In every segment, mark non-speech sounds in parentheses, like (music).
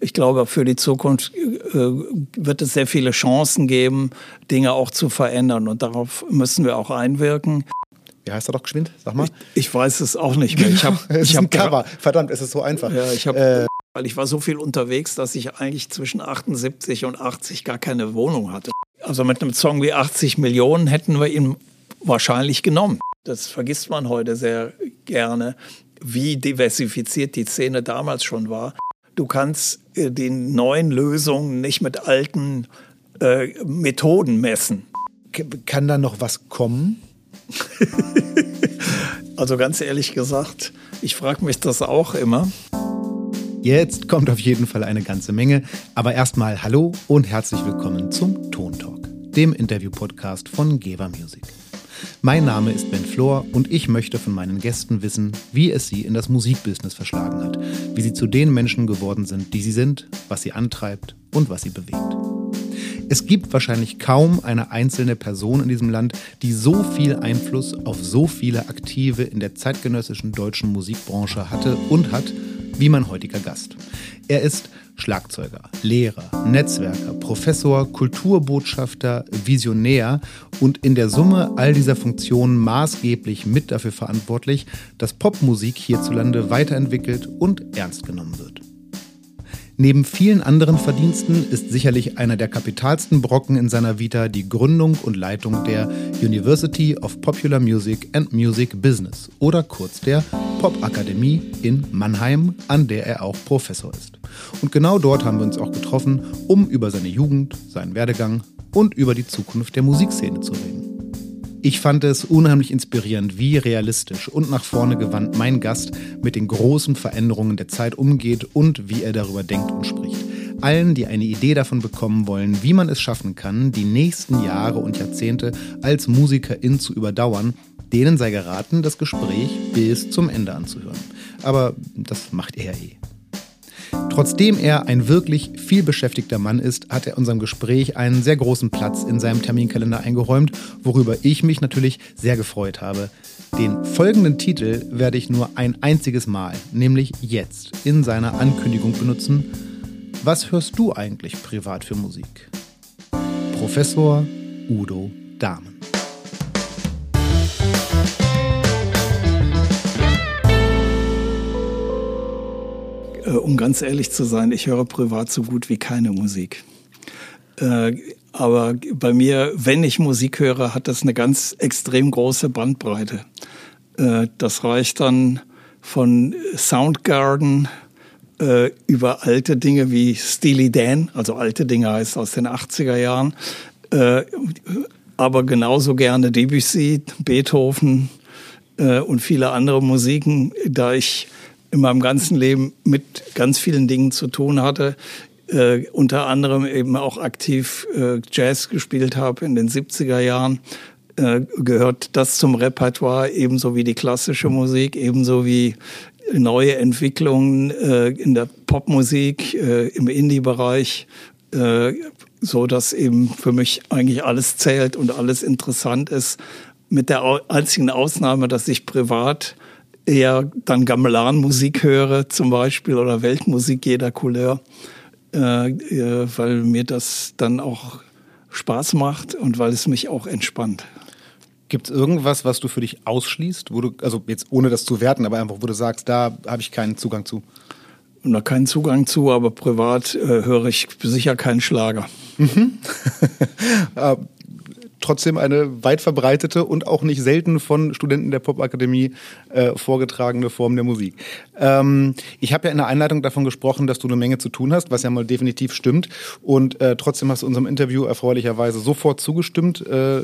Ich glaube, für die Zukunft äh, wird es sehr viele Chancen geben, Dinge auch zu verändern. Und darauf müssen wir auch einwirken. Wie heißt er doch geschwind? Sag mal. Ich, ich weiß es auch nicht mehr. Ich hab, (laughs) es ich ist ein Cover. Verdammt, es ist so einfach. Ja, ich habe, äh, weil ich war so viel unterwegs, dass ich eigentlich zwischen 78 und 80 gar keine Wohnung hatte. Also mit einem Song wie 80 Millionen hätten wir ihn wahrscheinlich genommen. Das vergisst man heute sehr gerne, wie diversifiziert die Szene damals schon war. Du kannst die neuen Lösungen nicht mit alten äh, Methoden messen. Kann da noch was kommen? (laughs) also ganz ehrlich gesagt, ich frage mich das auch immer. Jetzt kommt auf jeden Fall eine ganze Menge. Aber erstmal hallo und herzlich willkommen zum Ton Talk, dem Interview-Podcast von Geva Music. Mein Name ist Ben Flor und ich möchte von meinen Gästen wissen, wie es sie in das Musikbusiness verschlagen hat, wie sie zu den Menschen geworden sind, die sie sind, was sie antreibt und was sie bewegt. Es gibt wahrscheinlich kaum eine einzelne Person in diesem Land, die so viel Einfluss auf so viele Aktive in der zeitgenössischen deutschen Musikbranche hatte und hat wie mein heutiger Gast. Er ist Schlagzeuger, Lehrer, Netzwerker, Professor, Kulturbotschafter, Visionär und in der Summe all dieser Funktionen maßgeblich mit dafür verantwortlich, dass Popmusik hierzulande weiterentwickelt und ernst genommen wird. Neben vielen anderen Verdiensten ist sicherlich einer der kapitalsten Brocken in seiner Vita die Gründung und Leitung der University of Popular Music and Music Business oder kurz der Popakademie in Mannheim, an der er auch Professor ist. Und genau dort haben wir uns auch getroffen, um über seine Jugend, seinen Werdegang und über die Zukunft der Musikszene zu reden. Ich fand es unheimlich inspirierend, wie realistisch und nach vorne gewandt mein Gast mit den großen Veränderungen der Zeit umgeht und wie er darüber denkt und spricht. Allen, die eine Idee davon bekommen wollen, wie man es schaffen kann, die nächsten Jahre und Jahrzehnte als Musikerin zu überdauern, denen sei geraten, das Gespräch bis zum Ende anzuhören. Aber das macht er eh. Trotzdem er ein wirklich vielbeschäftigter Mann ist, hat er unserem Gespräch einen sehr großen Platz in seinem Terminkalender eingeräumt, worüber ich mich natürlich sehr gefreut habe. Den folgenden Titel werde ich nur ein einziges Mal, nämlich jetzt, in seiner Ankündigung benutzen. Was hörst du eigentlich privat für Musik? Professor Udo Dahmen. Um ganz ehrlich zu sein, ich höre privat so gut wie keine Musik. Äh, aber bei mir, wenn ich Musik höre, hat das eine ganz extrem große Bandbreite. Äh, das reicht dann von Soundgarden über alte Dinge wie Steely Dan, also alte Dinge heißt aus den 80er Jahren, aber genauso gerne Debussy, Beethoven und viele andere Musiken, da ich in meinem ganzen Leben mit ganz vielen Dingen zu tun hatte. Äh, unter anderem eben auch aktiv äh, Jazz gespielt habe in den 70er Jahren, äh, gehört das zum Repertoire, ebenso wie die klassische Musik, ebenso wie neue Entwicklungen äh, in der Popmusik, äh, im Indie-Bereich, äh, so dass eben für mich eigentlich alles zählt und alles interessant ist. Mit der einzigen Ausnahme, dass ich privat eher dann Gamelan-Musik höre zum Beispiel oder Weltmusik jeder Couleur, äh, äh, weil mir das dann auch Spaß macht und weil es mich auch entspannt. Gibt es irgendwas, was du für dich ausschließt, wo du, also jetzt ohne das zu werten, aber einfach, wo du sagst, da habe ich keinen Zugang zu? Da keinen Zugang zu, aber privat äh, höre ich sicher keinen Schlager. Mhm. (laughs) Trotzdem eine weit verbreitete und auch nicht selten von Studenten der Popakademie äh, vorgetragene Form der Musik. Ähm, ich habe ja in der Einleitung davon gesprochen, dass du eine Menge zu tun hast, was ja mal definitiv stimmt. Und äh, trotzdem hast du unserem Interview erfreulicherweise sofort zugestimmt. Äh,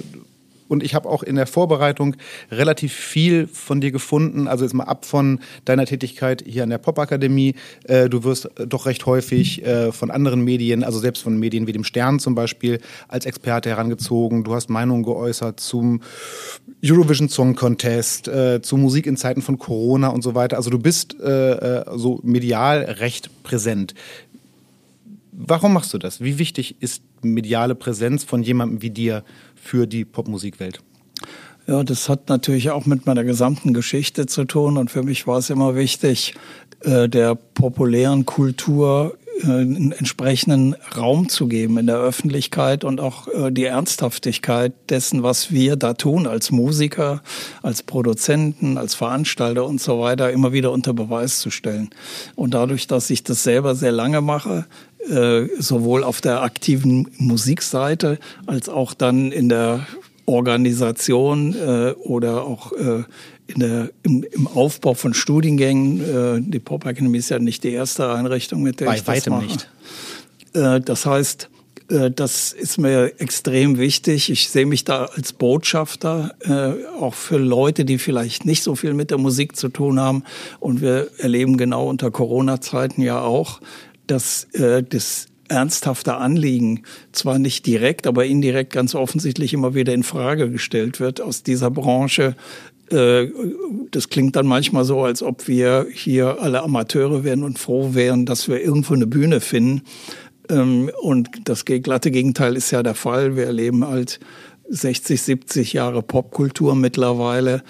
und ich habe auch in der Vorbereitung relativ viel von dir gefunden. Also jetzt mal ab von deiner Tätigkeit hier an der Popakademie. Äh, du wirst doch recht häufig äh, von anderen Medien, also selbst von Medien wie dem Stern zum Beispiel, als Experte herangezogen. Du hast Meinungen geäußert zum Eurovision Song Contest, äh, zu Musik in Zeiten von Corona und so weiter. Also du bist äh, äh so medial recht präsent. Warum machst du das? Wie wichtig ist mediale Präsenz von jemandem wie dir für die Popmusikwelt? Ja, das hat natürlich auch mit meiner gesamten Geschichte zu tun und für mich war es immer wichtig, äh, der populären Kultur äh, einen entsprechenden Raum zu geben in der Öffentlichkeit und auch äh, die Ernsthaftigkeit dessen, was wir da tun als Musiker, als Produzenten, als Veranstalter und so weiter, immer wieder unter Beweis zu stellen. Und dadurch, dass ich das selber sehr lange mache, äh, sowohl auf der aktiven Musikseite als auch dann in der Organisation äh, oder auch äh, in der, im, im, Aufbau von Studiengängen. Äh, die Pop Academy ist ja nicht die erste Einrichtung, mit der Bei ich das weitem mache. nicht. Äh, das heißt, das ist mir extrem wichtig. Ich sehe mich da als Botschafter, auch für Leute, die vielleicht nicht so viel mit der Musik zu tun haben. Und wir erleben genau unter Corona-Zeiten ja auch, dass äh, das ernsthafte Anliegen zwar nicht direkt, aber indirekt ganz offensichtlich immer wieder in Frage gestellt wird aus dieser Branche. Äh, das klingt dann manchmal so, als ob wir hier alle Amateure wären und froh wären, dass wir irgendwo eine Bühne finden. Ähm, und das glatte Gegenteil ist ja der Fall. Wir erleben halt 60, 70 Jahre Popkultur mittlerweile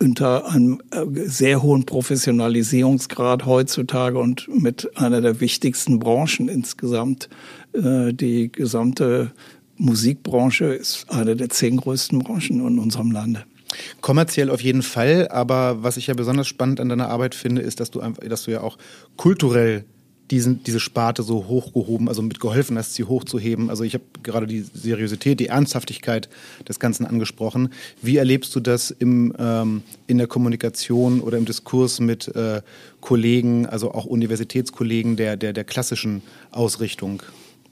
unter einem äh, sehr hohen Professionalisierungsgrad heutzutage und mit einer der wichtigsten Branchen insgesamt. Äh, die gesamte Musikbranche ist eine der zehn größten Branchen in unserem Lande. Kommerziell auf jeden Fall, aber was ich ja besonders spannend an deiner Arbeit finde, ist, dass du, dass du ja auch kulturell diesen, diese Sparte so hochgehoben, also mitgeholfen hast, sie hochzuheben. Also ich habe gerade die Seriosität, die Ernsthaftigkeit des Ganzen angesprochen. Wie erlebst du das im, ähm, in der Kommunikation oder im Diskurs mit äh, Kollegen, also auch Universitätskollegen der, der, der klassischen Ausrichtung?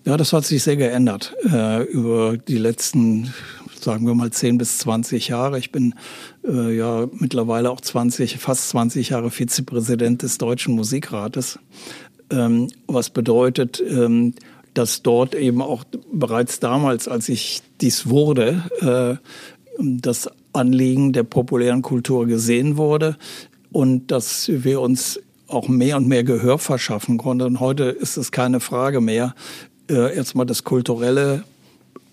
Ja, das hat sich sehr geändert äh, über die letzten, sagen wir mal, 10 bis 20 Jahre. Ich bin äh, ja mittlerweile auch 20, fast 20 Jahre Vizepräsident des Deutschen Musikrates ähm, was bedeutet, ähm, dass dort eben auch bereits damals, als ich dies wurde, äh, das Anliegen der populären Kultur gesehen wurde und dass wir uns auch mehr und mehr Gehör verschaffen konnten. Und heute ist es keine Frage mehr, äh, erstmal das kulturelle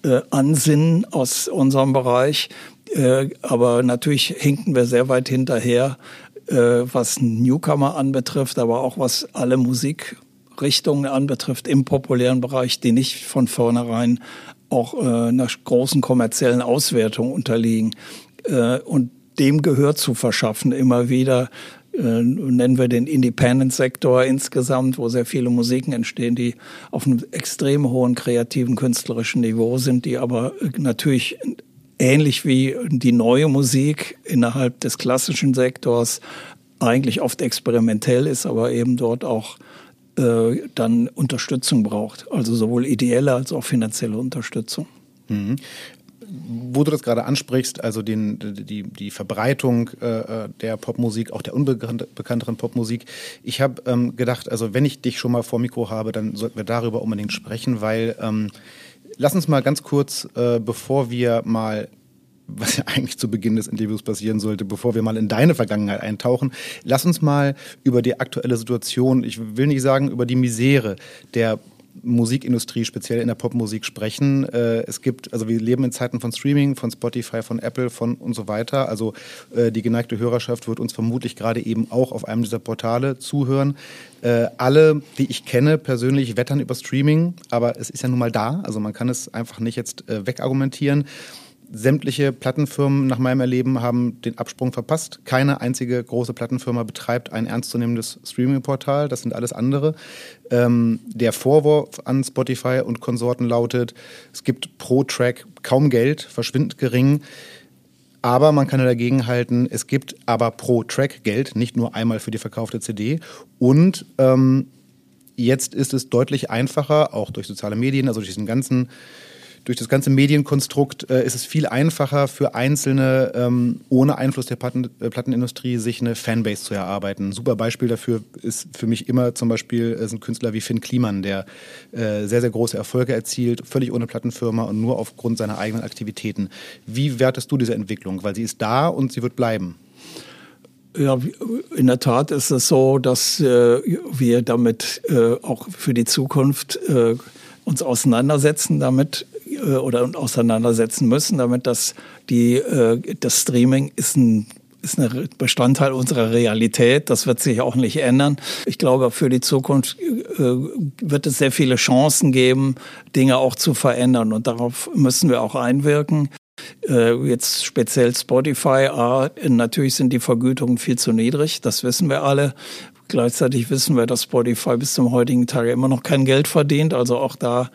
äh, Ansinnen aus unserem Bereich. Äh, aber natürlich hinken wir sehr weit hinterher, was Newcomer anbetrifft, aber auch was alle Musikrichtungen anbetrifft im populären Bereich, die nicht von vornherein auch äh, einer großen kommerziellen Auswertung unterliegen. Äh, und dem Gehör zu verschaffen, immer wieder, äh, nennen wir den Independent-Sektor insgesamt, wo sehr viele Musiken entstehen, die auf einem extrem hohen kreativen künstlerischen Niveau sind, die aber natürlich ähnlich wie die neue Musik innerhalb des klassischen Sektors eigentlich oft experimentell ist, aber eben dort auch äh, dann Unterstützung braucht. Also sowohl ideelle als auch finanzielle Unterstützung. Mhm. Wo du das gerade ansprichst, also den, die, die Verbreitung äh, der Popmusik, auch der unbekannteren Popmusik. Ich habe ähm, gedacht, also wenn ich dich schon mal vor Mikro habe, dann sollten wir darüber unbedingt sprechen, weil ähm, Lass uns mal ganz kurz, äh, bevor wir mal was ja eigentlich zu Beginn des Interviews passieren sollte, bevor wir mal in deine Vergangenheit eintauchen. Lass uns mal über die aktuelle Situation, ich will nicht sagen über die Misere der Musikindustrie, speziell in der Popmusik sprechen. Äh, es gibt, also wir leben in Zeiten von Streaming, von Spotify, von Apple, von und so weiter. Also äh, die geneigte Hörerschaft wird uns vermutlich gerade eben auch auf einem dieser Portale zuhören. Äh, alle, die ich kenne, persönlich wettern über Streaming, aber es ist ja nun mal da. Also man kann es einfach nicht jetzt wegargumentieren sämtliche Plattenfirmen nach meinem Erleben haben den Absprung verpasst. Keine einzige große Plattenfirma betreibt ein ernstzunehmendes Streaming-Portal. Das sind alles andere. Ähm, der Vorwurf an Spotify und Konsorten lautet, es gibt pro Track kaum Geld, verschwindend gering. Aber man kann dagegen halten, es gibt aber pro Track Geld, nicht nur einmal für die verkaufte CD. Und ähm, jetzt ist es deutlich einfacher, auch durch soziale Medien, also durch diesen ganzen durch das ganze Medienkonstrukt äh, ist es viel einfacher für Einzelne ähm, ohne Einfluss der Platten, äh, Plattenindustrie sich eine Fanbase zu erarbeiten. Ein super Beispiel dafür ist für mich immer zum Beispiel äh, sind Künstler wie Finn Kliman, der äh, sehr, sehr große Erfolge erzielt, völlig ohne Plattenfirma und nur aufgrund seiner eigenen Aktivitäten. Wie wertest du diese Entwicklung? Weil sie ist da und sie wird bleiben. Ja, in der Tat ist es so, dass äh, wir damit äh, auch für die Zukunft äh, uns auseinandersetzen damit, äh, oder auseinandersetzen müssen, damit das die äh, das Streaming ist ein ist ein Bestandteil unserer Realität. Das wird sich auch nicht ändern. Ich glaube, für die Zukunft äh, wird es sehr viele Chancen geben, Dinge auch zu verändern. Und darauf müssen wir auch einwirken. Jetzt speziell Spotify, ah, natürlich sind die Vergütungen viel zu niedrig, das wissen wir alle. Gleichzeitig wissen wir, dass Spotify bis zum heutigen Tage immer noch kein Geld verdient. Also auch da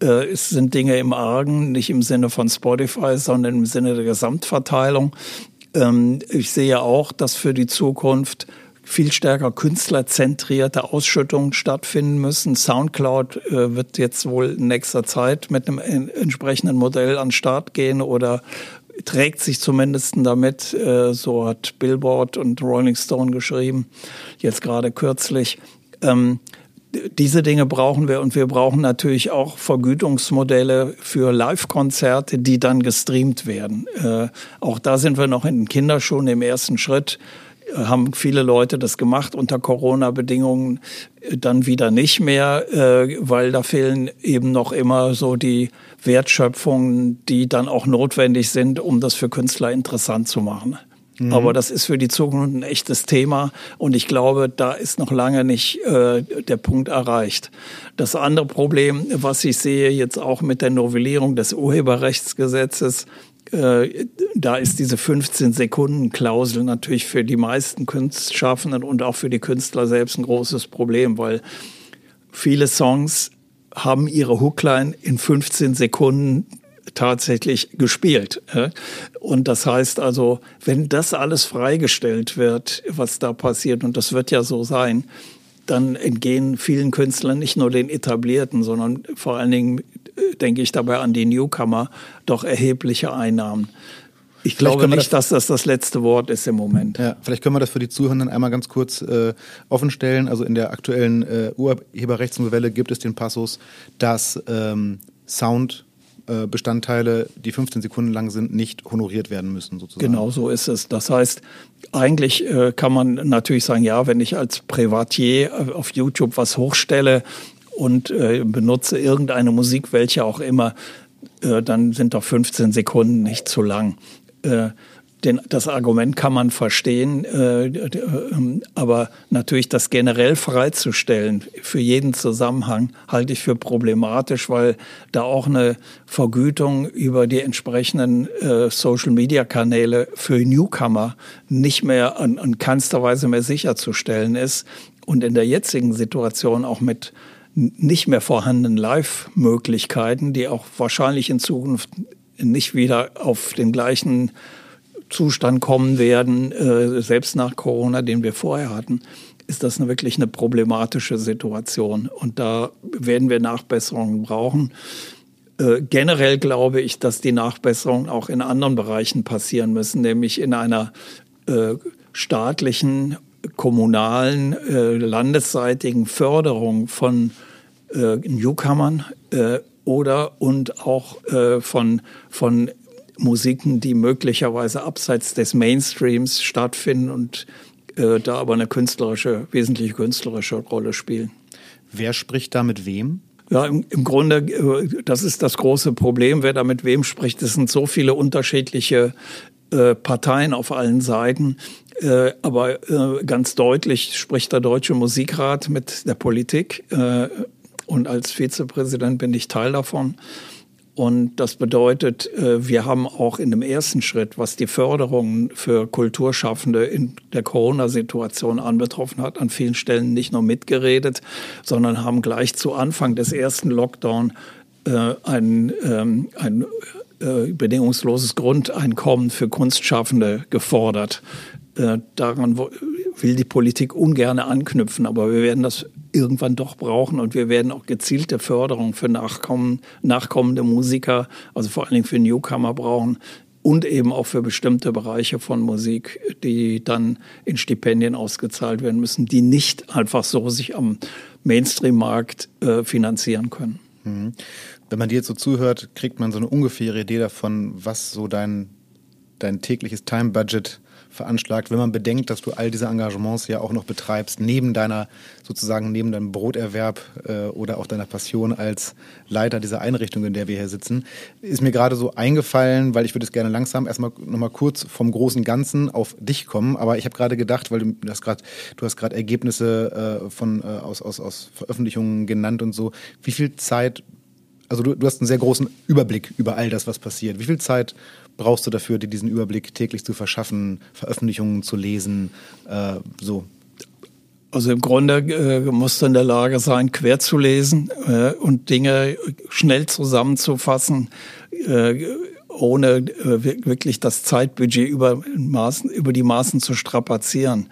äh, es sind Dinge im Argen, nicht im Sinne von Spotify, sondern im Sinne der Gesamtverteilung. Ähm, ich sehe auch, dass für die Zukunft viel stärker künstlerzentrierte Ausschüttungen stattfinden müssen. Soundcloud äh, wird jetzt wohl in nächster Zeit mit einem entsprechenden Modell an den Start gehen oder trägt sich zumindest damit, äh, so hat Billboard und Rolling Stone geschrieben, jetzt gerade kürzlich. Ähm, diese Dinge brauchen wir und wir brauchen natürlich auch Vergütungsmodelle für Live-Konzerte, die dann gestreamt werden. Äh, auch da sind wir noch in den Kinderschuhen im ersten Schritt äh, haben viele Leute das gemacht unter Corona-Bedingungen, äh, dann wieder nicht mehr, äh, weil da fehlen eben noch immer so die Wertschöpfungen, die dann auch notwendig sind, um das für Künstler interessant zu machen. Mhm. Aber das ist für die Zukunft ein echtes Thema und ich glaube, da ist noch lange nicht äh, der Punkt erreicht. Das andere Problem, was ich sehe jetzt auch mit der Novellierung des Urheberrechtsgesetzes, äh, da ist diese 15-Sekunden-Klausel natürlich für die meisten Kunstschaffenden und auch für die Künstler selbst ein großes Problem, weil viele Songs haben ihre Hookline in 15 Sekunden tatsächlich gespielt. Und das heißt also, wenn das alles freigestellt wird, was da passiert, und das wird ja so sein, dann entgehen vielen Künstlern nicht nur den etablierten, sondern vor allen Dingen äh, denke ich dabei an die Newcomer, doch erhebliche Einnahmen. Ich glaube nicht, das, dass das das letzte Wort ist im Moment. Ja, vielleicht können wir das für die Zuhörenden einmal ganz kurz äh, offenstellen. Also in der aktuellen äh, Urheberrechtsnovelle gibt es den Passus, dass ähm, Sound Bestandteile, die 15 Sekunden lang sind, nicht honoriert werden müssen, sozusagen. Genau so ist es. Das heißt, eigentlich äh, kann man natürlich sagen, ja, wenn ich als Privatier äh, auf YouTube was hochstelle und äh, benutze irgendeine Musik, welche auch immer, äh, dann sind doch 15 Sekunden nicht zu lang. Den, das Argument kann man verstehen, äh, äh, aber natürlich das generell freizustellen für jeden Zusammenhang halte ich für problematisch, weil da auch eine Vergütung über die entsprechenden äh, Social-Media-Kanäle für Newcomer nicht mehr an, an keinster Weise mehr sicherzustellen ist und in der jetzigen Situation auch mit nicht mehr vorhandenen Live-Möglichkeiten, die auch wahrscheinlich in Zukunft nicht wieder auf den gleichen Zustand kommen werden, äh, selbst nach Corona, den wir vorher hatten, ist das eine, wirklich eine problematische Situation. Und da werden wir Nachbesserungen brauchen. Äh, generell glaube ich, dass die Nachbesserungen auch in anderen Bereichen passieren müssen, nämlich in einer äh, staatlichen, kommunalen, äh, landesseitigen Förderung von äh, Newcomern oder und auch äh, von, von Musiken, die möglicherweise abseits des Mainstreams stattfinden und äh, da aber eine künstlerische, wesentliche künstlerische Rolle spielen. Wer spricht da mit wem? Ja, im, im Grunde, äh, das ist das große Problem, wer da mit wem spricht. Es sind so viele unterschiedliche äh, Parteien auf allen Seiten. Äh, aber äh, ganz deutlich spricht der Deutsche Musikrat mit der Politik. Äh, und als Vizepräsident bin ich Teil davon. Und das bedeutet, äh, wir haben auch in dem ersten Schritt, was die Förderung für Kulturschaffende in der Corona-Situation anbetroffen hat, an vielen Stellen nicht nur mitgeredet, sondern haben gleich zu Anfang des ersten Lockdown äh, ein, ähm, ein äh, bedingungsloses Grundeinkommen für Kunstschaffende gefordert. Daran will die Politik ungern anknüpfen, aber wir werden das irgendwann doch brauchen und wir werden auch gezielte Förderung für Nachkommen, nachkommende Musiker, also vor allen Dingen für Newcomer brauchen und eben auch für bestimmte Bereiche von Musik, die dann in Stipendien ausgezahlt werden müssen, die nicht einfach so sich am Mainstream-Markt äh, finanzieren können. Mhm. Wenn man dir jetzt so zuhört, kriegt man so eine ungefähre Idee davon, was so dein, dein tägliches Time-Budget veranschlagt, wenn man bedenkt, dass du all diese Engagements ja auch noch betreibst, neben deiner, sozusagen neben deinem Broterwerb äh, oder auch deiner Passion als Leiter dieser Einrichtung, in der wir hier sitzen, ist mir gerade so eingefallen, weil ich würde es gerne langsam erstmal nochmal kurz vom großen Ganzen auf dich kommen, aber ich habe gerade gedacht, weil du hast gerade, du hast gerade Ergebnisse äh, von, äh, aus, aus, aus Veröffentlichungen genannt und so. Wie viel Zeit also du, du hast einen sehr großen Überblick über all das, was passiert. Wie viel Zeit brauchst du dafür, dir diesen Überblick täglich zu verschaffen, Veröffentlichungen zu lesen, äh, so? Also im Grunde äh, musst du in der Lage sein, quer zu lesen äh, und Dinge schnell zusammenzufassen, äh, ohne äh, wirklich das Zeitbudget über, Maßen, über die Maßen zu strapazieren.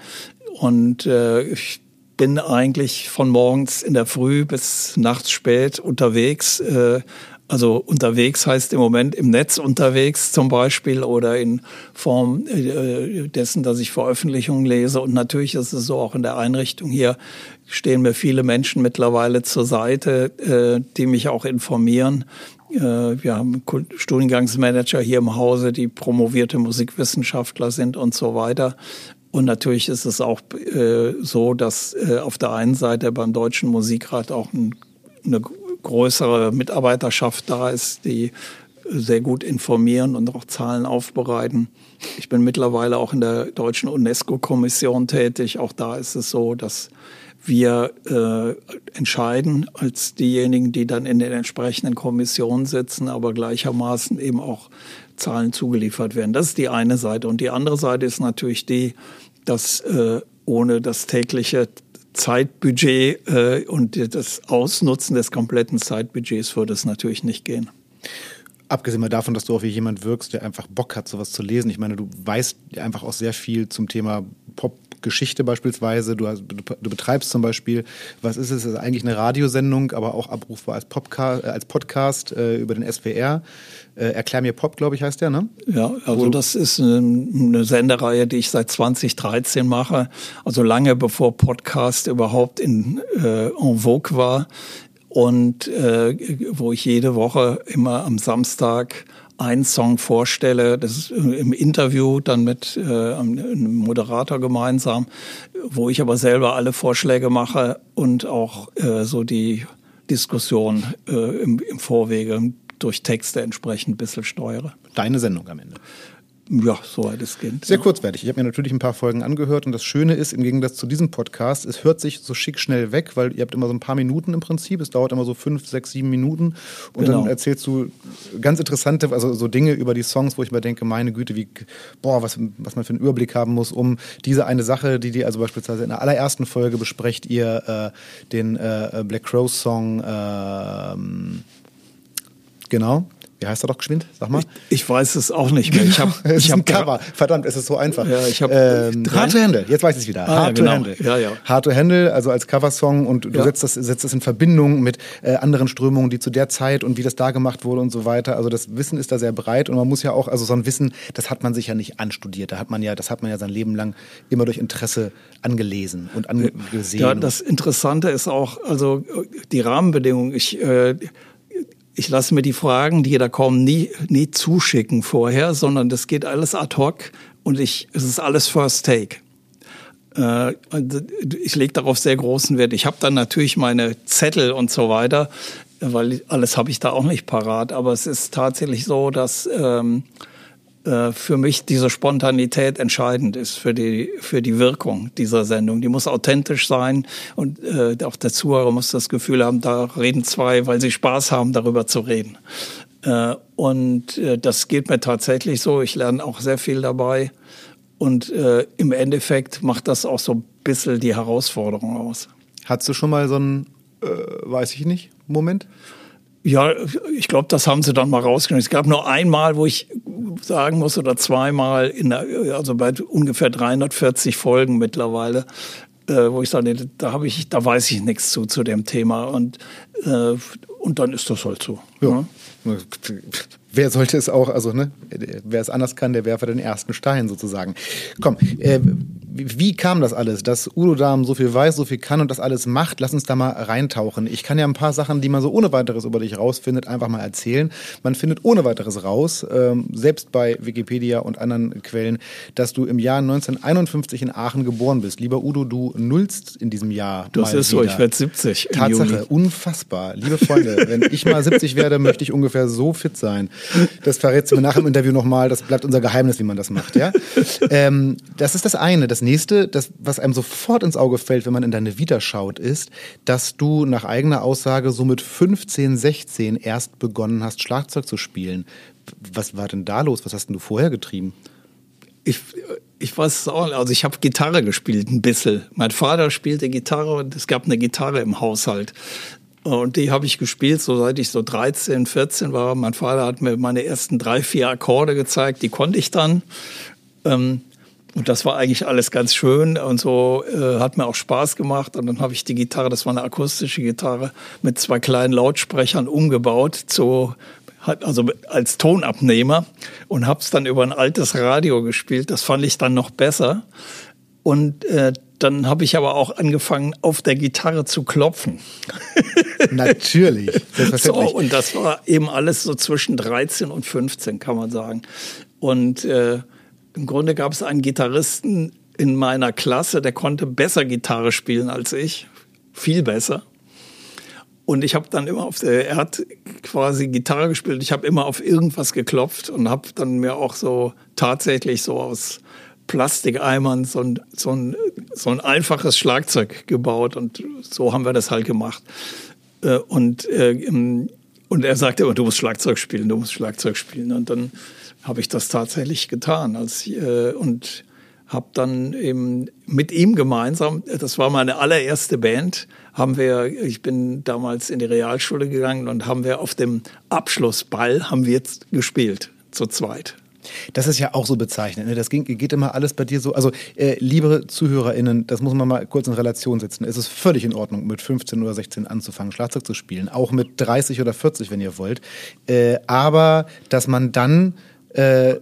Und äh, ich bin eigentlich von morgens in der Früh bis nachts spät unterwegs. Äh, also unterwegs heißt im Moment im Netz unterwegs zum Beispiel oder in Form äh, dessen, dass ich Veröffentlichungen lese. Und natürlich ist es so auch in der Einrichtung hier stehen mir viele Menschen mittlerweile zur Seite, äh, die mich auch informieren. Wir haben Studiengangsmanager hier im Hause, die promovierte Musikwissenschaftler sind und so weiter. Und natürlich ist es auch äh, so, dass äh, auf der einen Seite beim Deutschen Musikrat auch ein, eine größere Mitarbeiterschaft da ist, die sehr gut informieren und auch Zahlen aufbereiten. Ich bin mittlerweile auch in der deutschen UNESCO-Kommission tätig. Auch da ist es so, dass wir äh, entscheiden als diejenigen, die dann in den entsprechenden Kommissionen sitzen, aber gleichermaßen eben auch Zahlen zugeliefert werden. Das ist die eine Seite. Und die andere Seite ist natürlich die, dass äh, ohne das tägliche Zeitbudget äh, und das Ausnutzen des kompletten Zeitbudgets würde es natürlich nicht gehen. Abgesehen mal davon, dass du auch wie jemand wirkst, der einfach Bock hat, sowas zu lesen. Ich meine, du weißt einfach auch sehr viel zum Thema Pop Geschichte beispielsweise. Du, hast, du, betreibst zum Beispiel, was ist es? Es ist eigentlich eine Radiosendung, aber auch abrufbar als, Popca als Podcast äh, über den SWR. Äh, Erklär mir Pop, glaube ich, heißt der, ne? Ja, also das ist eine, eine Sendereihe, die ich seit 2013 mache. Also lange bevor Podcast überhaupt in, äh, en vogue war. Und äh, wo ich jede Woche immer am Samstag einen Song vorstelle, das ist im Interview dann mit äh, einem Moderator gemeinsam, wo ich aber selber alle Vorschläge mache und auch äh, so die Diskussion äh, im, im Vorwege durch Texte entsprechend ein bisschen steuere. Deine Sendung am Ende. Ja, soweit es geht. Sehr ja. kurzweilig. Ich habe mir natürlich ein paar Folgen angehört und das Schöne ist, im Gegensatz zu diesem Podcast, es hört sich so schick schnell weg, weil ihr habt immer so ein paar Minuten im Prinzip. Es dauert immer so fünf, sechs, sieben Minuten und genau. dann erzählst du ganz interessante, also so Dinge über die Songs, wo ich mir denke, meine Güte, wie, boah, was, was man für einen Überblick haben muss, um diese eine Sache, die die also beispielsweise in der allerersten Folge besprecht ihr äh, den äh, Black Crow Song, äh, genau wie heißt er doch geschwind? Sag mal. Ich, ich weiß es auch nicht mehr. (laughs) Ich hab, es ich ist ein Cover. Verdammt, es ist so einfach. Ja, ich hab, ähm, Hard to Handle. Jetzt weiß ich es wieder. Ah, Hard genau. to Handle. Ja, ja. Hard to Handle, also als Coversong und du ja. setzt, das, setzt das in Verbindung mit äh, anderen Strömungen, die zu der Zeit und wie das da gemacht wurde und so weiter. Also das Wissen ist da sehr breit und man muss ja auch, also so ein Wissen, das hat man sich ja nicht anstudiert. Da hat man ja, das hat man ja sein Leben lang immer durch Interesse angelesen und angesehen. Ja, das Interessante ist auch, also die Rahmenbedingungen. Ich äh, ich lasse mir die Fragen, die da kommen, nie, nie zuschicken vorher, sondern das geht alles ad hoc und ich, es ist alles First Take. Äh, ich lege darauf sehr großen Wert. Ich habe dann natürlich meine Zettel und so weiter, weil alles habe ich da auch nicht parat. Aber es ist tatsächlich so, dass ähm, äh, für mich diese Spontanität entscheidend ist für die, für die Wirkung dieser Sendung. Die muss authentisch sein und äh, auch der Zuhörer muss das Gefühl haben, da reden zwei, weil sie Spaß haben, darüber zu reden. Äh, und äh, das geht mir tatsächlich so. Ich lerne auch sehr viel dabei. Und äh, im Endeffekt macht das auch so ein bisschen die Herausforderung aus. Hattest du schon mal so einen, äh, weiß ich nicht, Moment? Ja, ich glaube, das haben sie dann mal rausgenommen. Es gab nur einmal, wo ich sagen muss, oder zweimal, in der, also bei ungefähr 340 Folgen mittlerweile, äh, wo ich sage, da habe ich, da weiß ich nichts zu zu dem Thema und äh, und dann ist das halt so. Ja. ja. Wer sollte es auch, also ne, wer es anders kann, der werfe den ersten Stein sozusagen. Komm, äh, wie, wie, kam das alles, dass Udo Dahm so viel weiß, so viel kann und das alles macht? Lass uns da mal reintauchen. Ich kann ja ein paar Sachen, die man so ohne weiteres über dich rausfindet, einfach mal erzählen. Man findet ohne weiteres raus, ähm, selbst bei Wikipedia und anderen Quellen, dass du im Jahr 1951 in Aachen geboren bist. Lieber Udo, du nullst in diesem Jahr. Das ist wieder. so, ich werde 70. Tatsache, unfassbar. Liebe Freunde, wenn ich mal 70 werde, möchte ich ungefähr so fit sein. Das verrätst du mir nach dem Interview nochmal. Das bleibt unser Geheimnis, wie man das macht. Ja? ähm, das ist das eine. Das nächste, das, was einem sofort ins Auge fällt, wenn man in deine Vita schaut, ist, dass du nach eigener Aussage so mit 15, 16 erst begonnen hast, Schlagzeug zu spielen. Was war denn da los? Was hast denn du vorher getrieben? Ich, ich weiß auch, also ich habe Gitarre gespielt, ein bisschen. Mein Vater spielte Gitarre und es gab eine Gitarre im Haushalt. Und die habe ich gespielt, so seit ich so 13, 14 war. Mein Vater hat mir meine ersten drei, vier Akkorde gezeigt, die konnte ich dann. Ähm, und das war eigentlich alles ganz schön und so äh, hat mir auch Spaß gemacht. Und dann habe ich die Gitarre, das war eine akustische Gitarre, mit zwei kleinen Lautsprechern umgebaut, zu, also als Tonabnehmer und habe es dann über ein altes Radio gespielt. Das fand ich dann noch besser. Und äh, dann habe ich aber auch angefangen, auf der Gitarre zu klopfen. (laughs) Natürlich, So, und das war eben alles so zwischen 13 und 15, kann man sagen. Und äh, im Grunde gab es einen Gitarristen in meiner Klasse, der konnte besser Gitarre spielen als ich, viel besser. Und ich habe dann immer auf der, er hat quasi Gitarre gespielt. Ich habe immer auf irgendwas geklopft und habe dann mir auch so tatsächlich so aus Plastikeimern so ein, so, ein, so ein einfaches Schlagzeug gebaut und so haben wir das halt gemacht. Äh, und, äh, und er sagte immer, du musst Schlagzeug spielen, du musst Schlagzeug spielen. Und dann habe ich das tatsächlich getan. Als, äh, und habe dann eben mit ihm gemeinsam, das war meine allererste Band, haben wir, ich bin damals in die Realschule gegangen und haben wir auf dem Abschlussball haben wir jetzt gespielt, zu zweit. Das ist ja auch so bezeichnend. Ne? Das ging, geht immer alles bei dir so. Also, äh, liebe ZuhörerInnen, das muss man mal kurz in Relation setzen. Es ist völlig in Ordnung, mit 15 oder 16 anzufangen, Schlagzeug zu spielen. Auch mit 30 oder 40, wenn ihr wollt. Äh, aber, dass man dann äh,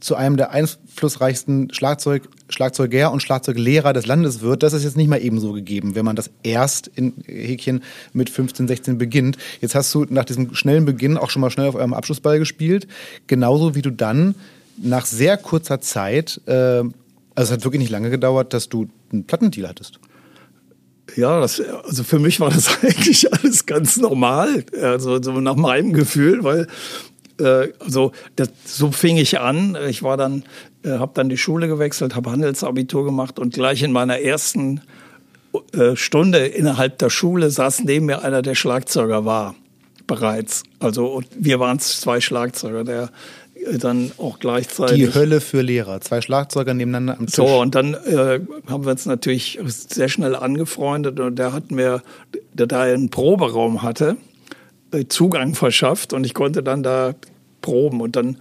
zu einem der einflussreichsten Schlagzeug, Schlagzeuger und Schlagzeuglehrer des Landes wird, das ist jetzt nicht mal ebenso gegeben, wenn man das erst in Häkchen mit 15, 16 beginnt. Jetzt hast du nach diesem schnellen Beginn auch schon mal schnell auf eurem Abschlussball gespielt, genauso wie du dann nach sehr kurzer Zeit, äh, also es hat wirklich nicht lange gedauert, dass du einen Plattendeal hattest. Ja, das, also für mich war das (laughs) eigentlich alles ganz normal, also so nach meinem Gefühl, weil äh, also das, so fing ich an. Ich war dann, äh, habe dann die Schule gewechselt, habe Handelsabitur gemacht und gleich in meiner ersten äh, Stunde innerhalb der Schule saß neben mir einer, der Schlagzeuger war bereits. Also wir waren zwei Schlagzeuger, der äh, dann auch gleichzeitig. Die Hölle für Lehrer, zwei Schlagzeuger nebeneinander am Tisch. So, und dann äh, haben wir uns natürlich sehr schnell angefreundet und der hat mir, der da einen Proberaum hatte, Zugang verschafft und ich konnte dann da proben und dann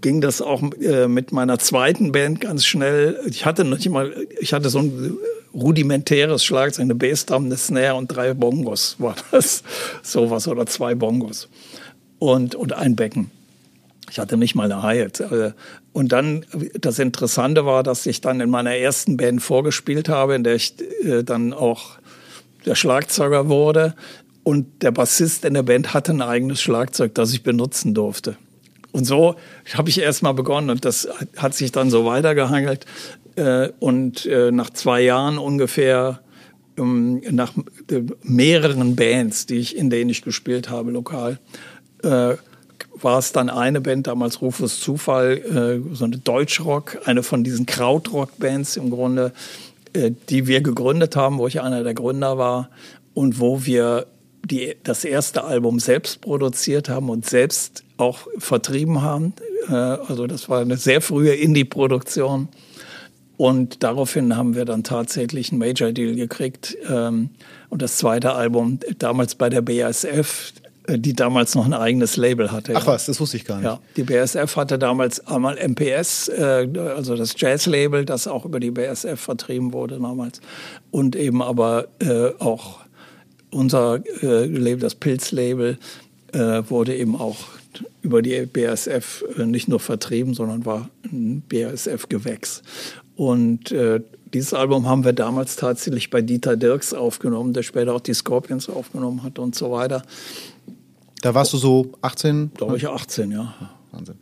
ging das auch äh, mit meiner zweiten Band ganz schnell. Ich hatte noch nicht mal, ich hatte so ein rudimentäres Schlagzeug, eine Bassdrum, eine Snare und drei Bongos (laughs) war das, sowas oder zwei Bongos und und ein Becken. Ich hatte nicht mal eine Hi-Hat. Äh, und dann, das Interessante war, dass ich dann in meiner ersten Band vorgespielt habe, in der ich dann auch der Schlagzeuger wurde. Und der Bassist in der Band hatte ein eigenes Schlagzeug, das ich benutzen durfte. Und so habe ich erst mal begonnen und das hat sich dann so weitergehangelt. Äh, und äh, nach zwei Jahren ungefähr, ähm, nach mehreren Bands, die ich, in denen ich gespielt habe, lokal, äh, war es dann eine Band, damals Rufus Zufall, so eine Deutschrock, eine von diesen Krautrock-Bands im Grunde, die wir gegründet haben, wo ich einer der Gründer war und wo wir die das erste Album selbst produziert haben und selbst auch vertrieben haben. Äh, also das war eine sehr frühe Indie-Produktion. Und daraufhin haben wir dann tatsächlich einen Major-Deal gekriegt. Ähm, und das zweite Album, damals bei der BASF, äh, die damals noch ein eigenes Label hatte. Ach was, das wusste ich gar nicht. Ja, die BASF hatte damals einmal MPS, äh, also das Jazz-Label, das auch über die BASF vertrieben wurde damals. Und eben aber auch unser äh, Label, das Pilz-Label, äh, wurde eben auch über die BASF äh, nicht nur vertrieben, sondern war ein BASF-Gewächs. Und äh, dieses Album haben wir damals tatsächlich bei Dieter Dirks aufgenommen, der später auch die Scorpions aufgenommen hat und so weiter. Da warst du so 18? Glaube ich 18, ja. Wahnsinn.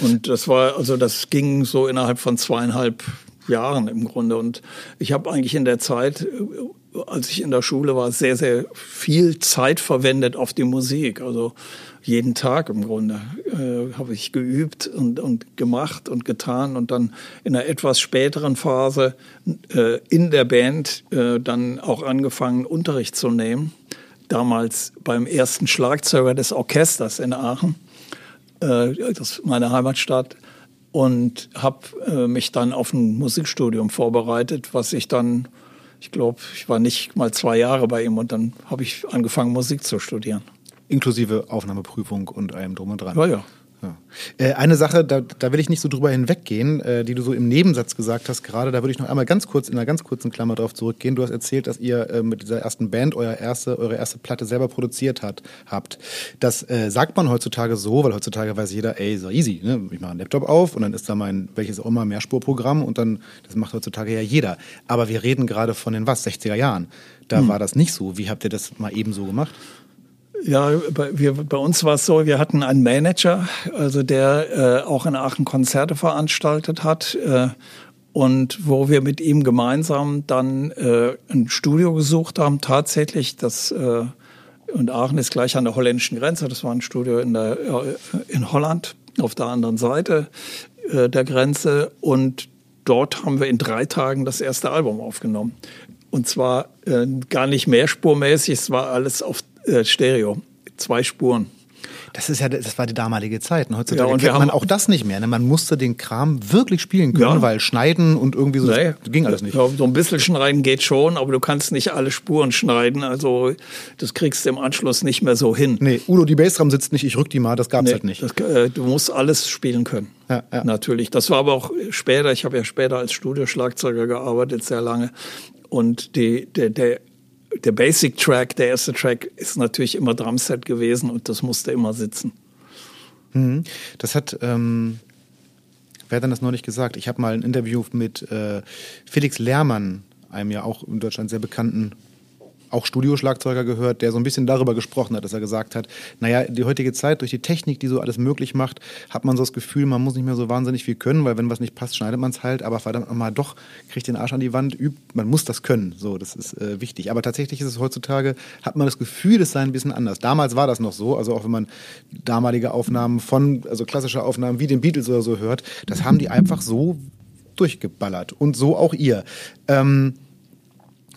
Und das war, also das ging so innerhalb von zweieinhalb Jahren im Grunde. Und ich habe eigentlich in der Zeit, als ich in der Schule war, sehr, sehr viel Zeit verwendet auf die Musik. Also jeden Tag im Grunde äh, habe ich geübt und, und gemacht und getan und dann in einer etwas späteren Phase äh, in der Band äh, dann auch angefangen, Unterricht zu nehmen. Damals beim ersten Schlagzeuger des Orchesters in Aachen, äh, das ist meine Heimatstadt, und habe äh, mich dann auf ein Musikstudium vorbereitet, was ich dann, ich glaube, ich war nicht mal zwei Jahre bei ihm und dann habe ich angefangen, Musik zu studieren. Inklusive Aufnahmeprüfung und allem drum und dran. Ja, ja. Ja. Äh, eine Sache, da, da will ich nicht so drüber hinweggehen, äh, die du so im Nebensatz gesagt hast gerade, da würde ich noch einmal ganz kurz in einer ganz kurzen Klammer drauf zurückgehen. Du hast erzählt, dass ihr äh, mit dieser ersten Band euer erste, eure erste Platte selber produziert hat, habt. Das äh, sagt man heutzutage so, weil heutzutage weiß jeder, ey, so easy, ne? ich mache einen Laptop auf und dann ist da mein, welches auch immer, Mehrspurprogramm und dann, das macht heutzutage ja jeder. Aber wir reden gerade von den was, 60er Jahren. Da hm. war das nicht so. Wie habt ihr das mal eben so gemacht? Ja, bei, wir, bei uns war es so, wir hatten einen Manager, also der äh, auch in Aachen Konzerte veranstaltet hat äh, und wo wir mit ihm gemeinsam dann äh, ein Studio gesucht haben, tatsächlich das äh, und Aachen ist gleich an der holländischen Grenze. Das war ein Studio in, der, in Holland auf der anderen Seite äh, der Grenze und dort haben wir in drei Tagen das erste Album aufgenommen. Und zwar äh, gar nicht mehrspurmäßig, es war alles auf äh, Stereo, zwei Spuren. Das ist ja, das war die damalige Zeit. Ne? Heutzutage ja, und kennt man auch das nicht mehr. Ne? Man musste den Kram wirklich spielen können, ja. weil schneiden und irgendwie so nee. ging alles nicht. Ja, so ein bisschen schneiden geht schon, aber du kannst nicht alle Spuren schneiden. Also das kriegst du im Anschluss nicht mehr so hin. Nee, Udo, die Bassdrum sitzt nicht, ich rück die mal, das gab's nee, halt nicht. Das, äh, du musst alles spielen können. Ja, ja. Natürlich. Das war aber auch später, ich habe ja später als Studioschlagzeuger gearbeitet, sehr lange. Und die, der, der der Basic Track, der erste Track, ist natürlich immer Drumset gewesen und das musste immer sitzen. Mhm. Das hat, ähm, wer hat denn das neulich gesagt? Ich habe mal ein Interview mit äh, Felix Lehrmann, einem ja auch in Deutschland sehr bekannten auch Studioschlagzeuger gehört, der so ein bisschen darüber gesprochen hat, dass er gesagt hat, naja, die heutige Zeit, durch die Technik, die so alles möglich macht, hat man so das Gefühl, man muss nicht mehr so wahnsinnig viel können, weil wenn was nicht passt, schneidet man es halt, aber verdammt nochmal doch, kriegt den Arsch an die Wand, übt, man muss das können, so, das ist äh, wichtig. Aber tatsächlich ist es heutzutage, hat man das Gefühl, es sei ein bisschen anders. Damals war das noch so, also auch wenn man damalige Aufnahmen von, also klassische Aufnahmen wie den Beatles oder so hört, das haben die einfach so durchgeballert und so auch ihr. Ähm,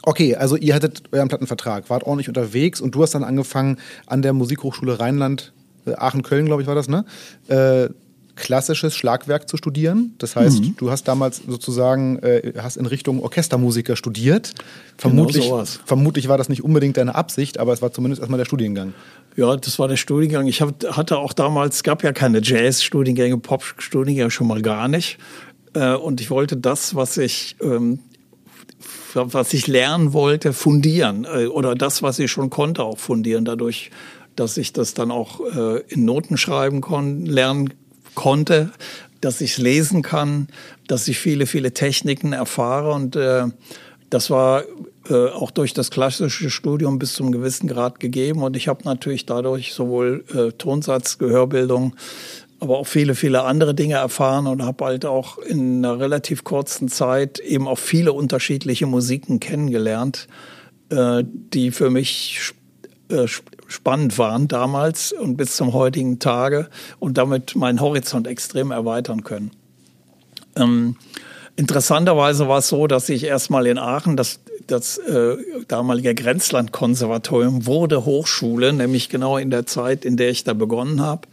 Okay, also ihr hattet euren Plattenvertrag, wart ordentlich unterwegs und du hast dann angefangen an der Musikhochschule Rheinland, äh, Aachen-Köln, glaube ich, war das, ne? Äh, klassisches Schlagwerk zu studieren. Das heißt, mhm. du hast damals sozusagen, äh, hast in Richtung Orchestermusiker studiert. Vermutlich, genau vermutlich war das nicht unbedingt deine Absicht, aber es war zumindest erstmal der Studiengang. Ja, das war der Studiengang. Ich hab, hatte auch damals, es gab ja keine Jazz-Studiengänge, Pop-Studiengänge schon mal gar nicht. Äh, und ich wollte das, was ich ähm, was ich lernen wollte, fundieren. Äh, oder das, was ich schon konnte, auch fundieren. Dadurch, dass ich das dann auch äh, in Noten schreiben kon lernen konnte, dass ich es lesen kann, dass ich viele, viele Techniken erfahre. Und äh, das war äh, auch durch das klassische Studium bis zum gewissen Grad gegeben. Und ich habe natürlich dadurch sowohl äh, Tonsatz, Gehörbildung aber auch viele, viele andere Dinge erfahren und habe halt auch in einer relativ kurzen Zeit eben auch viele unterschiedliche Musiken kennengelernt, äh, die für mich äh, spannend waren damals und bis zum heutigen Tage und damit meinen Horizont extrem erweitern können. Ähm, interessanterweise war es so, dass ich erstmal in Aachen, das, das äh, damalige Grenzlandkonservatorium wurde Hochschule, nämlich genau in der Zeit, in der ich da begonnen habe.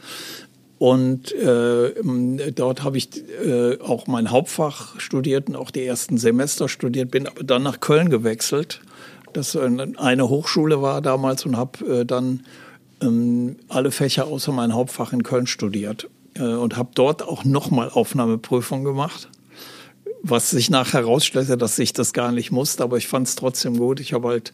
Und äh, dort habe ich äh, auch mein Hauptfach studiert und auch die ersten Semester studiert, bin aber dann nach Köln gewechselt. Das eine Hochschule war damals und habe äh, dann ähm, alle Fächer außer mein Hauptfach in Köln studiert äh, und habe dort auch nochmal Aufnahmeprüfung gemacht. Was sich nachher herausstellte, dass ich das gar nicht musste, aber ich fand es trotzdem gut. Ich habe halt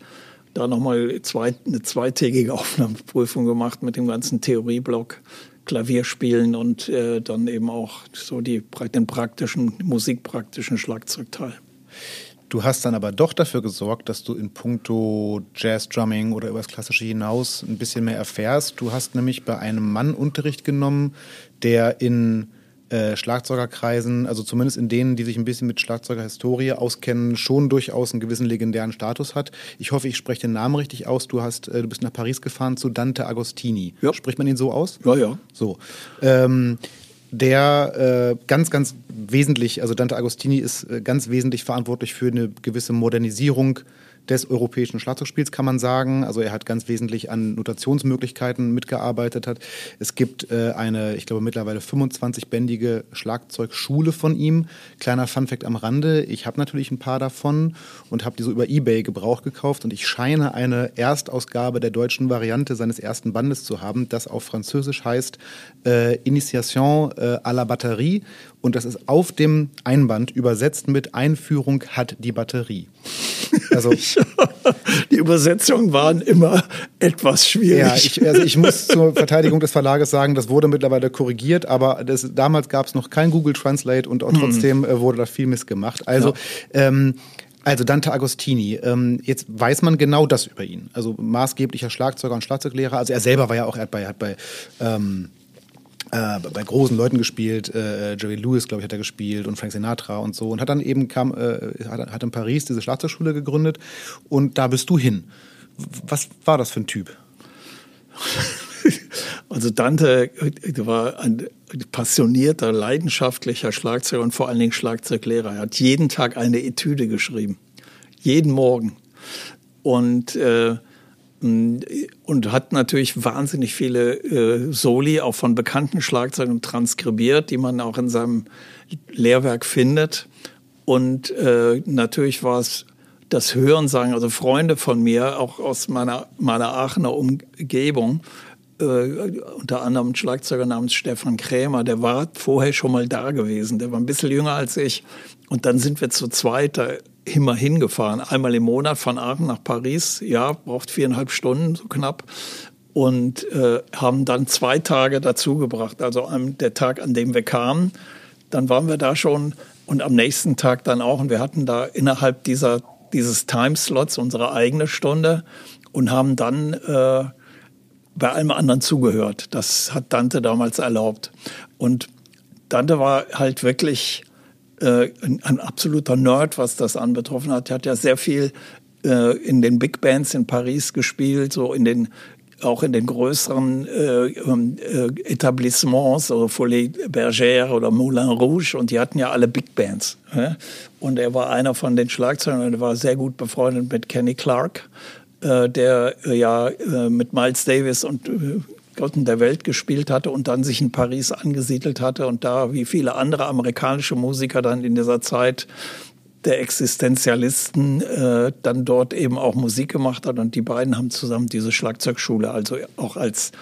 da nochmal zwei, eine zweitägige (laughs) Aufnahmeprüfung gemacht mit dem ganzen Theorieblock Klavier spielen und äh, dann eben auch so die, den praktischen, musikpraktischen Schlagzeugteil. Du hast dann aber doch dafür gesorgt, dass du in puncto Jazz-Drumming oder übers Klassische hinaus ein bisschen mehr erfährst. Du hast nämlich bei einem Mann Unterricht genommen, der in äh, Schlagzeugerkreisen, also zumindest in denen, die sich ein bisschen mit Schlagzeugerhistorie auskennen, schon durchaus einen gewissen legendären Status hat. Ich hoffe, ich spreche den Namen richtig aus. Du hast, äh, du bist nach Paris gefahren zu Dante Agostini. Ja. Spricht man ihn so aus? Ja, ja. So. Ähm, der äh, ganz, ganz wesentlich, also Dante Agostini ist äh, ganz wesentlich verantwortlich für eine gewisse Modernisierung des europäischen Schlagzeugspiels, kann man sagen. Also er hat ganz wesentlich an Notationsmöglichkeiten mitgearbeitet. Hat. Es gibt äh, eine, ich glaube, mittlerweile 25-bändige Schlagzeugschule von ihm. Kleiner Funfact am Rande. Ich habe natürlich ein paar davon und habe die so über Ebay Gebrauch gekauft und ich scheine eine Erstausgabe der deutschen Variante seines ersten Bandes zu haben, das auf Französisch heißt äh, Initiation äh, à la Batterie und das ist auf dem Einband übersetzt mit Einführung hat die Batterie. Also (laughs) die Übersetzungen waren immer etwas schwierig. Ja, ich, also ich muss zur Verteidigung des Verlages sagen, das wurde mittlerweile korrigiert, aber das, damals gab es noch kein Google Translate und auch mhm. trotzdem mhm. wurde da viel missgemacht. Also ja. ähm, also Dante Agostini, ähm, jetzt weiß man genau das über ihn. Also maßgeblicher Schlagzeuger und Schlagzeuglehrer. Also er selber war ja auch, er hat bei, hat bei ähm, äh, bei großen Leuten gespielt, äh, Jerry Lewis, glaube ich, hat er gespielt und Frank Sinatra und so und hat dann eben kam, äh, hat, hat in Paris diese Schlagzeugschule gegründet und da bist du hin. Was war das für ein Typ? (laughs) Also Dante war ein passionierter, leidenschaftlicher Schlagzeuger und vor allen Dingen Schlagzeuglehrer. Er hat jeden Tag eine Etüde geschrieben, jeden Morgen. Und äh, und hat natürlich wahnsinnig viele äh, Soli auch von bekannten Schlagzeugern transkribiert, die man auch in seinem Lehrwerk findet. Und äh, natürlich war es das Hören sagen, also Freunde von mir, auch aus meiner, meiner Aachener Umgebung, äh, unter anderem ein Schlagzeuger namens Stefan Krämer, der war vorher schon mal da gewesen, der war ein bisschen jünger als ich. Und dann sind wir zu zweit da immer hingefahren, einmal im Monat von Aachen nach Paris. Ja, braucht viereinhalb Stunden, so knapp. Und äh, haben dann zwei Tage dazu gebracht. Also am, der Tag, an dem wir kamen, dann waren wir da schon und am nächsten Tag dann auch. Und wir hatten da innerhalb dieser, dieses Timeslots unsere eigene Stunde und haben dann äh, bei allem anderen zugehört. Das hat Dante damals erlaubt. Und Dante war halt wirklich äh, ein, absoluter Nerd, was das anbetroffen hat. Er hat ja sehr viel äh, in den Big Bands in Paris gespielt, so in den auch in den größeren äh, ähm, äh, Etablissements, so Folie Bergère oder Moulin Rouge, und die hatten ja alle Big Bands. Ja? Und er war einer von den Schlagzeugern und er war sehr gut befreundet mit Kenny Clark, äh, der äh, ja äh, mit Miles Davis und Gotten der Welt gespielt hatte und dann sich in Paris angesiedelt hatte und da wie viele andere amerikanische Musiker dann in dieser Zeit der Existenzialisten äh, dann dort eben auch Musik gemacht hat und die beiden haben zusammen diese Schlagzeugschule also auch als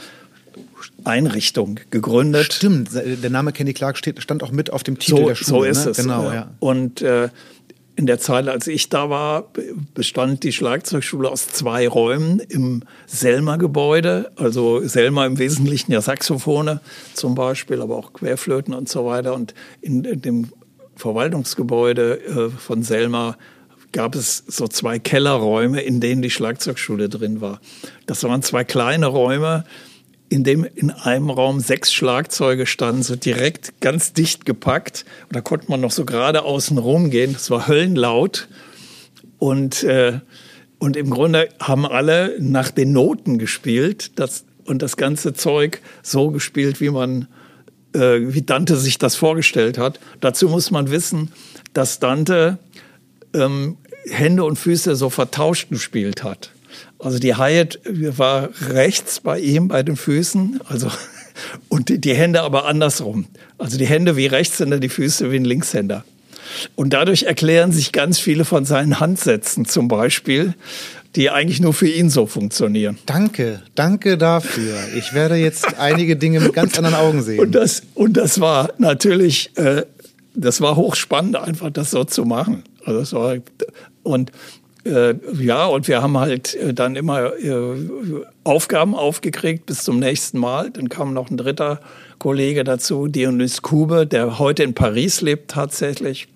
Einrichtung gegründet. Stimmt, der Name Kenny Clark steht, stand auch mit auf dem Titel so, der Schule. So ist ne? es. Genau, ja. Und äh, in der Zeit, als ich da war, bestand die Schlagzeugschule aus zwei Räumen im Selma-Gebäude. Also Selma im Wesentlichen ja Saxophone zum Beispiel, aber auch Querflöten und so weiter. Und in, in dem Verwaltungsgebäude äh, von Selma gab es so zwei Kellerräume, in denen die Schlagzeugschule drin war. Das waren zwei kleine Räume, in dem in einem Raum sechs Schlagzeuge standen, so direkt ganz dicht gepackt. Und da konnte man noch so gerade außen rumgehen. Das war höllenlaut. Und, äh, und im Grunde haben alle nach den Noten gespielt das, und das ganze Zeug so gespielt, wie man, äh, wie Dante sich das vorgestellt hat. Dazu muss man wissen, dass Dante ähm, Hände und Füße so vertauscht gespielt hat. Also die Hyatt war rechts bei ihm, bei den Füßen, also (laughs) und die, die Hände aber andersrum. Also die Hände wie Rechtshänder, die Füße wie ein Linkshänder. Und dadurch erklären sich ganz viele von seinen Handsätzen zum Beispiel, die eigentlich nur für ihn so funktionieren. Danke, danke dafür. Ich werde jetzt (laughs) einige Dinge mit ganz und, anderen Augen sehen. Und das, und das war natürlich, äh, das war hochspannend, einfach das so zu machen. Also das war, und äh, ja, und wir haben halt äh, dann immer äh, Aufgaben aufgekriegt bis zum nächsten Mal. Dann kam noch ein dritter Kollege dazu, Dionys Kube, der heute in Paris lebt tatsächlich.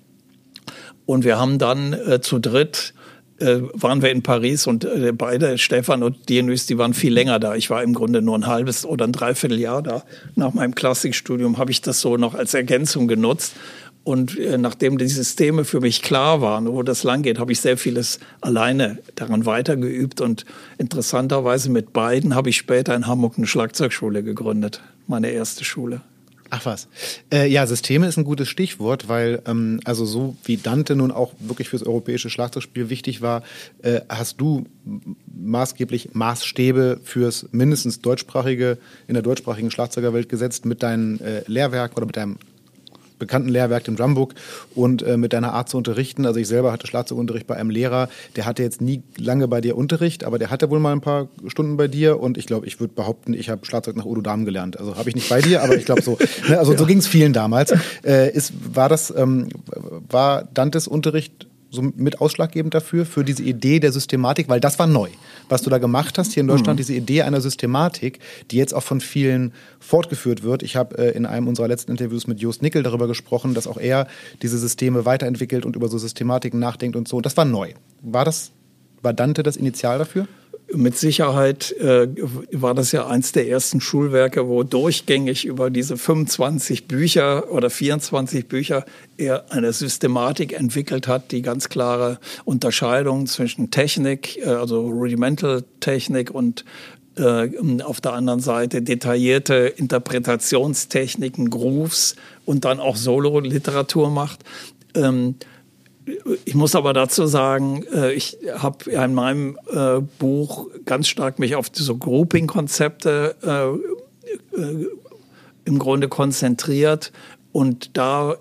Und wir haben dann äh, zu dritt äh, waren wir in Paris und äh, beide, Stefan und Dionys, die waren viel länger da. Ich war im Grunde nur ein halbes oder ein Dreivierteljahr da. Nach meinem Klassikstudium habe ich das so noch als Ergänzung genutzt. Und äh, nachdem die Systeme für mich klar waren, wo das lang geht, habe ich sehr vieles alleine daran weitergeübt. Und interessanterweise mit beiden habe ich später in Hamburg eine Schlagzeugschule gegründet, meine erste Schule. Ach was. Äh, ja, Systeme ist ein gutes Stichwort, weil ähm, also so wie Dante nun auch wirklich fürs europäische Schlagzeugspiel wichtig war, äh, hast du maßgeblich Maßstäbe fürs mindestens deutschsprachige in der deutschsprachigen Schlagzeugerwelt gesetzt mit deinen äh, Lehrwerken oder mit deinem bekannten Lehrwerk, dem Drumbook, und äh, mit deiner Art zu unterrichten. Also ich selber hatte Schlagzeugunterricht bei einem Lehrer, der hatte jetzt nie lange bei dir Unterricht, aber der hatte wohl mal ein paar Stunden bei dir und ich glaube, ich würde behaupten, ich habe Schlagzeug nach Udo Dahm gelernt. Also habe ich nicht bei dir, aber ich glaube so. (laughs) Ne? Also ja. so ging es vielen damals. Äh, ist, war das, ähm, war Dantes Unterricht so mit ausschlaggebend dafür, für diese Idee der Systematik, weil das war neu. Was du da gemacht hast hier in Deutschland, mhm. diese Idee einer Systematik, die jetzt auch von vielen fortgeführt wird. Ich habe äh, in einem unserer letzten Interviews mit Jost Nickel darüber gesprochen, dass auch er diese Systeme weiterentwickelt und über so Systematiken nachdenkt und so. Das war neu. War das, war Dante das Initial dafür? Mit Sicherheit äh, war das ja eins der ersten Schulwerke, wo durchgängig über diese 25 Bücher oder 24 Bücher er eine Systematik entwickelt hat, die ganz klare Unterscheidung zwischen Technik, äh, also Rudimental Technik und äh, auf der anderen Seite detaillierte Interpretationstechniken, Grooves und dann auch Solo-Literatur macht. Ähm, ich muss aber dazu sagen, äh, ich habe in meinem äh, Buch ganz stark mich auf diese Grouping-Konzepte äh, im Grunde konzentriert und da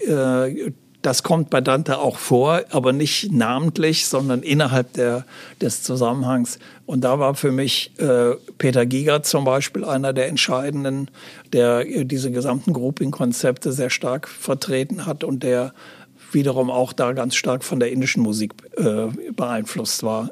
das kommt bei Dante auch vor, aber nicht namentlich, sondern innerhalb der, des Zusammenhangs. Und da war für mich Peter Giger zum Beispiel einer der entscheidenden, der diese gesamten Grouping-Konzepte sehr stark vertreten hat und der wiederum auch da ganz stark von der indischen Musik äh, beeinflusst war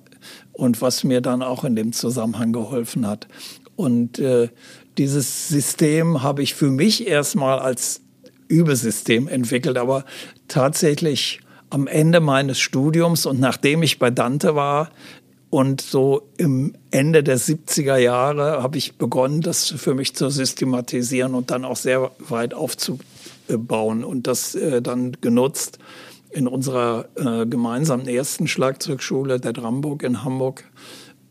und was mir dann auch in dem Zusammenhang geholfen hat. Und äh, dieses System habe ich für mich erstmal als Übesystem entwickelt, aber tatsächlich am Ende meines Studiums und nachdem ich bei Dante war und so im Ende der 70er Jahre habe ich begonnen, das für mich zu systematisieren und dann auch sehr weit aufzubauen bauen und das äh, dann genutzt in unserer äh, gemeinsamen ersten Schlagzeugschule, der Dramburg in Hamburg.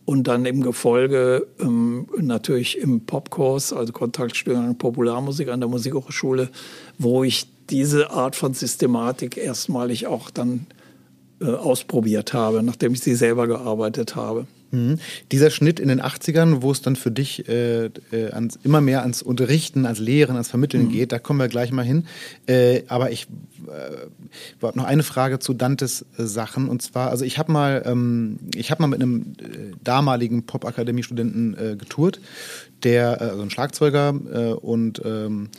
Und dann im Gefolge ähm, natürlich im Popkurs, also Kontaktstörung Popularmusik an der Musikhochschule, wo ich diese Art von Systematik erstmalig auch dann äh, ausprobiert habe, nachdem ich sie selber gearbeitet habe. Mhm. Dieser Schnitt in den 80ern, wo es dann für dich äh, äh, ans, immer mehr ans Unterrichten, ans Lehren, ans Vermitteln mhm. geht, da kommen wir gleich mal hin. Äh, aber ich äh, habe noch eine Frage zu Dantes äh, Sachen. Und zwar, also ich habe mal, ähm, ich habe mal mit einem äh, damaligen Popakademie-Studenten äh, getourt, der, also ein Schlagzeuger und ähm,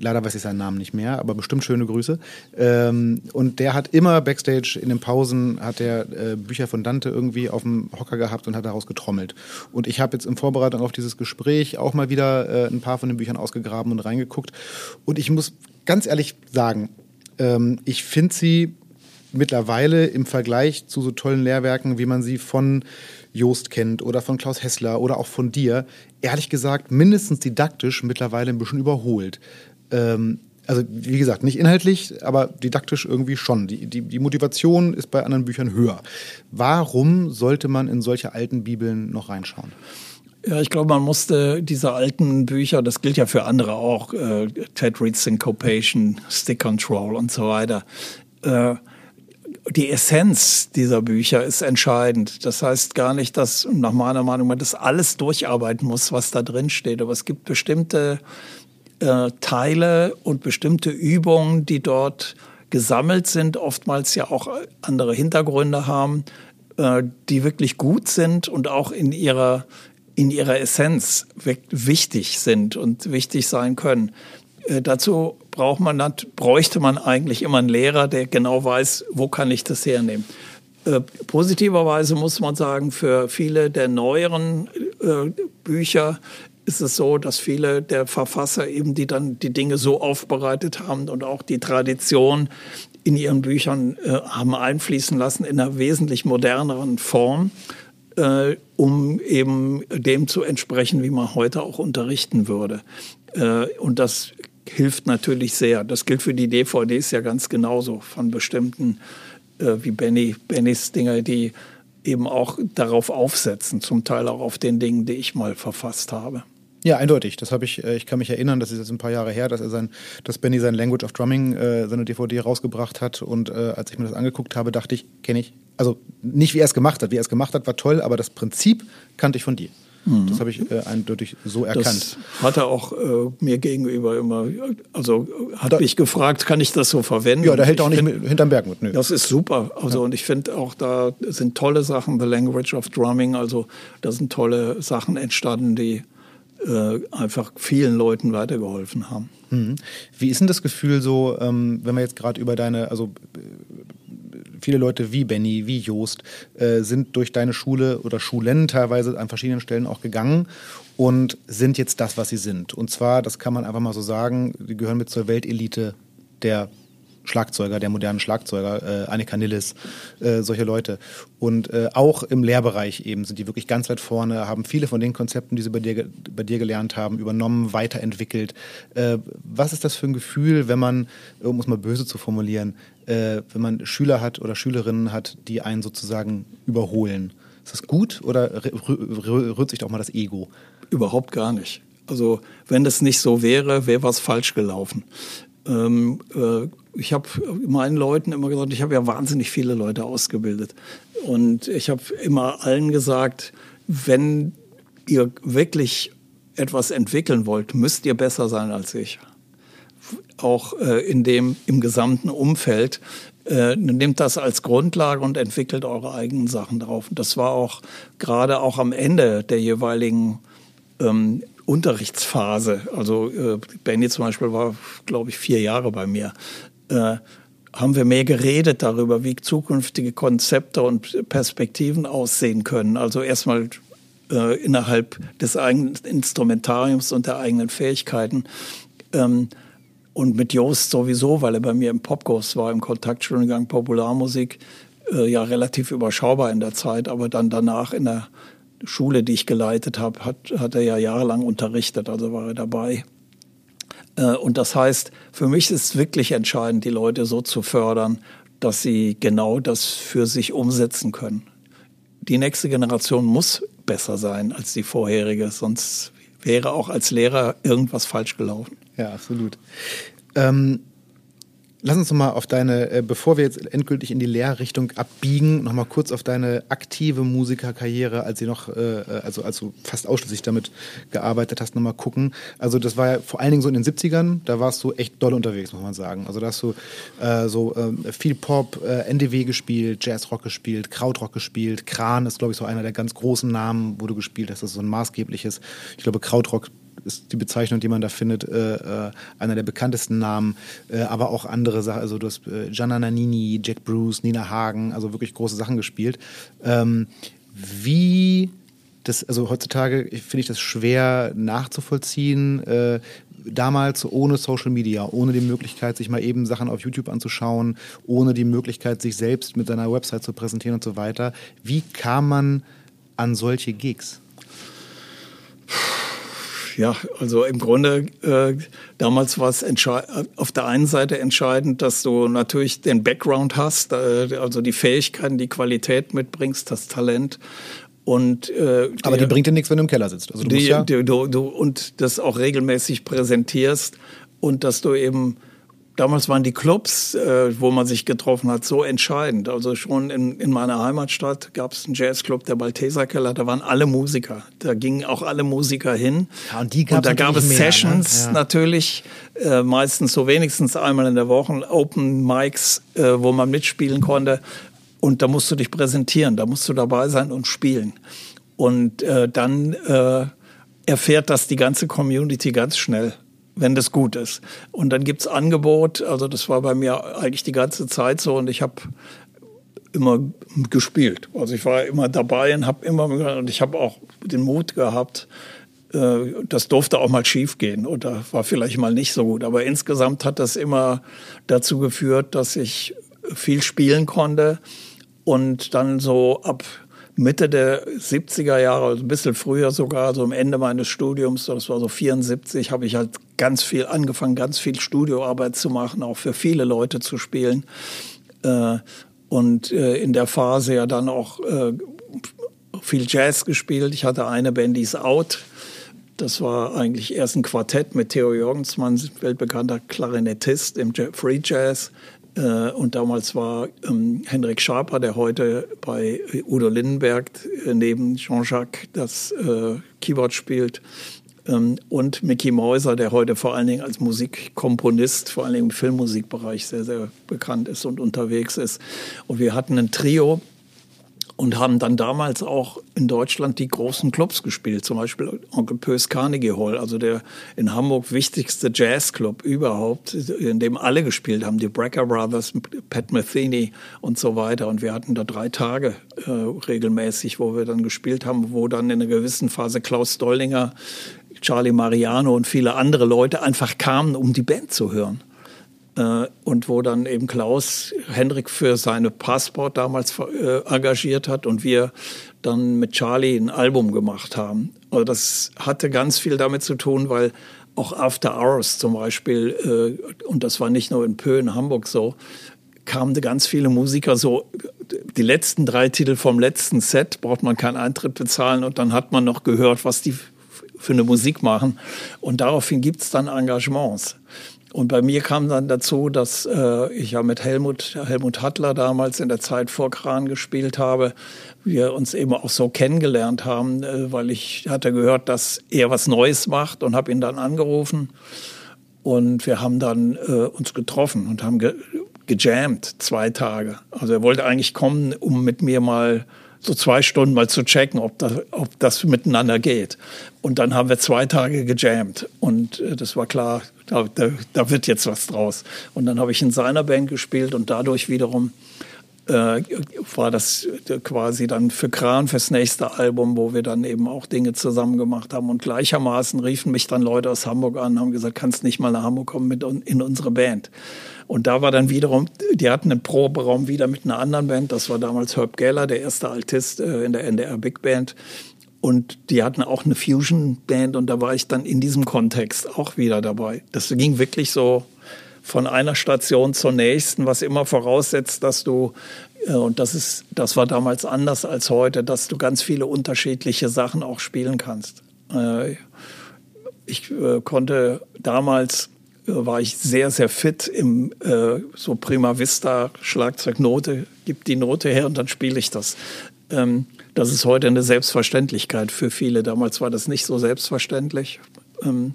leider weiß ich seinen Namen nicht mehr, aber bestimmt schöne Grüße. Ähm, und der hat immer Backstage in den Pausen hat er äh, Bücher von Dante irgendwie auf dem Hocker gehabt und hat daraus getrommelt. Und ich habe jetzt in Vorbereitung auf dieses Gespräch auch mal wieder äh, ein paar von den Büchern ausgegraben und reingeguckt. Und ich muss ganz ehrlich sagen, ähm, ich finde sie mittlerweile im Vergleich zu so tollen Lehrwerken, wie man sie von Joost kennt oder von Klaus Hessler oder auch von dir, ehrlich gesagt mindestens didaktisch mittlerweile ein bisschen überholt. Ähm, also wie gesagt, nicht inhaltlich, aber didaktisch irgendwie schon. Die, die, die Motivation ist bei anderen Büchern höher. Warum sollte man in solche alten Bibeln noch reinschauen? Ja, ich glaube, man musste diese alten Bücher, das gilt ja für andere auch, äh, Ted Reed Syncopation, Stick Control und so weiter. Äh, die Essenz dieser Bücher ist entscheidend. Das heißt gar nicht, dass nach meiner Meinung man das alles durcharbeiten muss, was da drin steht. Aber es gibt bestimmte äh, Teile und bestimmte Übungen, die dort gesammelt sind, oftmals ja auch andere Hintergründe haben, äh, die wirklich gut sind und auch in ihrer, in ihrer Essenz wichtig sind und wichtig sein können. Äh, dazu braucht man, bräuchte man eigentlich immer einen Lehrer, der genau weiß, wo kann ich das hernehmen. Äh, positiverweise muss man sagen, für viele der neueren äh, Bücher ist es so, dass viele der Verfasser eben, die dann die Dinge so aufbereitet haben und auch die Tradition in ihren Büchern äh, haben einfließen lassen in einer wesentlich moderneren Form, äh, um eben dem zu entsprechen, wie man heute auch unterrichten würde. Äh, und das hilft natürlich sehr. Das gilt für die DVDs ja ganz genauso von bestimmten, äh, wie Benny, Bennys Dinge, die eben auch darauf aufsetzen, zum Teil auch auf den Dingen, die ich mal verfasst habe. Ja, eindeutig. Das habe ich, äh, ich kann mich erinnern, das ist jetzt ein paar Jahre her, dass er sein, dass Benny sein Language of Drumming, äh, seine DVD rausgebracht hat. Und äh, als ich mir das angeguckt habe, dachte ich, kenne ich. Also nicht, wie er es gemacht hat. Wie er es gemacht hat, war toll, aber das Prinzip kannte ich von dir. Mhm. Das habe ich äh, eindeutig so erkannt. Das hat er auch äh, mir gegenüber immer, also hat da, mich gefragt, kann ich das so verwenden? Ja, da hält er auch nicht find, hinterm Berg mit. Nö. Das ist super. Also ja. und ich finde auch, da sind tolle Sachen, The Language of Drumming, also da sind tolle Sachen entstanden, die äh, einfach vielen Leuten weitergeholfen haben. Mhm. Wie ist denn das Gefühl so, ähm, wenn wir jetzt gerade über deine, also viele Leute wie Benny, wie Joost äh, sind durch deine Schule oder Schulen teilweise an verschiedenen Stellen auch gegangen und sind jetzt das, was sie sind. Und zwar, das kann man einfach mal so sagen, die gehören mit zur Weltelite der Schlagzeuger, der modernen Schlagzeuger, äh, Annika Nilles, äh, solche Leute. Und äh, auch im Lehrbereich eben sind die wirklich ganz weit vorne, haben viele von den Konzepten, die sie bei dir, bei dir gelernt haben, übernommen, weiterentwickelt. Äh, was ist das für ein Gefühl, wenn man, um es mal böse zu formulieren, äh, wenn man Schüler hat oder Schülerinnen hat, die einen sozusagen überholen? Ist das gut oder rührt sich doch mal das Ego? Überhaupt gar nicht. Also wenn das nicht so wäre, wäre was falsch gelaufen. Ähm, äh, ich habe meinen Leuten immer gesagt, ich habe ja wahnsinnig viele Leute ausgebildet. Und ich habe immer allen gesagt, wenn ihr wirklich etwas entwickeln wollt, müsst ihr besser sein als ich. Auch äh, in dem, im gesamten Umfeld. Äh, nehmt das als Grundlage und entwickelt eure eigenen Sachen drauf. Und das war auch gerade auch am Ende der jeweiligen ähm, Unterrichtsphase. Also äh, Benny zum Beispiel war, glaube ich, vier Jahre bei mir äh, haben wir mehr geredet darüber, wie zukünftige Konzepte und Perspektiven aussehen können. Also erstmal äh, innerhalb des eigenen Instrumentariums und der eigenen Fähigkeiten. Ähm, und mit Joost sowieso, weil er bei mir im Popkurs war, im Kontaktstudiengang Popularmusik, äh, ja relativ überschaubar in der Zeit, aber dann danach in der Schule, die ich geleitet habe, hat, hat er ja jahrelang unterrichtet, also war er dabei. Äh, und das heißt, für mich ist es wirklich entscheidend, die Leute so zu fördern, dass sie genau das für sich umsetzen können. Die nächste Generation muss besser sein als die vorherige, sonst wäre auch als Lehrer irgendwas falsch gelaufen. Ja, absolut. Ähm, Lass uns noch mal auf deine, äh, bevor wir jetzt endgültig in die Lehrrichtung abbiegen, noch mal kurz auf deine aktive Musikerkarriere, als sie noch, äh, äh, also als du fast ausschließlich damit gearbeitet hast, noch mal gucken. Also das war ja vor allen Dingen so in den 70ern, da warst du echt doll unterwegs, muss man sagen. Also da hast du äh, so äh, viel Pop, äh, NDW gespielt, Jazzrock gespielt, Krautrock gespielt, Kran ist, glaube ich, so einer der ganz großen Namen, wo du gespielt hast. Das ist so ein maßgebliches, ich glaube, Krautrock ist die Bezeichnung, die man da findet, äh, äh, einer der bekanntesten Namen, äh, aber auch andere Sachen, also du hast äh, Gianna Nannini, Jack Bruce, Nina Hagen, also wirklich große Sachen gespielt. Ähm, wie das, also heutzutage finde ich das schwer nachzuvollziehen. Äh, damals ohne Social Media, ohne die Möglichkeit, sich mal eben Sachen auf YouTube anzuschauen, ohne die Möglichkeit, sich selbst mit seiner Website zu präsentieren und so weiter. Wie kam man an solche Gigs? Ja, also im Grunde äh, damals war es auf der einen Seite entscheidend, dass du natürlich den Background hast, äh, also die Fähigkeiten, die Qualität mitbringst, das Talent. Und, äh, Aber die, die bringt dir nichts, wenn du im Keller sitzt. Also du die, ja du, du, und das auch regelmäßig präsentierst und dass du eben Damals waren die Clubs, äh, wo man sich getroffen hat, so entscheidend. Also schon in, in meiner Heimatstadt gab es einen Jazzclub, der Malteser Keller, da waren alle Musiker. Da gingen auch alle Musiker hin. Ja, und, die und da gab es mehr, ne? Sessions ne? ja. natürlich, äh, meistens so wenigstens einmal in der Woche, Open Mics, äh, wo man mitspielen konnte. Und da musst du dich präsentieren, da musst du dabei sein und spielen. Und äh, dann äh, erfährt das die ganze Community ganz schnell wenn das gut ist. Und dann gibt's Angebot, also das war bei mir eigentlich die ganze Zeit so und ich habe immer gespielt. Also ich war immer dabei und habe immer und ich habe auch den Mut gehabt, äh, das durfte auch mal schief gehen oder war vielleicht mal nicht so gut. Aber insgesamt hat das immer dazu geführt, dass ich viel spielen konnte und dann so ab Mitte der 70er Jahre, also ein bisschen früher sogar, so am Ende meines Studiums, das war so 74, habe ich halt ganz viel angefangen, ganz viel Studioarbeit zu machen, auch für viele Leute zu spielen. Äh, und äh, in der Phase ja dann auch äh, viel Jazz gespielt. Ich hatte eine Band, die ist Out. Das war eigentlich erst ein Quartett mit Theo Jorgensmann, weltbekannter Klarinettist im Free Jazz. Äh, und damals war ähm, Henrik Schaper, der heute bei Udo Lindenberg äh, neben Jean-Jacques das äh, Keyboard spielt, ähm, und Mickey Mäuser, der heute vor allen Dingen als Musikkomponist, vor allen Dingen im Filmmusikbereich sehr, sehr bekannt ist und unterwegs ist. Und wir hatten ein Trio, und haben dann damals auch in Deutschland die großen Clubs gespielt, zum Beispiel Onkel Pös Carnegie Hall, also der in Hamburg wichtigste Jazzclub überhaupt, in dem alle gespielt haben, die Brecker Brothers, Pat Metheny und so weiter. Und wir hatten da drei Tage äh, regelmäßig, wo wir dann gespielt haben, wo dann in einer gewissen Phase Klaus Dollinger, Charlie Mariano und viele andere Leute einfach kamen, um die Band zu hören. Äh, und wo dann eben Klaus Hendrik für seine Passport damals äh, engagiert hat und wir dann mit Charlie ein Album gemacht haben. Also das hatte ganz viel damit zu tun, weil auch After Hours zum Beispiel, äh, und das war nicht nur in Pö in Hamburg so, kamen ganz viele Musiker so, die letzten drei Titel vom letzten Set braucht man keinen Eintritt bezahlen und dann hat man noch gehört, was die für eine Musik machen. Und daraufhin gibt es dann Engagements. Und bei mir kam dann dazu, dass äh, ich ja mit Helmut, Helmut Hattler damals in der Zeit vor Kran gespielt habe. Wir uns eben auch so kennengelernt haben, äh, weil ich hatte gehört, dass er was Neues macht und habe ihn dann angerufen. Und wir haben dann äh, uns getroffen und haben ge gejammt zwei Tage. Also er wollte eigentlich kommen, um mit mir mal so zwei Stunden mal zu checken, ob das, ob das miteinander geht. Und dann haben wir zwei Tage gejammt. Und äh, das war klar, da, da, da, wird jetzt was draus. Und dann habe ich in seiner Band gespielt und dadurch wiederum äh, war das quasi dann für Kran fürs nächste Album, wo wir dann eben auch Dinge zusammen gemacht haben. Und gleichermaßen riefen mich dann Leute aus Hamburg an, haben gesagt, kannst nicht mal nach Hamburg kommen mit in unsere Band. Und da war dann wiederum, die hatten einen Proberaum wieder mit einer anderen Band. Das war damals Herb Geller, der erste Altist äh, in der NDR Big Band. Und die hatten auch eine Fusion-Band und da war ich dann in diesem Kontext auch wieder dabei. Das ging wirklich so von einer Station zur nächsten, was immer voraussetzt, dass du äh, und das ist, das war damals anders als heute, dass du ganz viele unterschiedliche Sachen auch spielen kannst. Äh, ich konnte damals war ich sehr, sehr fit im äh, so Prima Vista Schlagzeugnote, gib die Note her und dann spiele ich das. Ähm, das ist heute eine Selbstverständlichkeit für viele. Damals war das nicht so selbstverständlich. Ähm,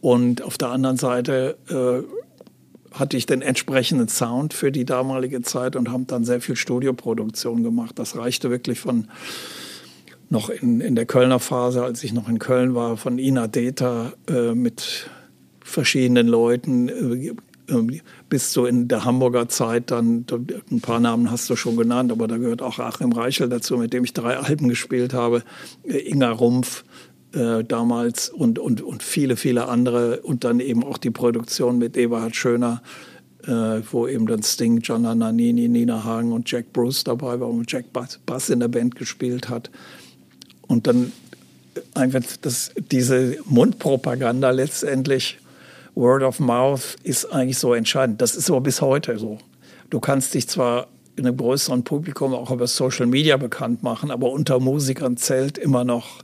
und auf der anderen Seite äh, hatte ich den entsprechenden Sound für die damalige Zeit und habe dann sehr viel Studioproduktion gemacht. Das reichte wirklich von noch in, in der Kölner Phase, als ich noch in Köln war, von Ina Deta äh, mit verschiedenen Leuten äh, äh, bis so in der Hamburger Zeit dann, ein paar Namen hast du schon genannt, aber da gehört auch Achim Reichel dazu, mit dem ich drei Alben gespielt habe, äh, Inga Rumpf äh, damals und, und, und viele, viele andere und dann eben auch die Produktion mit Eberhard Schöner, äh, wo eben dann Sting, Gianna Nannini, Nina Hagen und Jack Bruce dabei war und Jack Bass, Bass in der Band gespielt hat. Und dann einfach das, diese Mundpropaganda letztendlich Word of Mouth ist eigentlich so entscheidend. Das ist aber bis heute so. Du kannst dich zwar in einem größeren Publikum auch über Social Media bekannt machen, aber unter Musikern zählt immer noch,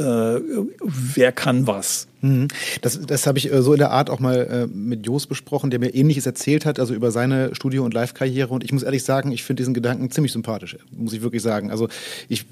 wer kann was. Mhm. Das, das habe ich äh, so in der Art auch mal äh, mit Jos besprochen, der mir Ähnliches erzählt hat, also über seine Studio- und Live-Karriere. Und ich muss ehrlich sagen, ich finde diesen Gedanken ziemlich sympathisch, muss ich wirklich sagen. Also ich,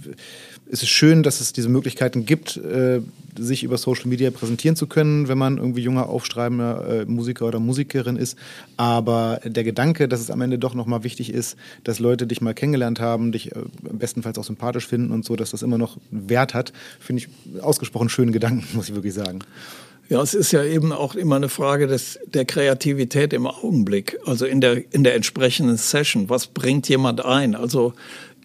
es ist schön, dass es diese Möglichkeiten gibt, äh, sich über Social Media präsentieren zu können, wenn man irgendwie junger, aufstreibender Musiker oder Musikerin ist. Aber der Gedanke, dass es am Ende doch nochmal wichtig ist, dass Leute dich mal kennengelernt haben, dich bestenfalls auch sympathisch finden und so, dass das immer noch Wert hat, finde ich ausgesprochen schönen Gedanken, (laughs) muss ich wirklich sagen. Ja, es ist ja eben auch immer eine Frage des, der Kreativität im Augenblick, also in der, in der entsprechenden Session. Was bringt jemand ein? Also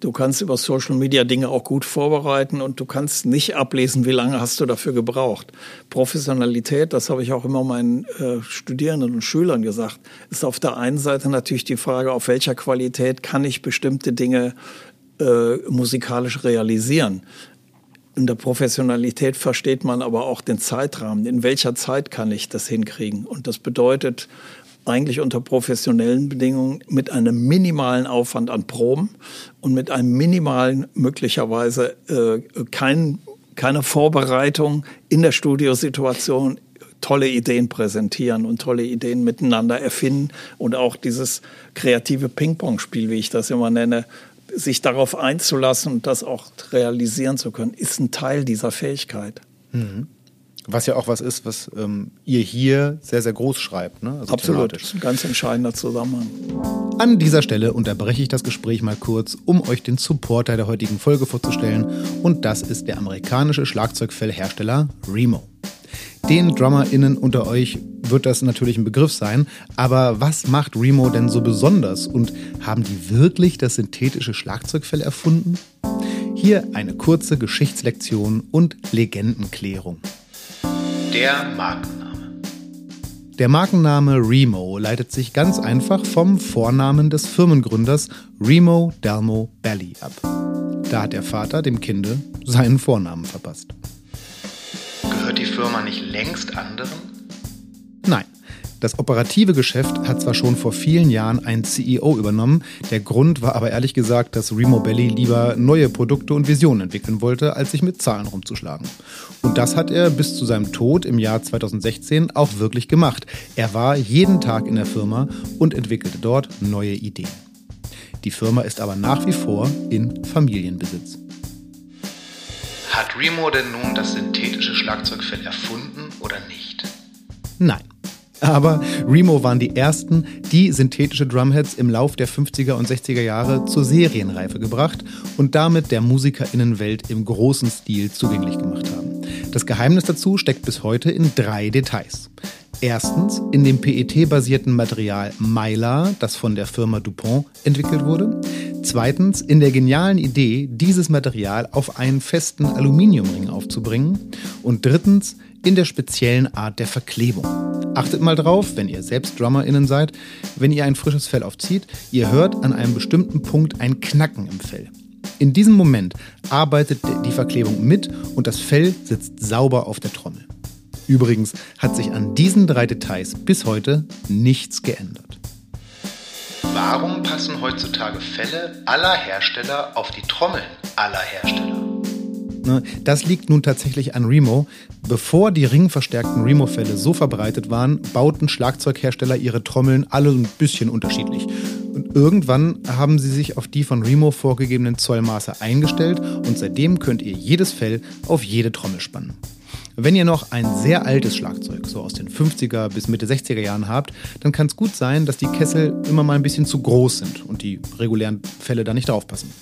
Du kannst über Social Media Dinge auch gut vorbereiten und du kannst nicht ablesen, wie lange hast du dafür gebraucht. Professionalität, das habe ich auch immer meinen äh, Studierenden und Schülern gesagt, ist auf der einen Seite natürlich die Frage, auf welcher Qualität kann ich bestimmte Dinge äh, musikalisch realisieren. In der Professionalität versteht man aber auch den Zeitrahmen. In welcher Zeit kann ich das hinkriegen? Und das bedeutet eigentlich unter professionellen Bedingungen mit einem minimalen Aufwand an Proben und mit einem minimalen, möglicherweise äh, kein, keine Vorbereitung in der Studiosituation tolle Ideen präsentieren und tolle Ideen miteinander erfinden und auch dieses kreative Ping-Pong-Spiel, wie ich das immer nenne, sich darauf einzulassen und das auch realisieren zu können, ist ein Teil dieser Fähigkeit. Mhm. Was ja auch was ist, was ähm, ihr hier sehr, sehr groß schreibt. Ne? Also Absolut, das ist ein ganz entscheidender Zusammenhang. An dieser Stelle unterbreche ich das Gespräch mal kurz, um euch den Supporter der heutigen Folge vorzustellen. Und das ist der amerikanische Schlagzeugfellhersteller Remo. Den DrummerInnen unter euch wird das natürlich ein Begriff sein, aber was macht Remo denn so besonders und haben die wirklich das synthetische Schlagzeugfell erfunden? Hier eine kurze Geschichtslektion und Legendenklärung. Der Markenname. Der Markenname Remo leitet sich ganz einfach vom Vornamen des Firmengründers Remo Delmo Belly ab. Da hat der Vater dem Kinde seinen Vornamen verpasst. Gehört die Firma nicht längst anderen? Nein. Das operative Geschäft hat zwar schon vor vielen Jahren ein CEO übernommen, der Grund war aber ehrlich gesagt, dass Remo Belli lieber neue Produkte und Visionen entwickeln wollte, als sich mit Zahlen rumzuschlagen. Und das hat er bis zu seinem Tod im Jahr 2016 auch wirklich gemacht. Er war jeden Tag in der Firma und entwickelte dort neue Ideen. Die Firma ist aber nach wie vor in Familienbesitz. Hat Remo denn nun das synthetische Schlagzeugfell erfunden oder nicht? Nein. Aber Remo waren die ersten, die synthetische Drumheads im Lauf der 50er und 60er Jahre zur Serienreife gebracht und damit der Musikerinnenwelt im großen Stil zugänglich gemacht haben. Das Geheimnis dazu steckt bis heute in drei Details. Erstens in dem PET-basierten Material Mylar, das von der Firma DuPont entwickelt wurde. Zweitens in der genialen Idee, dieses Material auf einen festen Aluminiumring aufzubringen. Und drittens in der speziellen Art der Verklebung. Achtet mal drauf, wenn ihr selbst DrummerInnen seid, wenn ihr ein frisches Fell aufzieht, ihr hört an einem bestimmten Punkt ein Knacken im Fell. In diesem Moment arbeitet die Verklebung mit und das Fell sitzt sauber auf der Trommel. Übrigens hat sich an diesen drei Details bis heute nichts geändert. Warum passen heutzutage Fälle aller Hersteller auf die Trommeln aller Hersteller? Das liegt nun tatsächlich an Remo. Bevor die ringverstärkten Remo-Fälle so verbreitet waren, bauten Schlagzeughersteller ihre Trommeln alle ein bisschen unterschiedlich. Und irgendwann haben sie sich auf die von Remo vorgegebenen Zollmaße eingestellt und seitdem könnt ihr jedes Fell auf jede Trommel spannen. Wenn ihr noch ein sehr altes Schlagzeug, so aus den 50er bis Mitte 60er Jahren habt, dann kann es gut sein, dass die Kessel immer mal ein bisschen zu groß sind und die regulären Fälle da nicht draufpassen.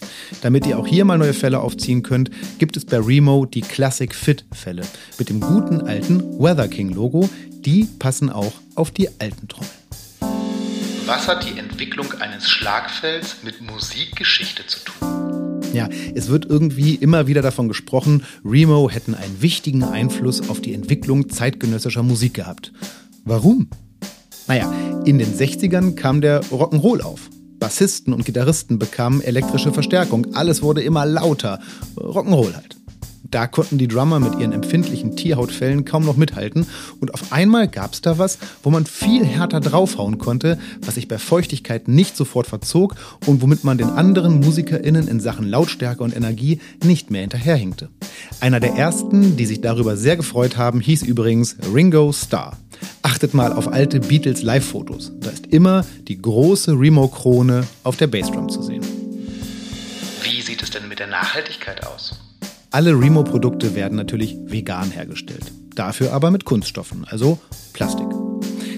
Damit ihr auch hier mal neue Fälle aufziehen könnt, gibt es bei Remo die Classic Fit Fälle mit dem guten alten Weather King Logo. Die passen auch auf die alten Trommeln. Was hat die Entwicklung eines Schlagfells mit Musikgeschichte zu tun? Ja, es wird irgendwie immer wieder davon gesprochen, Remo hätten einen wichtigen Einfluss auf die Entwicklung zeitgenössischer Musik gehabt. Warum? Naja, in den 60ern kam der Rock'n'Roll auf. Bassisten und Gitarristen bekamen elektrische Verstärkung. Alles wurde immer lauter. Rock'n'Roll halt. Da konnten die Drummer mit ihren empfindlichen Tierhautfällen kaum noch mithalten und auf einmal gab es da was, wo man viel härter draufhauen konnte, was sich bei Feuchtigkeit nicht sofort verzog und womit man den anderen MusikerInnen in Sachen Lautstärke und Energie nicht mehr hinterherhinkte. Einer der ersten, die sich darüber sehr gefreut haben, hieß übrigens Ringo Starr. Achtet mal auf alte Beatles Live-Fotos. Da ist immer die große Remo-Krone auf der Bassdrum zu sehen. Wie sieht es denn mit der Nachhaltigkeit aus? Alle Remo-Produkte werden natürlich vegan hergestellt. Dafür aber mit Kunststoffen, also Plastik.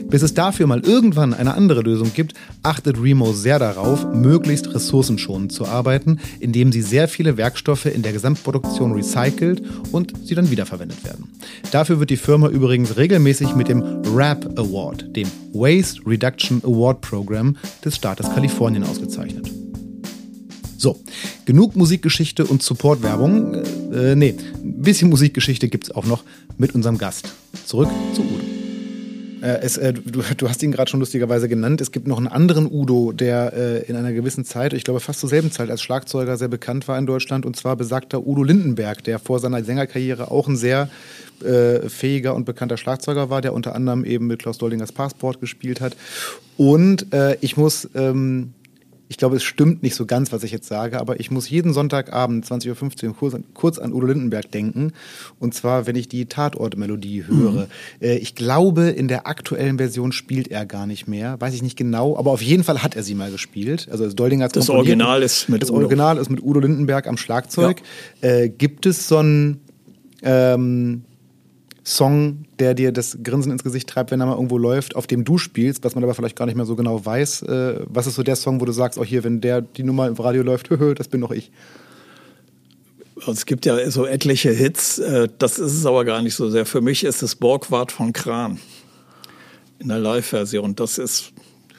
Bis es dafür mal irgendwann eine andere Lösung gibt, achtet Remo sehr darauf, möglichst ressourcenschonend zu arbeiten, indem sie sehr viele Werkstoffe in der Gesamtproduktion recycelt und sie dann wiederverwendet werden. Dafür wird die Firma übrigens regelmäßig mit dem RAP Award, dem Waste Reduction Award Program des Staates Kalifornien ausgezeichnet. So, genug Musikgeschichte und Supportwerbung. Äh, nee, ein bisschen Musikgeschichte gibt es auch noch mit unserem Gast. Zurück zu Udo. Äh, es, äh, du, du, hast ihn gerade schon lustigerweise genannt. Es gibt noch einen anderen Udo, der äh, in einer gewissen Zeit, ich glaube fast zur selben Zeit als Schlagzeuger sehr bekannt war in Deutschland, und zwar besagter Udo Lindenberg, der vor seiner Sängerkarriere auch ein sehr äh, fähiger und bekannter Schlagzeuger war, der unter anderem eben mit Klaus Doldingers Passport gespielt hat. Und äh, ich muss ähm, ich glaube, es stimmt nicht so ganz, was ich jetzt sage, aber ich muss jeden Sonntagabend 20.15 Uhr kurz, kurz, an Udo Lindenberg denken. Und zwar, wenn ich die Tatortmelodie höre. Mhm. Äh, ich glaube, in der aktuellen Version spielt er gar nicht mehr. Weiß ich nicht genau, aber auf jeden Fall hat er sie mal gespielt. Also das Doldinger Das Original ist mit Das Udo. Original ist mit Udo Lindenberg am Schlagzeug. Ja. Äh, gibt es so ein ähm, Song, der dir das Grinsen ins Gesicht treibt, wenn er mal irgendwo läuft, auf dem du spielst, was man aber vielleicht gar nicht mehr so genau weiß. Äh, was ist so der Song, wo du sagst, auch hier, wenn der die Nummer im Radio läuft, (laughs) das bin doch ich. Also es gibt ja so etliche Hits, äh, das ist es aber gar nicht so sehr. Für mich ist es Borgward von Kran in der Live-Version. Das ist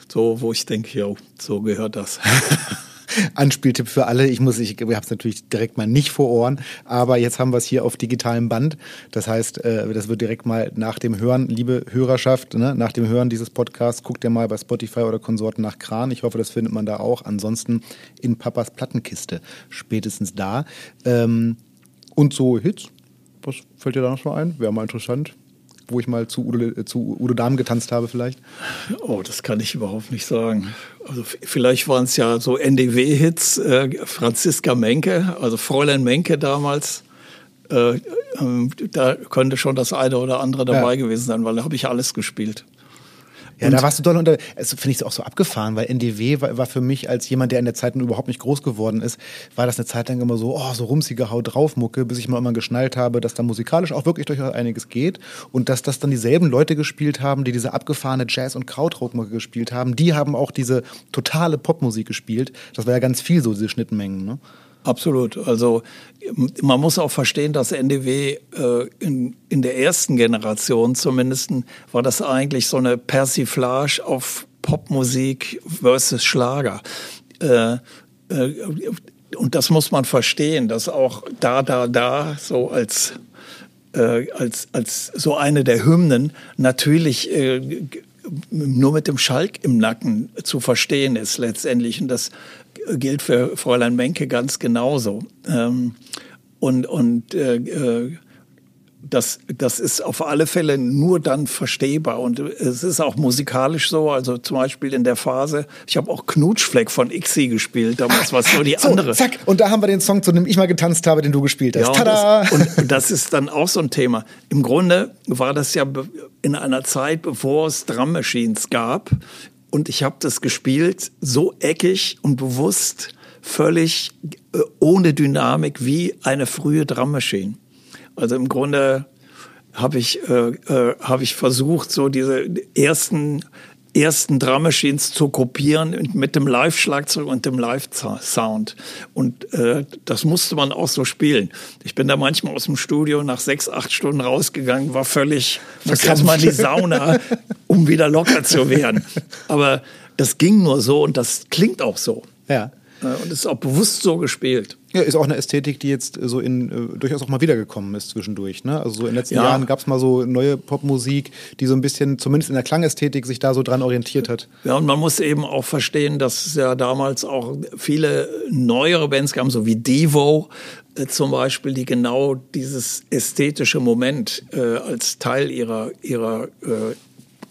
so, wo ich denke, jo, so gehört das. (laughs) Anspieltipp für alle. Ich muss, ich habe es natürlich direkt mal nicht vor Ohren, aber jetzt haben wir es hier auf digitalem Band. Das heißt, äh, das wird direkt mal nach dem Hören, liebe Hörerschaft, ne, nach dem Hören dieses Podcasts, guckt ihr mal bei Spotify oder Konsorten nach Kran. Ich hoffe, das findet man da auch. Ansonsten in Papas Plattenkiste spätestens da. Ähm, und so Hits. Was fällt dir da noch so ein? Wäre mal interessant wo ich mal zu Udo, äh, zu Udo Dahm getanzt habe vielleicht? Oh, das kann ich überhaupt nicht sagen. Also vielleicht waren es ja so NDW-Hits, äh, Franziska Menke, also Fräulein Menke damals. Äh, äh, da könnte schon das eine oder andere dabei ja. gewesen sein, weil da habe ich alles gespielt. Ja, und da warst du doll unter, das finde ich auch so abgefahren, weil NDW war, war, für mich als jemand, der in der Zeit überhaupt nicht groß geworden ist, war das eine Zeit lang immer so, oh, so rumsige Haut drauf Mucke, bis ich mal immer geschnallt habe, dass da musikalisch auch wirklich durchaus einiges geht und dass das dann dieselben Leute gespielt haben, die diese abgefahrene Jazz- und Krautrockmucke gespielt haben, die haben auch diese totale Popmusik gespielt. Das war ja ganz viel so, diese Schnittmengen, ne? Absolut. Also man muss auch verstehen, dass NDW äh, in, in der ersten Generation zumindest war das eigentlich so eine Persiflage auf Popmusik versus Schlager. Äh, äh, und das muss man verstehen, dass auch da, da, da so als äh, als, als so eine der Hymnen natürlich äh, nur mit dem Schalk im Nacken zu verstehen ist letztendlich. Und das gilt für Fräulein Menke ganz genauso. Ähm, und und äh, äh, das, das ist auf alle Fälle nur dann verstehbar. Und es ist auch musikalisch so. Also zum Beispiel in der Phase, ich habe auch Knutschfleck von Ixi gespielt, damals war es so die so, andere. Zack, und da haben wir den Song, zu dem ich mal getanzt habe, den du gespielt hast. Ja, Tada! Und das, und (laughs) das ist dann auch so ein Thema. Im Grunde war das ja in einer Zeit, bevor es Drum Machines gab, und ich habe das gespielt so eckig und bewusst, völlig äh, ohne Dynamik wie eine frühe Drum. Also im Grunde habe ich, äh, äh, hab ich versucht, so diese ersten ersten Drum Machines zu kopieren mit dem Live-Schlagzeug und dem Live-Sound. Und äh, das musste man auch so spielen. Ich bin da manchmal aus dem Studio nach sechs, acht Stunden rausgegangen, war völlig, muss erstmal in die (laughs) Sauna, um wieder locker zu werden. Aber das ging nur so und das klingt auch so. Ja. Und ist auch bewusst so gespielt. Ja, ist auch eine Ästhetik, die jetzt so in äh, durchaus auch mal wiedergekommen ist zwischendurch. Ne? Also so in den letzten ja. Jahren gab es mal so neue Popmusik, die so ein bisschen, zumindest in der Klangästhetik, sich da so dran orientiert hat. Ja, und man muss eben auch verstehen, dass es ja damals auch viele neuere Bands gab, so wie Devo äh, zum Beispiel, die genau dieses ästhetische Moment äh, als Teil ihrer, ihrer äh,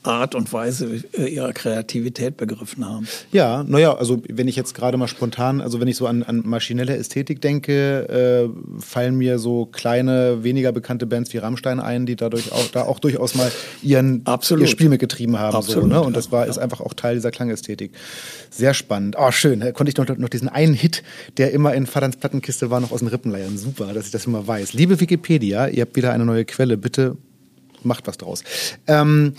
Art und Weise äh, ihrer Kreativität begriffen haben. Ja, naja, also wenn ich jetzt gerade mal spontan, also wenn ich so an, an maschinelle Ästhetik denke, äh, fallen mir so kleine, weniger bekannte Bands wie Rammstein ein, die dadurch auch, da auch durchaus mal ihren, ihr Spiel mitgetrieben haben. Absolut, so, ne? Und das war, ist einfach auch Teil dieser Klangästhetik. Sehr spannend. Oh, schön. Da konnte ich noch, noch diesen einen Hit, der immer in Vaterns Plattenkiste war, noch aus den Rippen leiern. Super, dass ich das immer weiß. Liebe Wikipedia, ihr habt wieder eine neue Quelle. Bitte macht was draus. Ähm,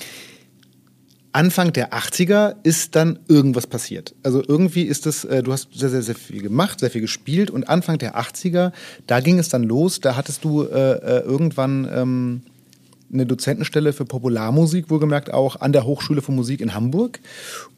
Anfang der 80er ist dann irgendwas passiert. Also irgendwie ist es, äh, du hast sehr, sehr, sehr viel gemacht, sehr viel gespielt und Anfang der 80er, da ging es dann los, da hattest du äh, äh, irgendwann ähm, eine Dozentenstelle für Popularmusik, wohlgemerkt auch an der Hochschule für Musik in Hamburg.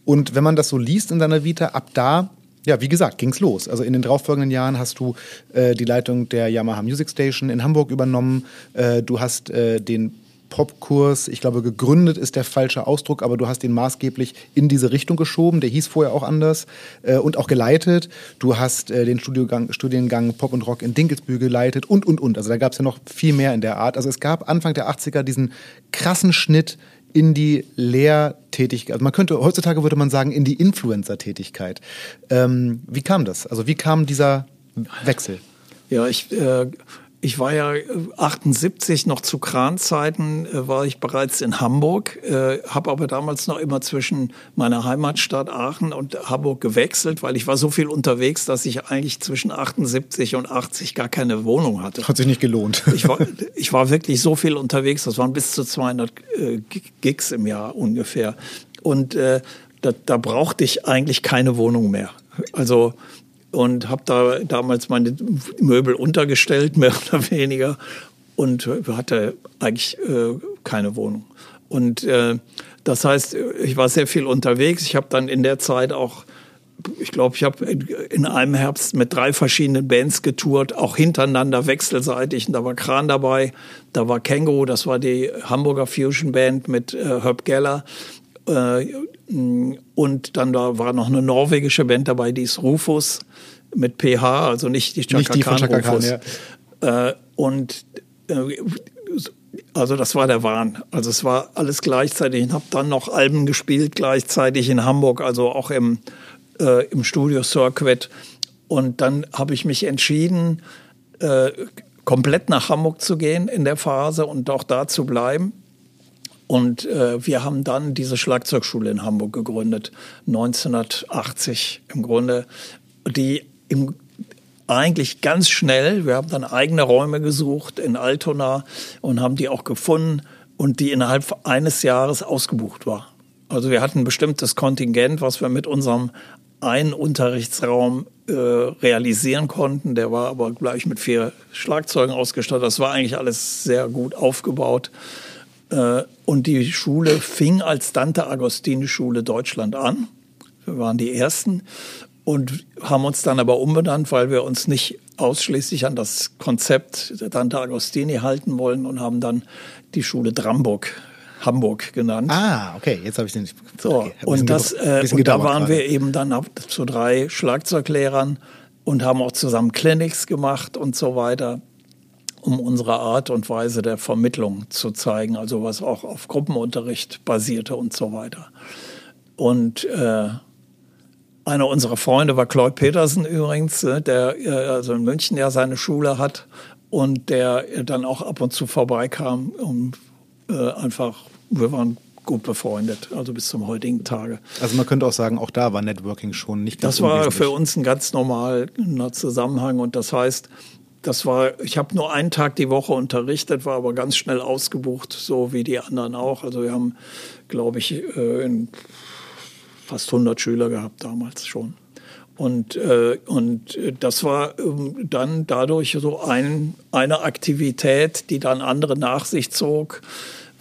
Und wenn man das so liest in deiner Vita, ab da ja, wie gesagt, ging's los. Also in den darauffolgenden Jahren hast du äh, die Leitung der Yamaha Music Station in Hamburg übernommen. Äh, du hast äh, den Popkurs, ich glaube, gegründet ist der falsche Ausdruck, aber du hast ihn maßgeblich in diese Richtung geschoben. Der hieß vorher auch anders äh, und auch geleitet. Du hast äh, den Studiengang, Studiengang Pop und Rock in Dinkelsbühl geleitet und, und, und. Also da gab es ja noch viel mehr in der Art. Also es gab Anfang der 80er diesen krassen Schnitt in die Lehrtätigkeit. Also man könnte, heutzutage würde man sagen, in die Influencer-Tätigkeit. Ähm, wie kam das? Also wie kam dieser Wechsel? Ja, ich äh, ich war ja 78 äh, noch zu Kranzeiten äh, war ich bereits in Hamburg, äh, habe aber damals noch immer zwischen meiner Heimatstadt Aachen und Hamburg gewechselt, weil ich war so viel unterwegs, dass ich eigentlich zwischen 78 und 80 gar keine Wohnung hatte. Hat sich nicht gelohnt. Ich war, ich war wirklich so viel unterwegs, das waren bis zu 200 äh, Gigs im Jahr ungefähr. Und äh, da, da brauchte ich eigentlich keine Wohnung mehr. Also und habe da damals meine Möbel untergestellt, mehr (laughs) oder weniger, und hatte eigentlich äh, keine Wohnung. Und äh, das heißt, ich war sehr viel unterwegs. Ich habe dann in der Zeit auch, ich glaube, ich habe in einem Herbst mit drei verschiedenen Bands getourt, auch hintereinander wechselseitig. Und da war Kran dabei, da war Känguru, das war die Hamburger Fusion Band mit äh, Herb Geller. Äh, und dann da war noch eine norwegische Band dabei, die ist Rufus mit PH, also nicht die Chaka, nicht die Khan, Chaka Khan ja. Äh, und äh, also das war der Wahn. Also es war alles gleichzeitig. Ich habe dann noch Alben gespielt gleichzeitig in Hamburg, also auch im, äh, im Studio Circuit. Und dann habe ich mich entschieden, äh, komplett nach Hamburg zu gehen in der Phase und auch da zu bleiben. Und äh, wir haben dann diese Schlagzeugschule in Hamburg gegründet, 1980 im Grunde, die im, eigentlich ganz schnell, wir haben dann eigene Räume gesucht in Altona und haben die auch gefunden und die innerhalb eines Jahres ausgebucht war. Also wir hatten ein bestimmtes Kontingent, was wir mit unserem einen Unterrichtsraum äh, realisieren konnten. Der war aber gleich mit vier Schlagzeugen ausgestattet. Das war eigentlich alles sehr gut aufgebaut. Äh, und die Schule fing als Dante Agostini Schule Deutschland an. Wir waren die Ersten und haben uns dann aber umbenannt, weil wir uns nicht ausschließlich an das Konzept Dante Agostini halten wollen und haben dann die Schule Dramburg Hamburg genannt. Ah, okay, jetzt habe ich den. So, okay, und, das, äh, und da waren gerade. wir eben dann zu drei Schlagzeuglehrern und haben auch zusammen Clinics gemacht und so weiter um unsere Art und Weise der Vermittlung zu zeigen, also was auch auf Gruppenunterricht basierte und so weiter. Und äh, einer unserer Freunde war Claude Petersen übrigens, äh, der äh, also in München ja seine Schule hat und der dann auch ab und zu vorbeikam, um äh, einfach, wir waren gut befreundet, also bis zum heutigen Tage. Also man könnte auch sagen, auch da war Networking schon nicht ganz Das war für uns ein ganz normaler Zusammenhang und das heißt, das war, ich habe nur einen Tag die Woche unterrichtet, war aber ganz schnell ausgebucht, so wie die anderen auch. Also wir haben, glaube ich, äh, fast 100 Schüler gehabt damals schon. Und, äh, und das war ähm, dann dadurch so ein, eine Aktivität, die dann andere nach sich zog,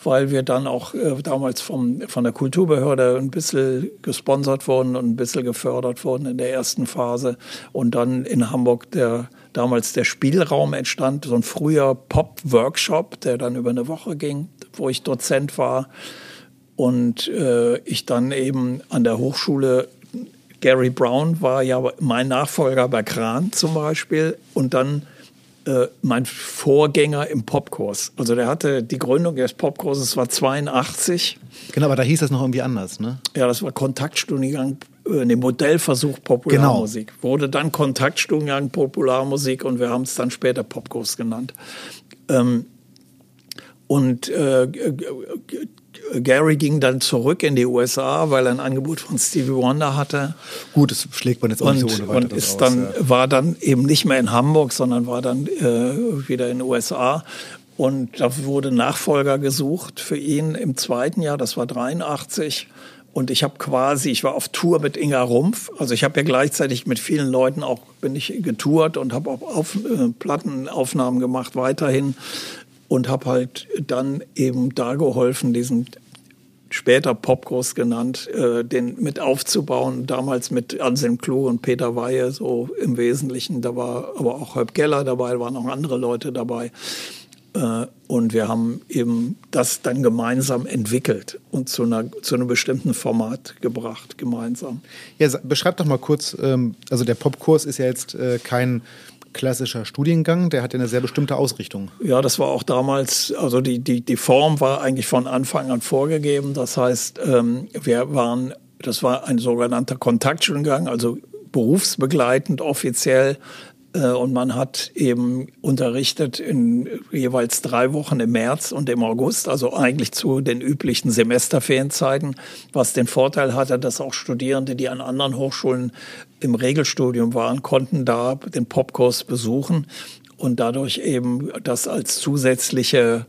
weil wir dann auch äh, damals vom, von der Kulturbehörde ein bisschen gesponsert wurden und ein bisschen gefördert wurden in der ersten Phase. Und dann in Hamburg der damals der Spielraum entstand, so ein früher Pop-Workshop, der dann über eine Woche ging, wo ich Dozent war. Und äh, ich dann eben an der Hochschule, Gary Brown war ja mein Nachfolger bei Kran zum Beispiel. Und dann äh, mein Vorgänger im Popkurs. Also der hatte die Gründung des Popkurses war 82. Genau, aber da hieß das noch irgendwie anders, ne? Ja, das war Kontaktstudiengang äh, den Modellversuch Popularmusik. Genau. Wurde dann Kontaktstudiengang Popularmusik und wir haben es dann später Popkurs genannt. Ähm, und äh, Gary ging dann zurück in die USA, weil er ein Angebot von Stevie Wonder hatte. Gut, das schlägt man jetzt auch und, nicht so ohne weiteres Und ist aus, dann, ja. war dann eben nicht mehr in Hamburg, sondern war dann äh, wieder in den USA. Und da wurde Nachfolger gesucht für ihn im zweiten Jahr, das war 83. Und ich habe quasi, ich war auf Tour mit Inga Rumpf. Also ich habe ja gleichzeitig mit vielen Leuten auch, bin ich getourt und habe auch auf, äh, Plattenaufnahmen gemacht weiterhin. Und habe halt dann eben da geholfen, diesen später Popkurs genannt, äh, den mit aufzubauen. Damals mit Anselm Klo und Peter Weihe so im Wesentlichen. Da war aber auch Herb Geller dabei, da waren noch andere Leute dabei. Äh, und wir haben eben das dann gemeinsam entwickelt und zu, einer, zu einem bestimmten Format gebracht, gemeinsam. Ja, beschreib doch mal kurz, ähm, also der Popkurs ist ja jetzt äh, kein klassischer Studiengang, der hat ja eine sehr bestimmte Ausrichtung. Ja, das war auch damals, also die, die, die Form war eigentlich von Anfang an vorgegeben. Das heißt, ähm, wir waren, das war ein sogenannter Kontaktstudiengang, also berufsbegleitend offiziell äh, und man hat eben unterrichtet in jeweils drei Wochen im März und im August, also eigentlich zu den üblichen Semesterferienzeiten, was den Vorteil hatte, dass auch Studierende, die an anderen Hochschulen im Regelstudium waren, konnten da den Popkurs besuchen und dadurch eben das als zusätzliche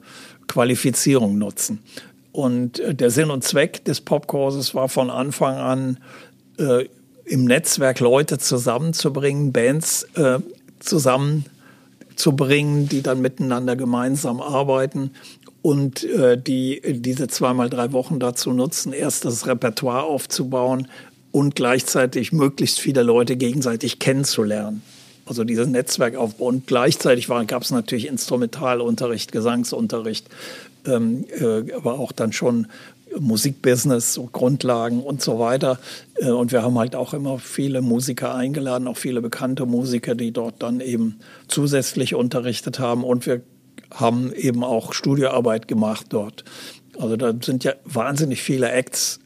Qualifizierung nutzen. Und äh, der Sinn und Zweck des Popkurses war von Anfang an, äh, im Netzwerk Leute zusammenzubringen, Bands äh, zusammenzubringen, die dann miteinander gemeinsam arbeiten und äh, die diese zweimal drei Wochen dazu nutzen, erst das Repertoire aufzubauen und gleichzeitig möglichst viele Leute gegenseitig kennenzulernen. Also dieses Netzwerkaufbau. Und gleichzeitig gab es natürlich Instrumentalunterricht, Gesangsunterricht, ähm, äh, aber auch dann schon Musikbusiness, so Grundlagen und so weiter. Äh, und wir haben halt auch immer viele Musiker eingeladen, auch viele bekannte Musiker, die dort dann eben zusätzlich unterrichtet haben. Und wir haben eben auch Studioarbeit gemacht dort. Also da sind ja wahnsinnig viele Acts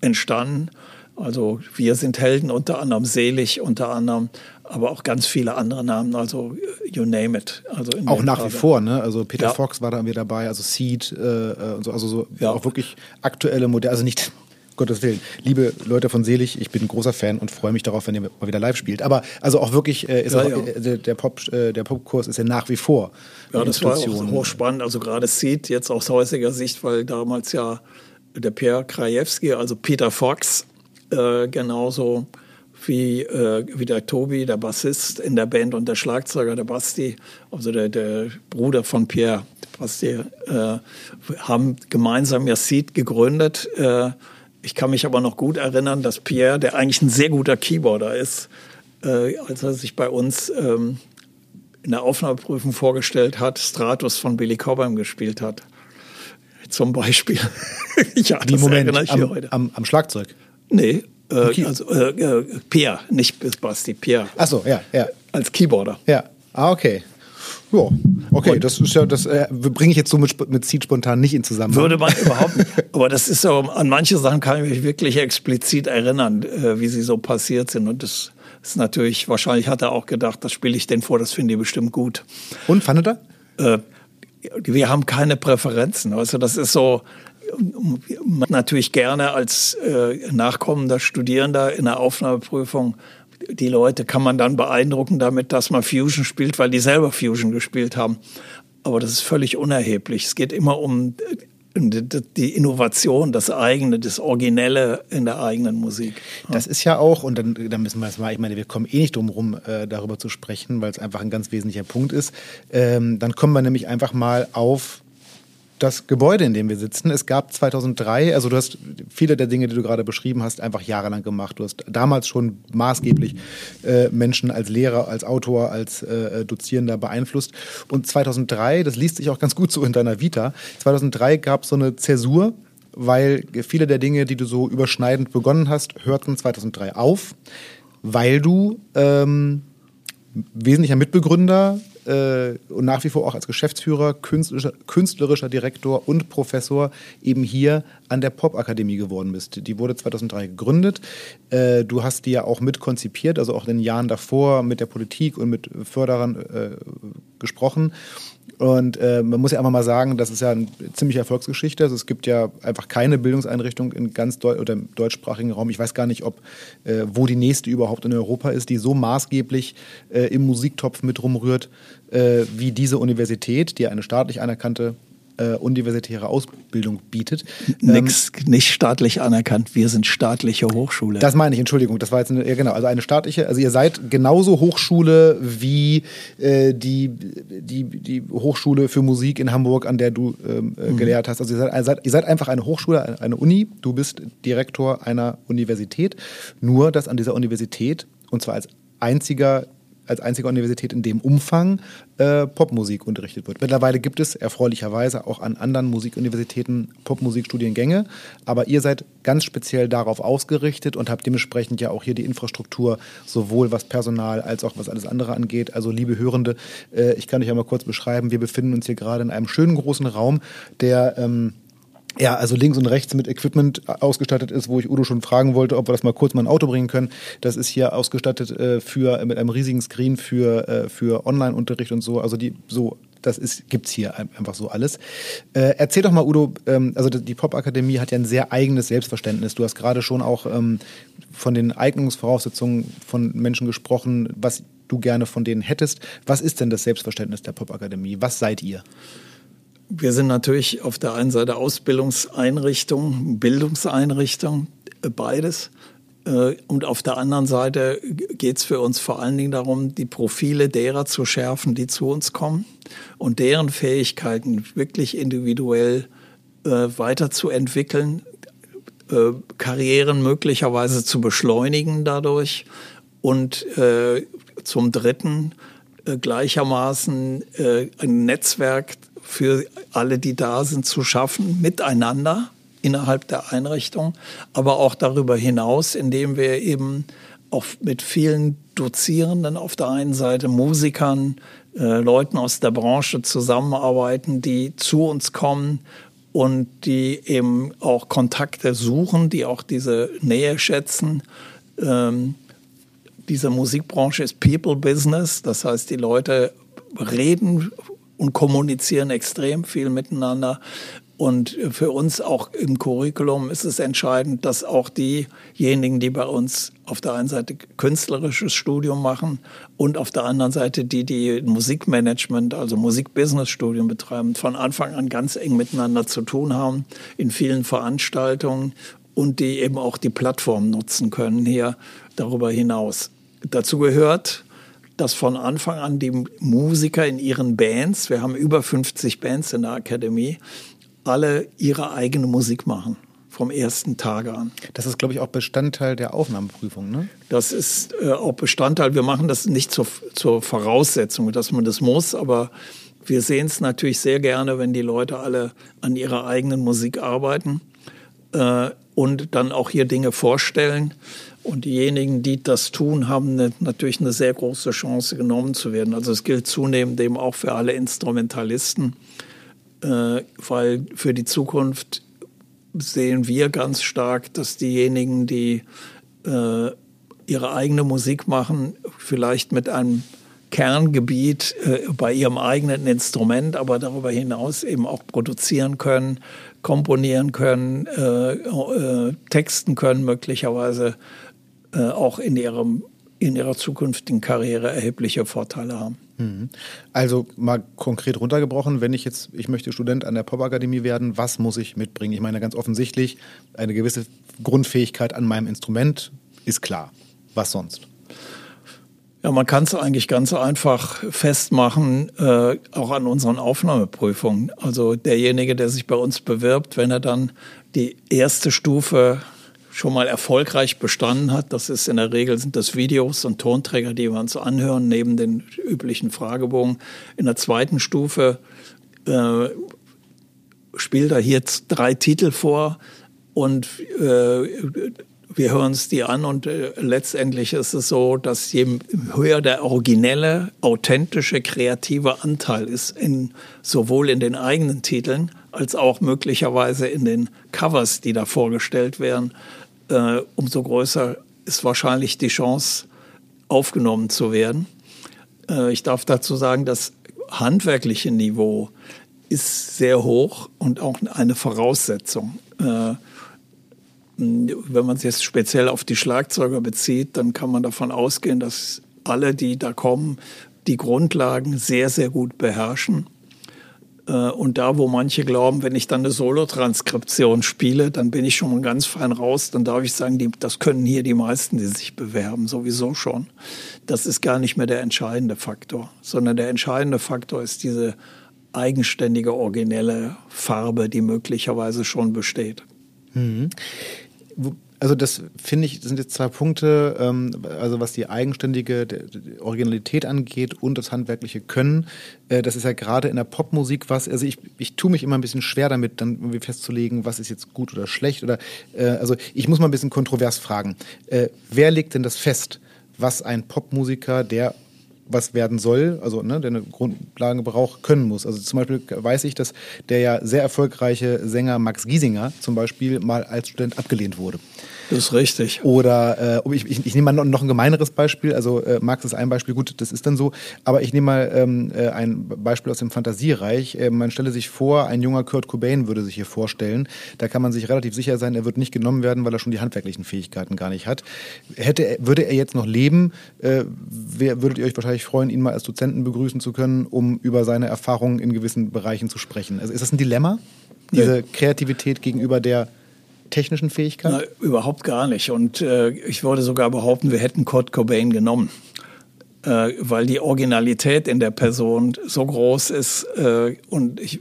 entstanden. Also wir sind Helden, unter anderem Selig, unter anderem, aber auch ganz viele andere Namen, also you name it. Also auch nach Grade. wie vor, ne? Also Peter ja. Fox war da wieder dabei, also Seed äh, äh, und so, also so ja. auch wirklich aktuelle Modelle, also nicht (laughs) Gottes Willen. Liebe Leute von Selig, ich bin ein großer Fan und freue mich darauf, wenn ihr mal wieder live spielt. Aber also auch wirklich äh, ist ja, auch, ja. Äh, der Pop äh, der Popkurs ist ja nach wie vor. Ja, das war auch hochspannend. Also gerade Seed jetzt aus heutiger Sicht, weil damals ja der Pierre Krajewski, also Peter Fox, äh, genauso wie, äh, wie der Tobi, der Bassist in der Band und der Schlagzeuger, der Basti, also der, der Bruder von Pierre, Basti, äh, haben gemeinsam ja Seed gegründet. Äh, ich kann mich aber noch gut erinnern, dass Pierre, der eigentlich ein sehr guter Keyboarder ist, äh, als er sich bei uns ähm, in der Aufnahmeprüfung vorgestellt hat, Stratus von Billy Cobham gespielt hat. Zum Beispiel. (laughs) ja, Wie Moment, am, am, am Schlagzeug? Nee, äh, also äh, äh, Pierre, nicht Basti, Pierre. Ach so, ja, ja. Als Keyboarder. Ja, ah, okay. Ja, okay, Und das ist ja, das äh, bringe ich jetzt so mit, mit Seed spontan nicht in Zusammenhang. Würde man überhaupt (laughs) nicht. Aber das ist so, an manche Sachen kann ich mich wirklich explizit erinnern, äh, wie sie so passiert sind. Und das ist natürlich, wahrscheinlich hat er auch gedacht, das spiele ich denn vor, das finde ich bestimmt gut. Und fandet er? Äh, wir haben keine Präferenzen. Also das ist so, natürlich gerne als äh, nachkommender Studierender in der Aufnahmeprüfung die Leute kann man dann beeindrucken damit, dass man Fusion spielt, weil die selber Fusion gespielt haben. Aber das ist völlig unerheblich. Es geht immer um die Innovation, das eigene, das Originelle in der eigenen Musik. Das ist ja auch, und dann, dann müssen wir es mal, ich meine, wir kommen eh nicht drum rum, äh, darüber zu sprechen, weil es einfach ein ganz wesentlicher Punkt ist. Ähm, dann kommen wir nämlich einfach mal auf das Gebäude, in dem wir sitzen. Es gab 2003, also du hast viele der Dinge, die du gerade beschrieben hast, einfach jahrelang gemacht. Du hast damals schon maßgeblich äh, Menschen als Lehrer, als Autor, als äh, Dozierender beeinflusst. Und 2003, das liest sich auch ganz gut so in deiner Vita, 2003 gab es so eine Zäsur, weil viele der Dinge, die du so überschneidend begonnen hast, hörten 2003 auf, weil du ähm, wesentlicher Mitbegründer äh, und nach wie vor auch als Geschäftsführer, künstlerischer, künstlerischer Direktor und Professor eben hier an der Popakademie geworden bist. Die wurde 2003 gegründet. Äh, du hast die ja auch mitkonzipiert, also auch in den Jahren davor mit der Politik und mit Förderern äh, gesprochen. Und äh, man muss ja einfach mal sagen, das ist ja eine ziemliche Erfolgsgeschichte. Also es gibt ja einfach keine Bildungseinrichtung in ganz Deu oder im deutschsprachigen Raum. Ich weiß gar nicht, ob äh, wo die nächste überhaupt in Europa ist, die so maßgeblich äh, im Musiktopf mit rumrührt äh, wie diese Universität, die eine staatlich anerkannte äh, universitäre Ausbildung bietet. Nix, ähm, nicht staatlich anerkannt, wir sind staatliche Hochschule. Das meine ich, Entschuldigung, das war jetzt eine, ja genau, also eine staatliche, also ihr seid genauso Hochschule wie äh, die, die, die Hochschule für Musik in Hamburg, an der du ähm, äh, mhm. gelehrt hast. Also ihr seid, ihr seid, ihr seid einfach eine Hochschule, eine Uni, du bist Direktor einer Universität, nur dass an dieser Universität, und zwar als einziger als einzige Universität in dem Umfang äh, Popmusik unterrichtet wird. Mittlerweile gibt es erfreulicherweise auch an anderen Musikuniversitäten Popmusikstudiengänge, aber ihr seid ganz speziell darauf ausgerichtet und habt dementsprechend ja auch hier die Infrastruktur, sowohl was Personal als auch was alles andere angeht. Also liebe Hörende, äh, ich kann euch ja mal kurz beschreiben, wir befinden uns hier gerade in einem schönen großen Raum, der ähm, ja, also links und rechts mit Equipment ausgestattet ist, wo ich Udo schon fragen wollte, ob wir das mal kurz mal ein Auto bringen können. Das ist hier ausgestattet äh, für mit einem riesigen Screen für äh, für Online-Unterricht und so. Also die so das ist, gibt's hier einfach so alles. Äh, erzähl doch mal, Udo, ähm, also die Pop-Akademie hat ja ein sehr eigenes Selbstverständnis. Du hast gerade schon auch ähm, von den Eignungsvoraussetzungen von Menschen gesprochen, was du gerne von denen hättest. Was ist denn das Selbstverständnis der Pop-Akademie? Was seid ihr? Wir sind natürlich auf der einen Seite Ausbildungseinrichtung, Bildungseinrichtung, äh, beides. Äh, und auf der anderen Seite geht es für uns vor allen Dingen darum, die Profile derer zu schärfen, die zu uns kommen und deren Fähigkeiten wirklich individuell äh, weiterzuentwickeln, äh, Karrieren möglicherweise zu beschleunigen dadurch und äh, zum Dritten äh, gleichermaßen ein Netzwerk für alle, die da sind, zu schaffen, miteinander innerhalb der Einrichtung, aber auch darüber hinaus, indem wir eben auch mit vielen Dozierenden auf der einen Seite, Musikern, äh, Leuten aus der Branche zusammenarbeiten, die zu uns kommen und die eben auch Kontakte suchen, die auch diese Nähe schätzen. Ähm, diese Musikbranche ist People Business, das heißt, die Leute reden und kommunizieren extrem viel miteinander. Und für uns auch im Curriculum ist es entscheidend, dass auch diejenigen, die bei uns auf der einen Seite künstlerisches Studium machen und auf der anderen Seite die, die Musikmanagement, also Musikbusiness-Studium betreiben, von Anfang an ganz eng miteinander zu tun haben in vielen Veranstaltungen und die eben auch die Plattform nutzen können hier darüber hinaus. Dazu gehört, dass von Anfang an die Musiker in ihren Bands, wir haben über 50 Bands in der Akademie, alle ihre eigene Musik machen vom ersten Tage an. Das ist, glaube ich, auch Bestandteil der Aufnahmeprüfung, ne? Das ist äh, auch Bestandteil. Wir machen das nicht zur, zur Voraussetzung, dass man das muss, aber wir sehen es natürlich sehr gerne, wenn die Leute alle an ihrer eigenen Musik arbeiten äh, und dann auch hier Dinge vorstellen. Und diejenigen, die das tun, haben eine, natürlich eine sehr große Chance genommen zu werden. Also es gilt zunehmend eben auch für alle Instrumentalisten, äh, weil für die Zukunft sehen wir ganz stark, dass diejenigen, die äh, ihre eigene Musik machen, vielleicht mit einem Kerngebiet äh, bei ihrem eigenen Instrument, aber darüber hinaus eben auch produzieren können, komponieren können, texten können möglicherweise äh, auch in, ihrem, in ihrer zukünftigen Karriere erhebliche Vorteile haben. Mhm. Also mal konkret runtergebrochen, wenn ich jetzt, ich möchte Student an der Popakademie werden, was muss ich mitbringen? Ich meine ganz offensichtlich, eine gewisse Grundfähigkeit an meinem Instrument ist klar. Was sonst? Ja, man kann es eigentlich ganz einfach festmachen, äh, auch an unseren Aufnahmeprüfungen. Also derjenige, der sich bei uns bewirbt, wenn er dann die erste Stufe schon mal erfolgreich bestanden hat. Das ist in der Regel sind das Videos und Tonträger, die wir uns anhören, neben den üblichen Fragebogen. In der zweiten Stufe äh, spielt er hier drei Titel vor und äh, wir hören uns die an und äh, letztendlich ist es so, dass je höher der originelle, authentische, kreative Anteil ist, in, sowohl in den eigenen Titeln als auch möglicherweise in den Covers, die da vorgestellt werden, äh, umso größer ist wahrscheinlich die Chance, aufgenommen zu werden. Äh, ich darf dazu sagen, das handwerkliche Niveau ist sehr hoch und auch eine Voraussetzung. Äh, wenn man es jetzt speziell auf die Schlagzeuger bezieht, dann kann man davon ausgehen, dass alle, die da kommen, die Grundlagen sehr, sehr gut beherrschen. Äh, und da, wo manche glauben, wenn ich dann eine Solo-Transkription spiele, dann bin ich schon mal ganz fein raus, dann darf ich sagen, die, das können hier die meisten, die sich bewerben, sowieso schon. Das ist gar nicht mehr der entscheidende Faktor, sondern der entscheidende Faktor ist diese eigenständige, originelle Farbe, die möglicherweise schon besteht. Mhm also das finde ich, das sind jetzt zwei Punkte, ähm, also was die eigenständige die Originalität angeht und das handwerkliche Können. Äh, das ist ja gerade in der Popmusik was, also ich, ich tue mich immer ein bisschen schwer damit, dann irgendwie festzulegen, was ist jetzt gut oder schlecht oder, äh, also ich muss mal ein bisschen kontrovers fragen. Äh, wer legt denn das fest, was ein Popmusiker, der was werden soll, also ne, der eine Grundlage braucht, können muss. Also zum Beispiel weiß ich, dass der ja sehr erfolgreiche Sänger Max Giesinger zum Beispiel mal als Student abgelehnt wurde. Das ist richtig. Oder äh, ich, ich, ich nehme mal noch ein gemeineres Beispiel. Also äh, Marx ist ein Beispiel, gut, das ist dann so. Aber ich nehme mal ähm, äh, ein Beispiel aus dem Fantasiereich. Äh, man stelle sich vor, ein junger Kurt Cobain würde sich hier vorstellen. Da kann man sich relativ sicher sein, er wird nicht genommen werden, weil er schon die handwerklichen Fähigkeiten gar nicht hat. Hätte, würde er jetzt noch leben, äh, wär, würdet ihr euch wahrscheinlich freuen, ihn mal als Dozenten begrüßen zu können, um über seine Erfahrungen in gewissen Bereichen zu sprechen. Also ist das ein Dilemma? Diese Kreativität gegenüber der technischen Fähigkeit? Na, überhaupt gar nicht. Und äh, ich würde sogar behaupten, wir hätten Kurt Cobain genommen. Äh, weil die Originalität in der Person so groß ist. Äh, und ich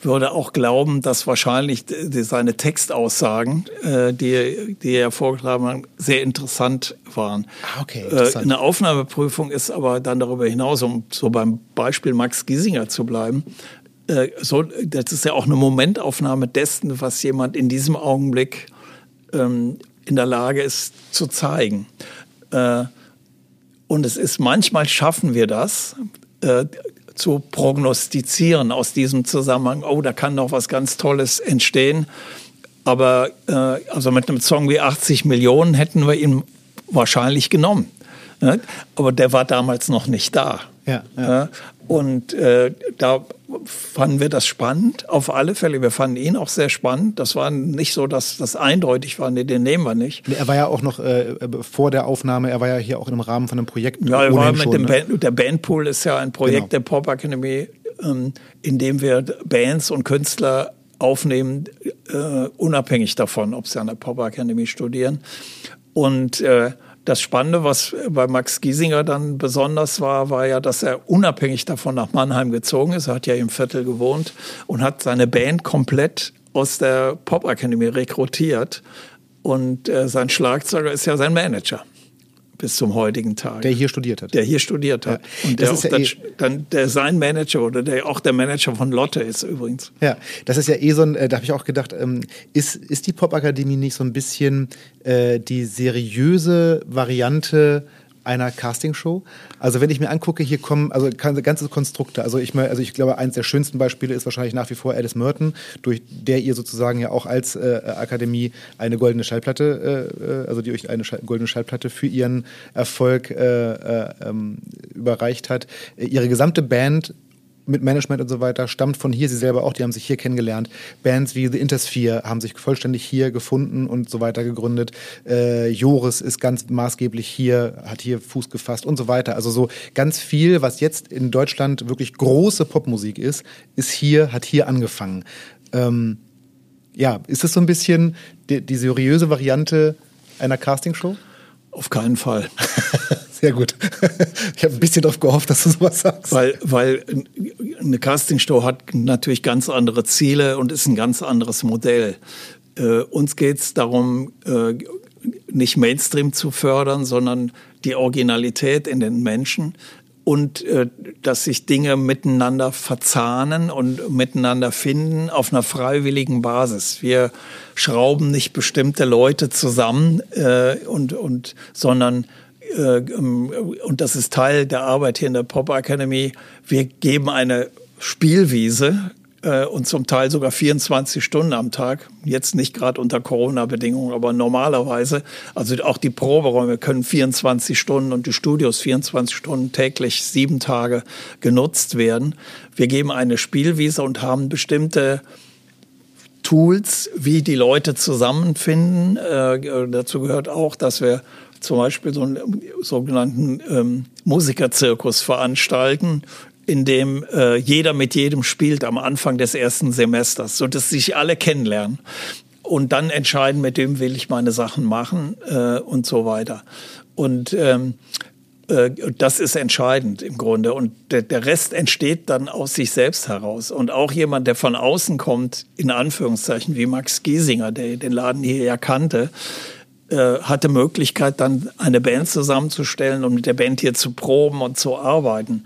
würde auch glauben, dass wahrscheinlich seine Textaussagen, äh, die, die er vorgetragen hat, sehr interessant waren. Ah, okay, äh, interessant. Eine Aufnahmeprüfung ist aber dann darüber hinaus, um so beim Beispiel Max Giesinger zu bleiben, äh, so, das ist ja auch eine Momentaufnahme dessen, was jemand in diesem Augenblick ähm, in der Lage ist zu zeigen. Äh, und es ist manchmal schaffen wir das, äh, zu prognostizieren aus diesem Zusammenhang, oh, da kann noch was ganz Tolles entstehen. Aber äh, also mit einem Song wie 80 Millionen hätten wir ihn wahrscheinlich genommen. Ne? Aber der war damals noch nicht da. Ja, ja. Und äh, da fanden wir das spannend, auf alle Fälle. Wir fanden ihn auch sehr spannend. Das war nicht so, dass das eindeutig war, nee, den nehmen wir nicht. Er war ja auch noch äh, vor der Aufnahme, er war ja hier auch im Rahmen von einem Projekt. Ja, er war mit schon, dem ne? Band, der Bandpool ist ja ein Projekt genau. der Pop Academy, ähm, in dem wir Bands und Künstler aufnehmen, äh, unabhängig davon, ob sie an der Pop Academy studieren. Und äh, das Spannende, was bei Max Giesinger dann besonders war, war ja, dass er unabhängig davon nach Mannheim gezogen ist. Er hat ja im Viertel gewohnt und hat seine Band komplett aus der Pop Academy rekrutiert. Und äh, sein Schlagzeuger ist ja sein Manager bis zum heutigen Tag. Der hier studiert hat. Der hier studiert hat. Ja. Und der, auch ja dann, eh dann der sein Manager oder der auch der Manager von Lotte ist übrigens. Ja, das ist ja eh so ein, äh, da habe ich auch gedacht, ähm, ist, ist die Popakademie nicht so ein bisschen äh, die seriöse Variante einer Castingshow. Also wenn ich mir angucke, hier kommen also ganze Konstrukte. Also ich, also ich glaube, eines der schönsten Beispiele ist wahrscheinlich nach wie vor Alice Merton, durch der ihr sozusagen ja auch als äh, Akademie eine goldene Schallplatte, äh, äh also die euch eine Schall goldene Schallplatte für ihren Erfolg äh, äh ähm, überreicht hat. Ihre gesamte Band mit Management und so weiter, stammt von hier, sie selber auch, die haben sich hier kennengelernt. Bands wie The Intersphere haben sich vollständig hier gefunden und so weiter gegründet. Äh, Joris ist ganz maßgeblich hier, hat hier Fuß gefasst und so weiter. Also so ganz viel, was jetzt in Deutschland wirklich große Popmusik ist, ist hier, hat hier angefangen. Ähm, ja, ist das so ein bisschen die, die seriöse Variante einer Castingshow? Auf keinen Fall. (laughs) Sehr gut. (laughs) Ich habe ein bisschen darauf gehofft, dass du sowas sagst. Weil, weil eine Castingshow hat natürlich ganz andere Ziele und ist ein ganz anderes Modell. Äh, uns geht es darum, äh, nicht Mainstream zu fördern, sondern die Originalität in den Menschen und äh, dass sich Dinge miteinander verzahnen und miteinander finden auf einer freiwilligen Basis. Wir schrauben nicht bestimmte Leute zusammen äh, und, und sondern und das ist Teil der Arbeit hier in der Pop Academy. Wir geben eine Spielwiese äh, und zum Teil sogar 24 Stunden am Tag. Jetzt nicht gerade unter Corona-Bedingungen, aber normalerweise. Also auch die Proberäume können 24 Stunden und die Studios 24 Stunden täglich, sieben Tage genutzt werden. Wir geben eine Spielwiese und haben bestimmte Tools, wie die Leute zusammenfinden. Äh, dazu gehört auch, dass wir zum Beispiel so einen sogenannten ähm, Musikerzirkus veranstalten, in dem äh, jeder mit jedem spielt am Anfang des ersten Semesters, so dass sich alle kennenlernen und dann entscheiden, mit dem will ich meine Sachen machen äh, und so weiter. Und ähm, äh, das ist entscheidend im Grunde. Und der, der Rest entsteht dann aus sich selbst heraus. Und auch jemand, der von außen kommt, in Anführungszeichen, wie Max Giesinger, der den Laden hier ja kannte, äh, hatte Möglichkeit, dann eine Band zusammenzustellen und mit der Band hier zu proben und zu arbeiten.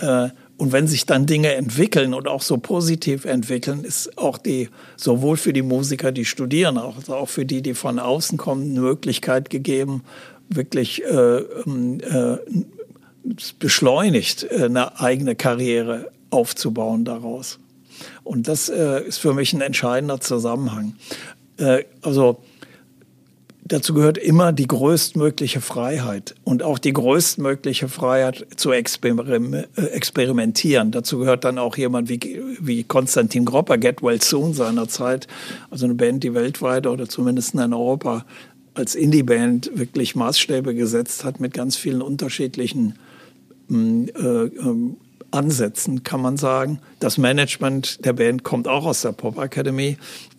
Äh, und wenn sich dann Dinge entwickeln und auch so positiv entwickeln, ist auch die, sowohl für die Musiker, die studieren, auch, auch für die, die von außen kommen, eine Möglichkeit gegeben, wirklich äh, ähm, äh, beschleunigt, äh, eine eigene Karriere aufzubauen daraus. Und das äh, ist für mich ein entscheidender Zusammenhang. Äh, also dazu gehört immer die größtmögliche Freiheit und auch die größtmögliche Freiheit zu experimentieren. Dazu gehört dann auch jemand wie, wie Konstantin Gropper, Get Well Soon seinerzeit, also eine Band, die weltweit oder zumindest in Europa als Indie-Band wirklich Maßstäbe gesetzt hat mit ganz vielen unterschiedlichen mm, äh, äh, Ansätzen, kann man sagen. Das Management der Band kommt auch aus der Pop Academy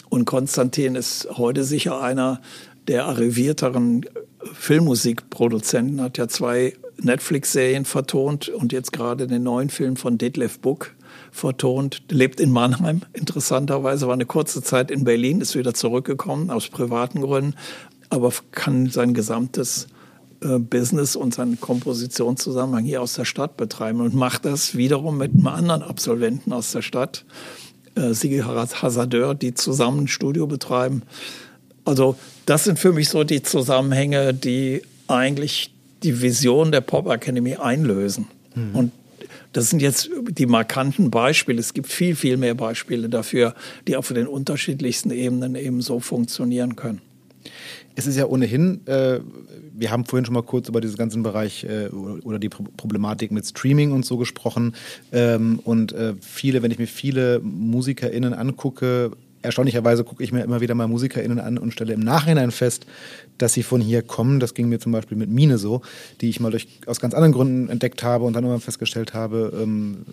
und Konstantin ist heute sicher einer der arrivierteren Filmmusikproduzenten, hat ja zwei Netflix-Serien vertont und jetzt gerade den neuen Film von Detlef Buck vertont, lebt in Mannheim, interessanterweise, war eine kurze Zeit in Berlin, ist wieder zurückgekommen aus privaten Gründen, aber kann sein gesamtes äh, Business und seinen Kompositionszusammenhang hier aus der Stadt betreiben und macht das wiederum mit einem anderen Absolventen aus der Stadt, äh, Sigi Hazardeur, die zusammen ein Studio betreiben. Also das sind für mich so die Zusammenhänge, die eigentlich die Vision der Pop Academy einlösen. Mhm. Und das sind jetzt die markanten Beispiele. Es gibt viel, viel mehr Beispiele dafür, die auf den unterschiedlichsten Ebenen eben so funktionieren können. Es ist ja ohnehin, äh, wir haben vorhin schon mal kurz über diesen ganzen Bereich äh, oder die Problematik mit Streaming und so gesprochen. Ähm, und äh, viele, wenn ich mir viele MusikerInnen angucke, erstaunlicherweise gucke ich mir immer wieder mal MusikerInnen an und stelle im Nachhinein fest, dass sie von hier kommen. Das ging mir zum Beispiel mit Mine so, die ich mal durch, aus ganz anderen Gründen entdeckt habe und dann irgendwann festgestellt habe, ähm,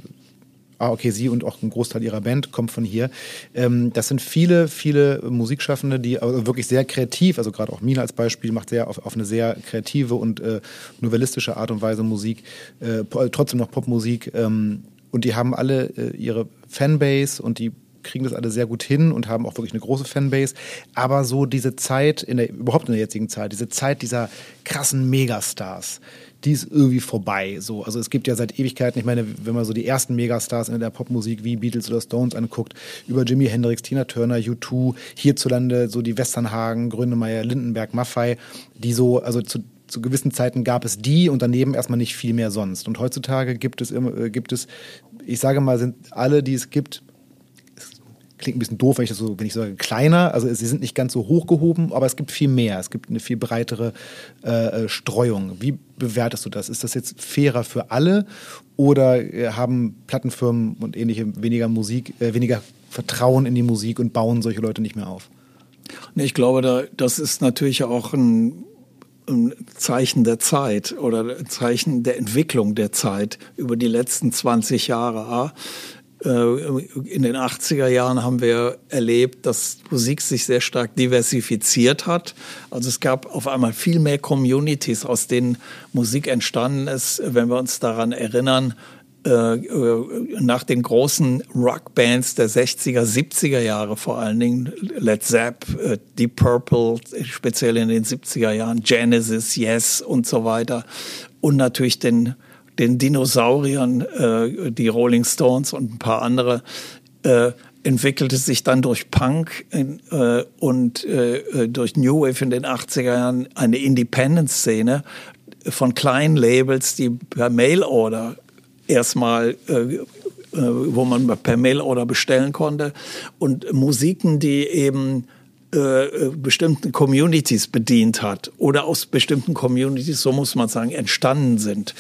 ah, okay, sie und auch ein Großteil ihrer Band kommt von hier. Ähm, das sind viele, viele Musikschaffende, die also wirklich sehr kreativ, also gerade auch Mina als Beispiel, macht sehr auf, auf eine sehr kreative und äh, novellistische Art und Weise Musik, äh, trotzdem noch Popmusik. Ähm, und die haben alle äh, ihre Fanbase und die kriegen das alle sehr gut hin und haben auch wirklich eine große Fanbase. Aber so diese Zeit, in der, überhaupt in der jetzigen Zeit, diese Zeit dieser krassen Megastars, die ist irgendwie vorbei. So, also es gibt ja seit Ewigkeiten, ich meine, wenn man so die ersten Megastars in der Popmusik wie Beatles oder Stones anguckt, über Jimi Hendrix, Tina Turner, U2, hierzulande so die Westernhagen, Grönemeyer, Lindenberg, Maffei, die so, also zu, zu gewissen Zeiten gab es die und daneben erstmal nicht viel mehr sonst. Und heutzutage gibt es äh, gibt es, ich sage mal, sind alle, die es gibt, klingt ein bisschen doof, wenn ich das so, wenn ich sage kleiner, also sie sind nicht ganz so hochgehoben, aber es gibt viel mehr, es gibt eine viel breitere äh, äh, Streuung. Wie bewertest du das? Ist das jetzt fairer für alle oder äh, haben Plattenfirmen und ähnliche weniger Musik, äh, weniger Vertrauen in die Musik und bauen solche Leute nicht mehr auf? Ich glaube, da, das ist natürlich auch ein ein Zeichen der Zeit oder ein Zeichen der Entwicklung der Zeit über die letzten 20 Jahre. Äh, in den 80er Jahren haben wir erlebt, dass Musik sich sehr stark diversifiziert hat. Also es gab auf einmal viel mehr Communities, aus denen Musik entstanden ist. Wenn wir uns daran erinnern, äh, äh, nach den großen Rockbands der 60er, 70er Jahre vor allen Dingen, Led Zepp, Deep Purple, speziell in den 70er Jahren, Genesis, Yes und so weiter. Und natürlich den den Dinosauriern, äh, die Rolling Stones und ein paar andere, äh, entwickelte sich dann durch Punk in, äh, und äh, äh durch New Wave in den 80er Jahren eine Independent-Szene von kleinen Labels, die per Mail-Order erstmal äh, äh, wo man per Mail-Order bestellen konnte. Und Musiken, die eben äh, bestimmten Communities bedient hat oder aus bestimmten Communities, so muss man sagen, entstanden sind.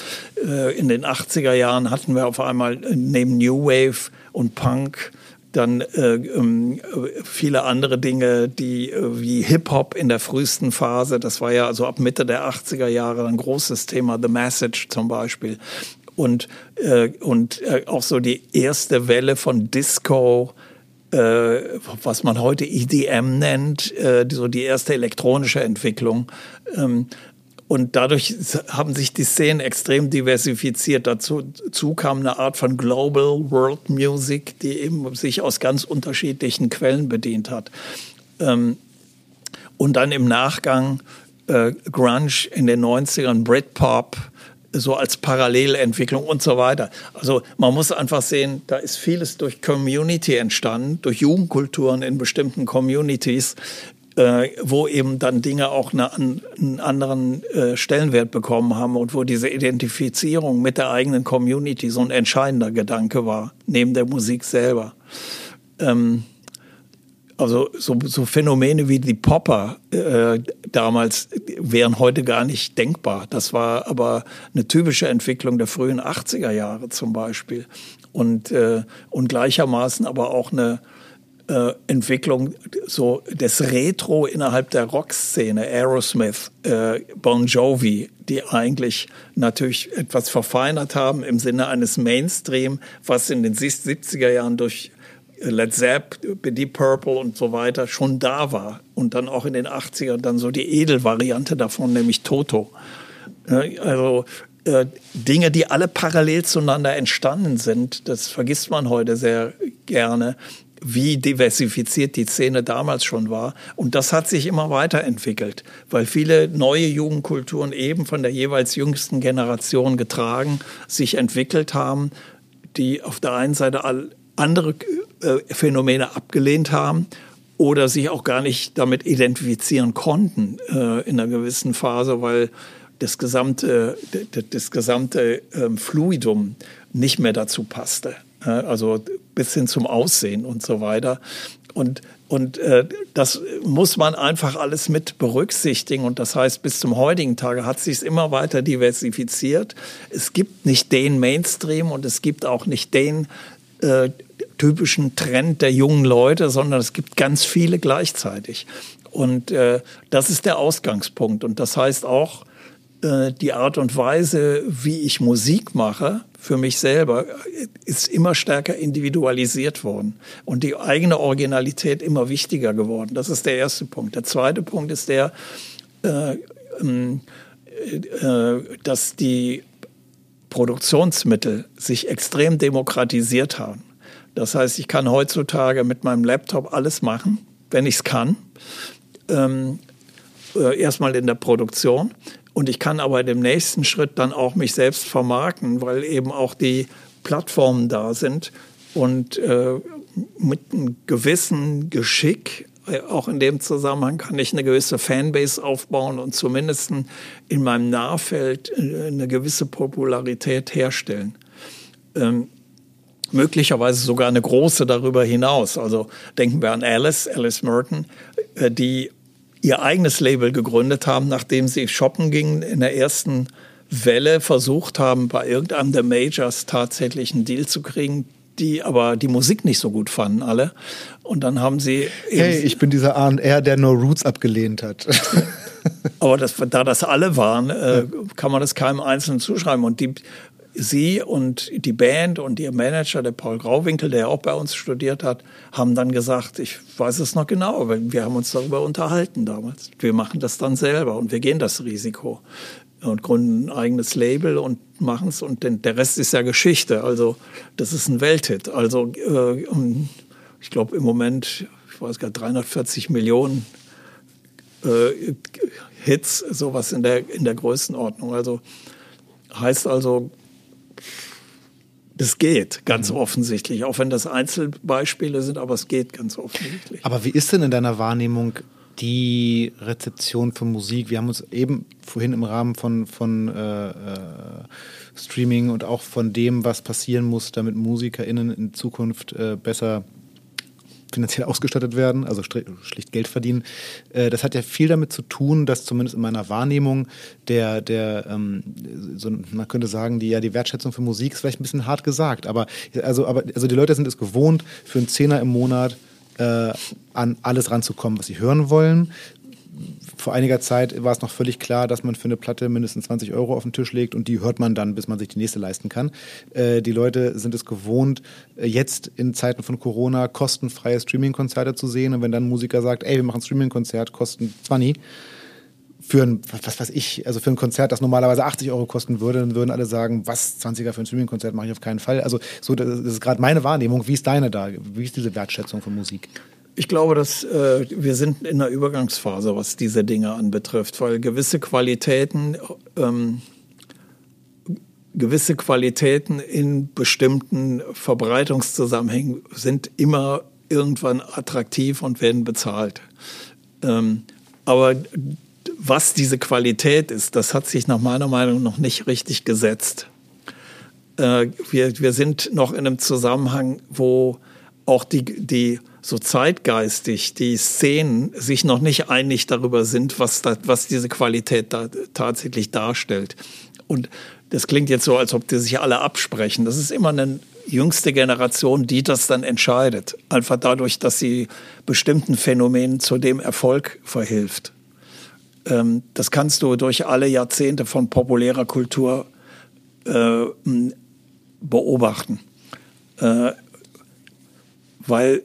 Äh, in den 80er Jahren hatten wir auf einmal neben New Wave und Punk dann äh, ähm, viele andere Dinge, die äh, wie Hip-Hop in der frühesten Phase, das war ja also ab Mitte der 80er Jahre ein großes Thema, The Message zum Beispiel. und, äh, und äh, auch so die erste Welle von Disco, äh, was man heute EDM nennt, äh, so die erste elektronische Entwicklung. Ähm, und dadurch haben sich die Szenen extrem diversifiziert. Dazu, dazu kam eine Art von Global World Music, die eben sich aus ganz unterschiedlichen Quellen bedient hat. Ähm, und dann im Nachgang äh, Grunge in den 90ern, Britpop, so als Parallelentwicklung und so weiter. Also man muss einfach sehen, da ist vieles durch Community entstanden, durch Jugendkulturen in bestimmten Communities, äh, wo eben dann Dinge auch eine, einen anderen äh, Stellenwert bekommen haben und wo diese Identifizierung mit der eigenen Community so ein entscheidender Gedanke war, neben der Musik selber. Ähm, also so, so, Phänomene wie die Popper äh, damals wären heute gar nicht denkbar. Das war aber eine typische Entwicklung der frühen 80er Jahre zum Beispiel. Und, äh, und gleichermaßen aber auch eine, äh, Entwicklung so des Retro innerhalb der Rockszene, Aerosmith, äh, Bon Jovi, die eigentlich natürlich etwas verfeinert haben im Sinne eines Mainstream, was in den 70er Jahren durch Led Zepp, Deep Purple und so weiter schon da war. Und dann auch in den 80ern dann so die Edelvariante davon, nämlich Toto. Also äh, Dinge, die alle parallel zueinander entstanden sind, das vergisst man heute sehr gerne wie diversifiziert die Szene damals schon war. Und das hat sich immer weiterentwickelt, weil viele neue Jugendkulturen eben von der jeweils jüngsten Generation getragen, sich entwickelt haben, die auf der einen Seite andere äh, Phänomene abgelehnt haben oder sich auch gar nicht damit identifizieren konnten äh, in einer gewissen Phase, weil das gesamte, das gesamte ähm, Fluidum nicht mehr dazu passte also bis hin zum Aussehen und so weiter. Und, und äh, das muss man einfach alles mit berücksichtigen. Und das heißt, bis zum heutigen Tage hat sich immer weiter diversifiziert. Es gibt nicht den Mainstream und es gibt auch nicht den äh, typischen Trend der jungen Leute, sondern es gibt ganz viele gleichzeitig. Und äh, das ist der Ausgangspunkt. Und das heißt auch, äh, die Art und Weise, wie ich Musik mache, für mich selber, ist immer stärker individualisiert worden und die eigene Originalität immer wichtiger geworden. Das ist der erste Punkt. Der zweite Punkt ist der, äh, ähm, äh, dass die Produktionsmittel sich extrem demokratisiert haben. Das heißt, ich kann heutzutage mit meinem Laptop alles machen, wenn ich es kann. Ähm, äh, erstmal in der Produktion. Und ich kann aber im nächsten Schritt dann auch mich selbst vermarkten, weil eben auch die Plattformen da sind und äh, mit einem gewissen Geschick auch in dem Zusammenhang kann ich eine gewisse Fanbase aufbauen und zumindest in meinem Nahfeld äh, eine gewisse Popularität herstellen. Ähm, möglicherweise sogar eine große darüber hinaus. Also denken wir an Alice, Alice Merton, äh, die ihr eigenes Label gegründet haben, nachdem sie shoppen gingen in der ersten Welle, versucht haben, bei irgendeinem der Majors tatsächlich einen Deal zu kriegen, die aber die Musik nicht so gut fanden alle. Und dann haben sie. Hey, ich bin dieser R, der No Roots abgelehnt hat. (laughs) aber das, da das alle waren, äh, kann man das keinem Einzelnen zuschreiben. Und die sie und die Band und ihr Manager, der Paul Grauwinkel, der auch bei uns studiert hat, haben dann gesagt, ich weiß es noch genau, aber wir haben uns darüber unterhalten damals. Wir machen das dann selber und wir gehen das Risiko und gründen ein eigenes Label und machen es und der Rest ist ja Geschichte. Also das ist ein Welthit. Also äh, ich glaube im Moment, ich weiß gar 340 Millionen äh, Hits, sowas in der, in der Größenordnung. Also heißt also, das geht ganz mhm. offensichtlich, auch wenn das Einzelbeispiele sind, aber es geht ganz offensichtlich. Aber wie ist denn in deiner Wahrnehmung die Rezeption von Musik? Wir haben uns eben vorhin im Rahmen von, von äh, äh, Streaming und auch von dem, was passieren muss, damit MusikerInnen in Zukunft äh, besser finanziell ausgestattet werden, also schlicht Geld verdienen. Äh, das hat ja viel damit zu tun, dass zumindest in meiner Wahrnehmung der, der ähm, so, man könnte sagen, die ja die Wertschätzung für Musik ist vielleicht ein bisschen hart gesagt, aber also, aber also die Leute sind es gewohnt, für einen Zehner im Monat äh, an alles ranzukommen, was sie hören wollen vor einiger Zeit war es noch völlig klar, dass man für eine Platte mindestens 20 Euro auf den Tisch legt und die hört man dann, bis man sich die nächste leisten kann. Äh, die Leute sind es gewohnt, äh, jetzt in Zeiten von Corona kostenfreie Streaming-Konzerte zu sehen. Und wenn dann ein Musiker sagt, ey, wir machen ein Streaming-Konzert, kosten 20, für ein, was weiß ich, also für ein Konzert, das normalerweise 80 Euro kosten würde, dann würden alle sagen, was, 20er für ein Streaming-Konzert mache ich auf keinen Fall. Also so, das ist gerade meine Wahrnehmung. Wie ist deine da? Wie ist diese Wertschätzung von Musik? Ich glaube, dass äh, wir sind in einer Übergangsphase, was diese Dinge anbetrifft, weil gewisse Qualitäten, ähm, gewisse Qualitäten in bestimmten Verbreitungszusammenhängen sind immer irgendwann attraktiv und werden bezahlt. Ähm, aber was diese Qualität ist, das hat sich nach meiner Meinung noch nicht richtig gesetzt. Äh, wir, wir sind noch in einem Zusammenhang, wo auch die, die so zeitgeistig die Szenen sich noch nicht einig darüber sind, was, da, was diese Qualität da tatsächlich darstellt. Und das klingt jetzt so, als ob die sich alle absprechen. Das ist immer eine jüngste Generation, die das dann entscheidet. Einfach dadurch, dass sie bestimmten Phänomenen zu dem Erfolg verhilft. Ähm, das kannst du durch alle Jahrzehnte von populärer Kultur äh, beobachten. Äh, weil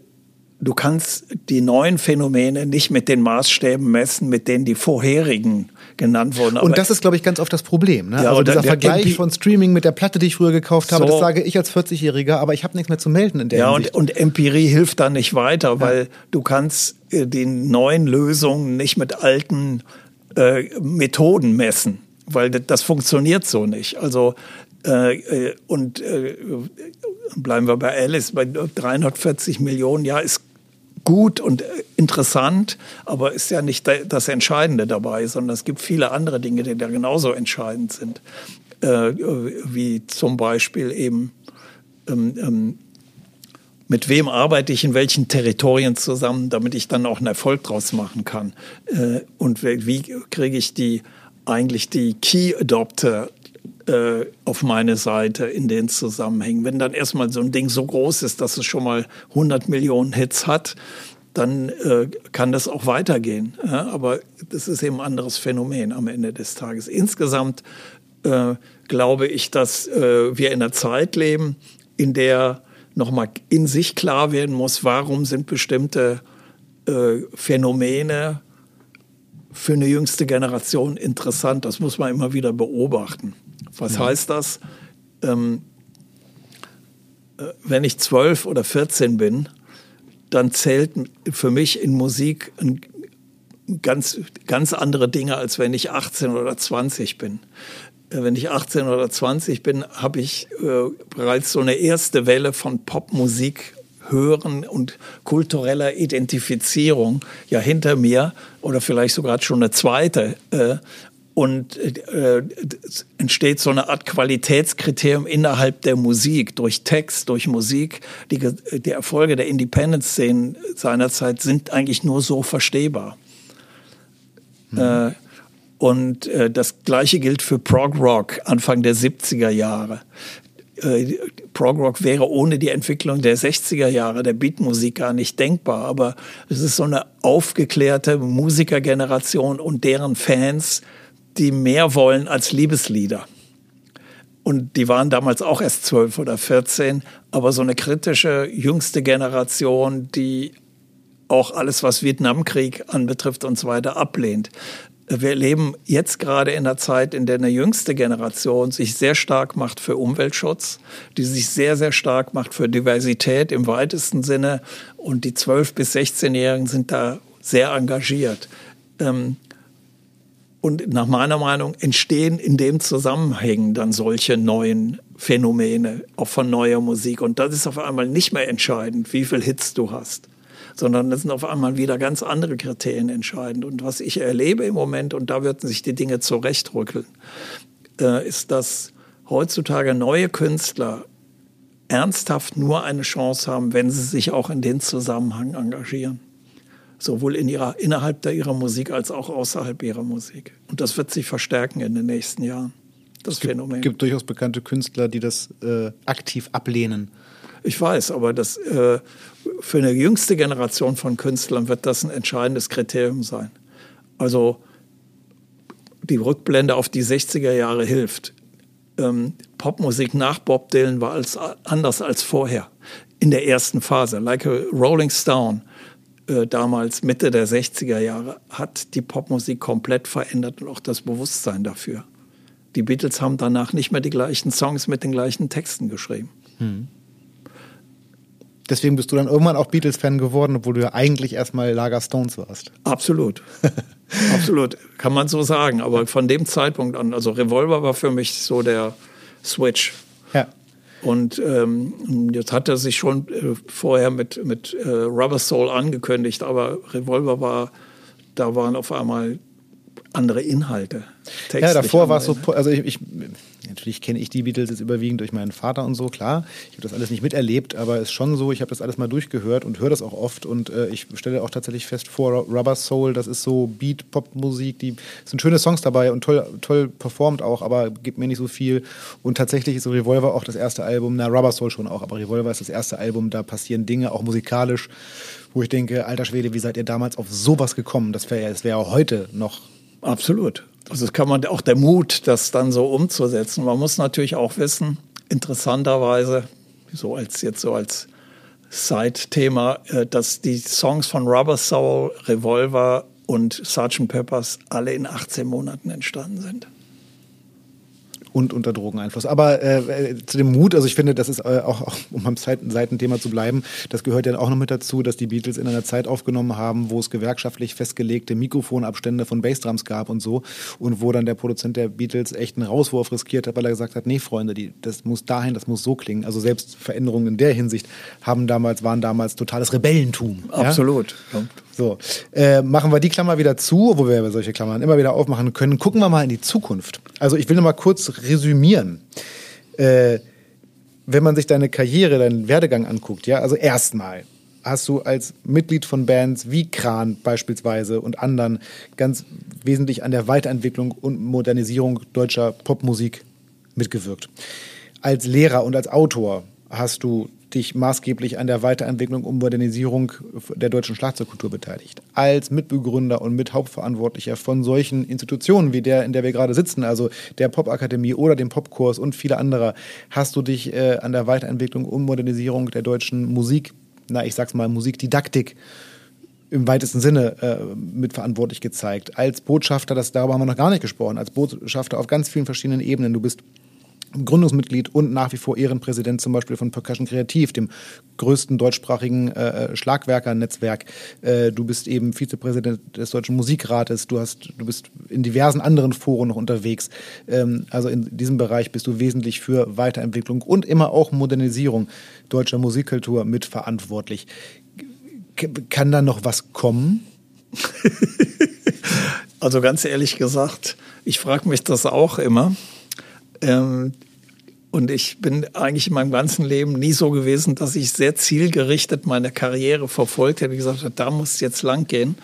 du kannst die neuen Phänomene nicht mit den Maßstäben messen, mit denen die vorherigen genannt wurden. Und das ist, glaube ich, ganz oft das Problem. Ne? Ja, also dieser Vergleich MP von Streaming mit der Platte, die ich früher gekauft habe, so. das sage ich als 40-Jähriger, aber ich habe nichts mehr zu melden in der Ja, und, und, Empirie hilft da nicht weiter, ja. weil du kannst äh, die neuen Lösungen nicht mit alten äh, Methoden messen, weil das funktioniert so nicht. Also äh, äh und äh, bleiben wir bei Alice, bei 340 Millionen, ja, ist gut und interessant, aber ist ja nicht das Entscheidende dabei, sondern es gibt viele andere Dinge, die da genauso entscheidend sind, äh, wie zum Beispiel eben ähm, ähm, mit wem arbeite ich in welchen Territorien zusammen, damit ich dann auch einen Erfolg draus machen kann äh, und wie kriege ich die eigentlich die Key Adopter äh, auf meine Seite in den Zusammenhängen. Wenn dann erstmal so ein Ding so groß ist, dass es schon mal 100 Millionen Hits hat, dann äh, kann das auch weitergehen. Ja, aber das ist eben ein anderes Phänomen am Ende des Tages. Insgesamt äh, glaube ich, dass äh, wir in einer Zeit leben, in der nochmal in sich klar werden muss, warum sind bestimmte äh, Phänomene für eine jüngste Generation interessant. Das muss man immer wieder beobachten. Was ja. heißt das? Ähm, äh, wenn ich zwölf oder 14 bin, dann zählt für mich in Musik ein, ganz, ganz andere Dinge, als wenn ich 18 oder 20 bin. Äh, wenn ich 18 oder 20 bin, habe ich äh, bereits so eine erste Welle von Popmusik hören und kultureller Identifizierung ja hinter mir oder vielleicht sogar schon eine zweite. Äh, und äh, entsteht so eine Art Qualitätskriterium innerhalb der Musik, durch Text, durch Musik. Die, die Erfolge der Independent-Szenen seinerzeit sind eigentlich nur so verstehbar. Mhm. Und äh, das Gleiche gilt für Prog Rock Anfang der 70er Jahre. Äh, Prog Rock wäre ohne die Entwicklung der 60er Jahre der Beatmusik gar nicht denkbar. Aber es ist so eine aufgeklärte Musikergeneration und deren Fans, die mehr wollen als Liebeslieder. Und die waren damals auch erst zwölf oder 14, aber so eine kritische jüngste Generation, die auch alles, was Vietnamkrieg anbetrifft und so weiter, ablehnt. Wir leben jetzt gerade in einer Zeit, in der eine jüngste Generation sich sehr stark macht für Umweltschutz, die sich sehr, sehr stark macht für Diversität im weitesten Sinne. Und die 12- bis 16-Jährigen sind da sehr engagiert. Ähm, und nach meiner Meinung entstehen in dem Zusammenhang dann solche neuen Phänomene, auch von neuer Musik. Und das ist auf einmal nicht mehr entscheidend, wie viel Hits du hast, sondern das sind auf einmal wieder ganz andere Kriterien entscheidend. Und was ich erlebe im Moment, und da würden sich die Dinge zurechtrückeln, äh, ist, dass heutzutage neue Künstler ernsthaft nur eine Chance haben, wenn sie sich auch in den Zusammenhang engagieren sowohl in ihrer, innerhalb der, ihrer Musik als auch außerhalb ihrer Musik. Und das wird sich verstärken in den nächsten Jahren, das es gibt, Phänomen. Es gibt durchaus bekannte Künstler, die das äh, aktiv ablehnen. Ich weiß, aber das, äh, für eine jüngste Generation von Künstlern wird das ein entscheidendes Kriterium sein. Also die Rückblende auf die 60er Jahre hilft. Ähm, Popmusik nach Bob Dylan war als, anders als vorher. In der ersten Phase. Like a Rolling Stone, äh, damals Mitte der 60er Jahre, hat die Popmusik komplett verändert und auch das Bewusstsein dafür. Die Beatles haben danach nicht mehr die gleichen Songs mit den gleichen Texten geschrieben. Hm. Deswegen bist du dann irgendwann auch Beatles-Fan geworden, obwohl du ja eigentlich erstmal Lager Stones warst. Absolut. (laughs) Absolut. Kann man so sagen. Aber von dem Zeitpunkt an, also Revolver war für mich so der Switch. Ja. Und ähm, jetzt hat er sich schon äh, vorher mit, mit äh, Rubber Soul angekündigt, aber Revolver war, da waren auf einmal andere Inhalte. Ja, davor war es so, also ich, ich natürlich kenne ich die Beatles jetzt überwiegend durch meinen Vater und so, klar. Ich habe das alles nicht miterlebt, aber es ist schon so, ich habe das alles mal durchgehört und höre das auch oft und äh, ich stelle auch tatsächlich fest vor, Rubber Soul, das ist so Beat-Pop-Musik, die sind schöne Songs dabei und toll, toll performt auch, aber gibt mir nicht so viel. Und tatsächlich ist Revolver auch das erste Album, na, Rubber Soul schon auch, aber Revolver ist das erste Album, da passieren Dinge, auch musikalisch, wo ich denke, alter Schwede, wie seid ihr damals auf sowas gekommen? Das wäre das wär heute noch Absolut. Also das kann man auch der Mut, das dann so umzusetzen. Man muss natürlich auch wissen, interessanterweise, so als jetzt so als Side-Thema, äh, dass die Songs von Rubber Soul, Revolver und Sgt. Peppers alle in 18 Monaten entstanden sind und unter Drogeneinfluss. Aber äh, zu dem Mut, also ich finde, das ist äh, auch, um am Seitenthema zu bleiben, das gehört ja auch noch mit dazu, dass die Beatles in einer Zeit aufgenommen haben, wo es gewerkschaftlich festgelegte Mikrofonabstände von Bassdrums gab und so und wo dann der Produzent der Beatles echt einen Rauswurf riskiert hat, weil er gesagt hat, nee Freunde, die, das muss dahin, das muss so klingen. Also selbst Veränderungen in der Hinsicht haben damals, waren damals totales Rebellentum. Absolut. Ja? So, äh, machen wir die Klammer wieder zu, wo wir solche Klammern immer wieder aufmachen können. Gucken wir mal in die Zukunft. Also ich will noch mal kurz resümieren. Äh, wenn man sich deine Karriere, deinen Werdegang anguckt, ja, also erstmal hast du als Mitglied von Bands wie Kran beispielsweise und anderen ganz wesentlich an der Weiterentwicklung und Modernisierung deutscher Popmusik mitgewirkt. Als Lehrer und als Autor hast du dich maßgeblich an der Weiterentwicklung und Modernisierung der deutschen Schlagzeugkultur beteiligt. Als Mitbegründer und Mithauptverantwortlicher von solchen Institutionen wie der, in der wir gerade sitzen, also der Popakademie oder dem Popkurs und viele andere, hast du dich äh, an der Weiterentwicklung und Modernisierung der deutschen Musik, na ich sag's mal Musikdidaktik im weitesten Sinne äh, mitverantwortlich gezeigt. Als Botschafter, das darüber haben wir noch gar nicht gesprochen, als Botschafter auf ganz vielen verschiedenen Ebenen. Du bist Gründungsmitglied und nach wie vor Ehrenpräsident zum Beispiel von Percussion Kreativ, dem größten deutschsprachigen äh, Schlagwerkernetzwerk. Äh, du bist eben Vizepräsident des Deutschen Musikrates. Du, hast, du bist in diversen anderen Foren noch unterwegs. Ähm, also in diesem Bereich bist du wesentlich für Weiterentwicklung und immer auch Modernisierung deutscher Musikkultur mitverantwortlich. Kann da noch was kommen? (laughs) also ganz ehrlich gesagt, ich frage mich das auch immer. Ähm, und ich bin eigentlich in meinem ganzen Leben nie so gewesen, dass ich sehr zielgerichtet meine Karriere verfolgt hätte, gesagt habe, da muss es jetzt lang gehen.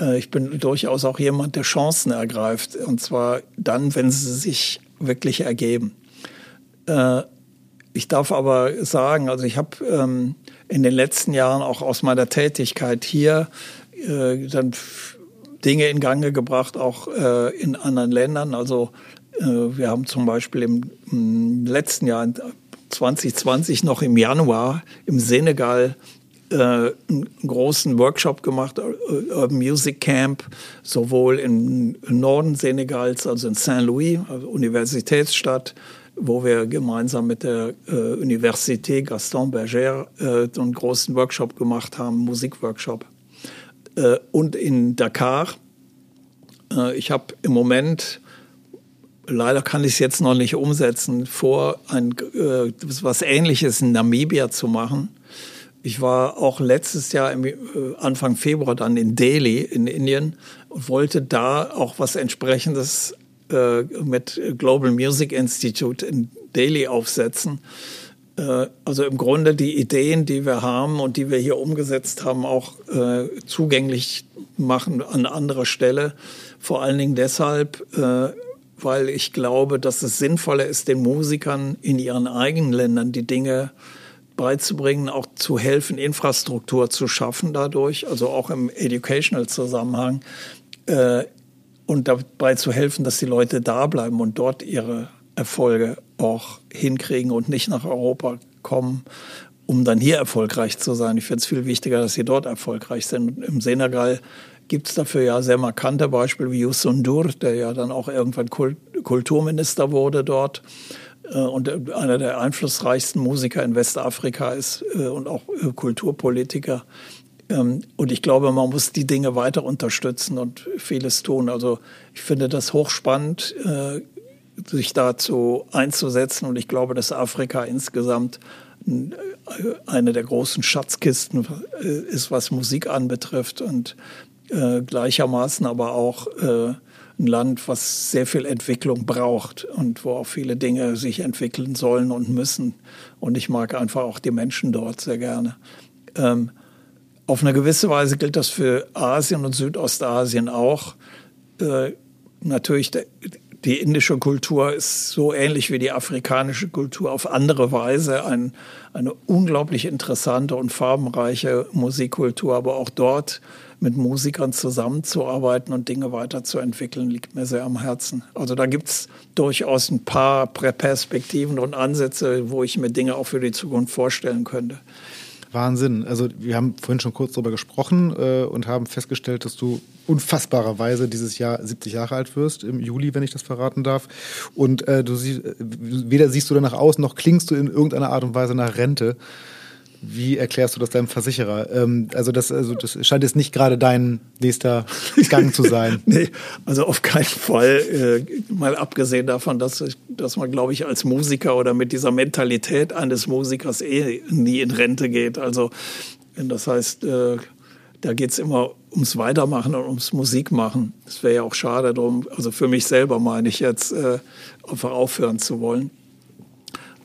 Äh, ich bin durchaus auch jemand, der Chancen ergreift. Und zwar dann, wenn sie sich wirklich ergeben. Äh, ich darf aber sagen, also ich habe ähm, in den letzten Jahren auch aus meiner Tätigkeit hier äh, dann Dinge in Gange gebracht, auch in anderen Ländern. Also wir haben zum Beispiel im, letzten Jahr 2020 noch im Januar im Senegal äh, einen großen Workshop gemacht, äh, Urban Music Camp, sowohl im Norden Senegals, also in Saint-Louis, also Universitätsstadt, wo wir gemeinsam mit der äh, Université Gaston Berger äh, einen großen Workshop gemacht haben, Musikworkshop. Äh, und in Dakar. Äh, ich habe im Moment leider kann ich es jetzt noch nicht umsetzen, vor, ein, äh, was Ähnliches in Namibia zu machen. Ich war auch letztes Jahr im, äh, Anfang Februar dann in Delhi in Indien und wollte da auch was entsprechendes äh, mit Global Music Institute in Delhi aufsetzen. Äh, also im Grunde die Ideen, die wir haben und die wir hier umgesetzt haben, auch äh, zugänglich machen an anderer Stelle. Vor allen Dingen deshalb, äh, weil ich glaube, dass es sinnvoller ist, den Musikern in ihren eigenen Ländern die Dinge beizubringen, auch zu helfen, Infrastruktur zu schaffen dadurch, also auch im Educational-Zusammenhang. Äh, und dabei zu helfen, dass die Leute da bleiben und dort ihre Erfolge auch hinkriegen und nicht nach Europa kommen, um dann hier erfolgreich zu sein. Ich finde es viel wichtiger, dass sie dort erfolgreich sind. Im Senegal gibt es dafür ja sehr markante Beispiele wie Youssou N'Dour, der ja dann auch irgendwann Kulturminister wurde dort äh, und einer der einflussreichsten Musiker in Westafrika ist äh, und auch äh, Kulturpolitiker. Ähm, und ich glaube, man muss die Dinge weiter unterstützen und vieles tun. Also ich finde das hochspannend, sich dazu einzusetzen. Und ich glaube, dass Afrika insgesamt eine der großen Schatzkisten ist, was Musik anbetrifft. Und äh, gleichermaßen aber auch äh, ein Land, was sehr viel Entwicklung braucht und wo auch viele Dinge sich entwickeln sollen und müssen. Und ich mag einfach auch die Menschen dort sehr gerne. Ähm, auf eine gewisse Weise gilt das für Asien und Südostasien auch. Äh, natürlich, der, die indische Kultur ist so ähnlich wie die afrikanische Kultur auf andere Weise ein, eine unglaublich interessante und farbenreiche Musikkultur, aber auch dort mit Musikern zusammenzuarbeiten und Dinge weiterzuentwickeln, liegt mir sehr am Herzen. Also da gibt es durchaus ein paar Perspektiven und Ansätze, wo ich mir Dinge auch für die Zukunft vorstellen könnte. Wahnsinn. Also wir haben vorhin schon kurz darüber gesprochen äh, und haben festgestellt, dass du unfassbarerweise dieses Jahr 70 Jahre alt wirst, im Juli, wenn ich das verraten darf. Und äh, du siehst, weder siehst du danach aus, noch klingst du in irgendeiner Art und Weise nach Rente. Wie erklärst du das deinem Versicherer? Ähm, also, das, also das scheint jetzt nicht gerade dein nächster Gang zu sein. (laughs) nee, also auf keinen Fall. Äh, mal abgesehen davon, dass, dass man, glaube ich, als Musiker oder mit dieser Mentalität eines Musikers eh nie in Rente geht. Also das heißt, äh, da geht es immer ums Weitermachen und ums Musikmachen. Es wäre ja auch schade drum, also für mich selber meine ich jetzt, äh, einfach aufhören zu wollen.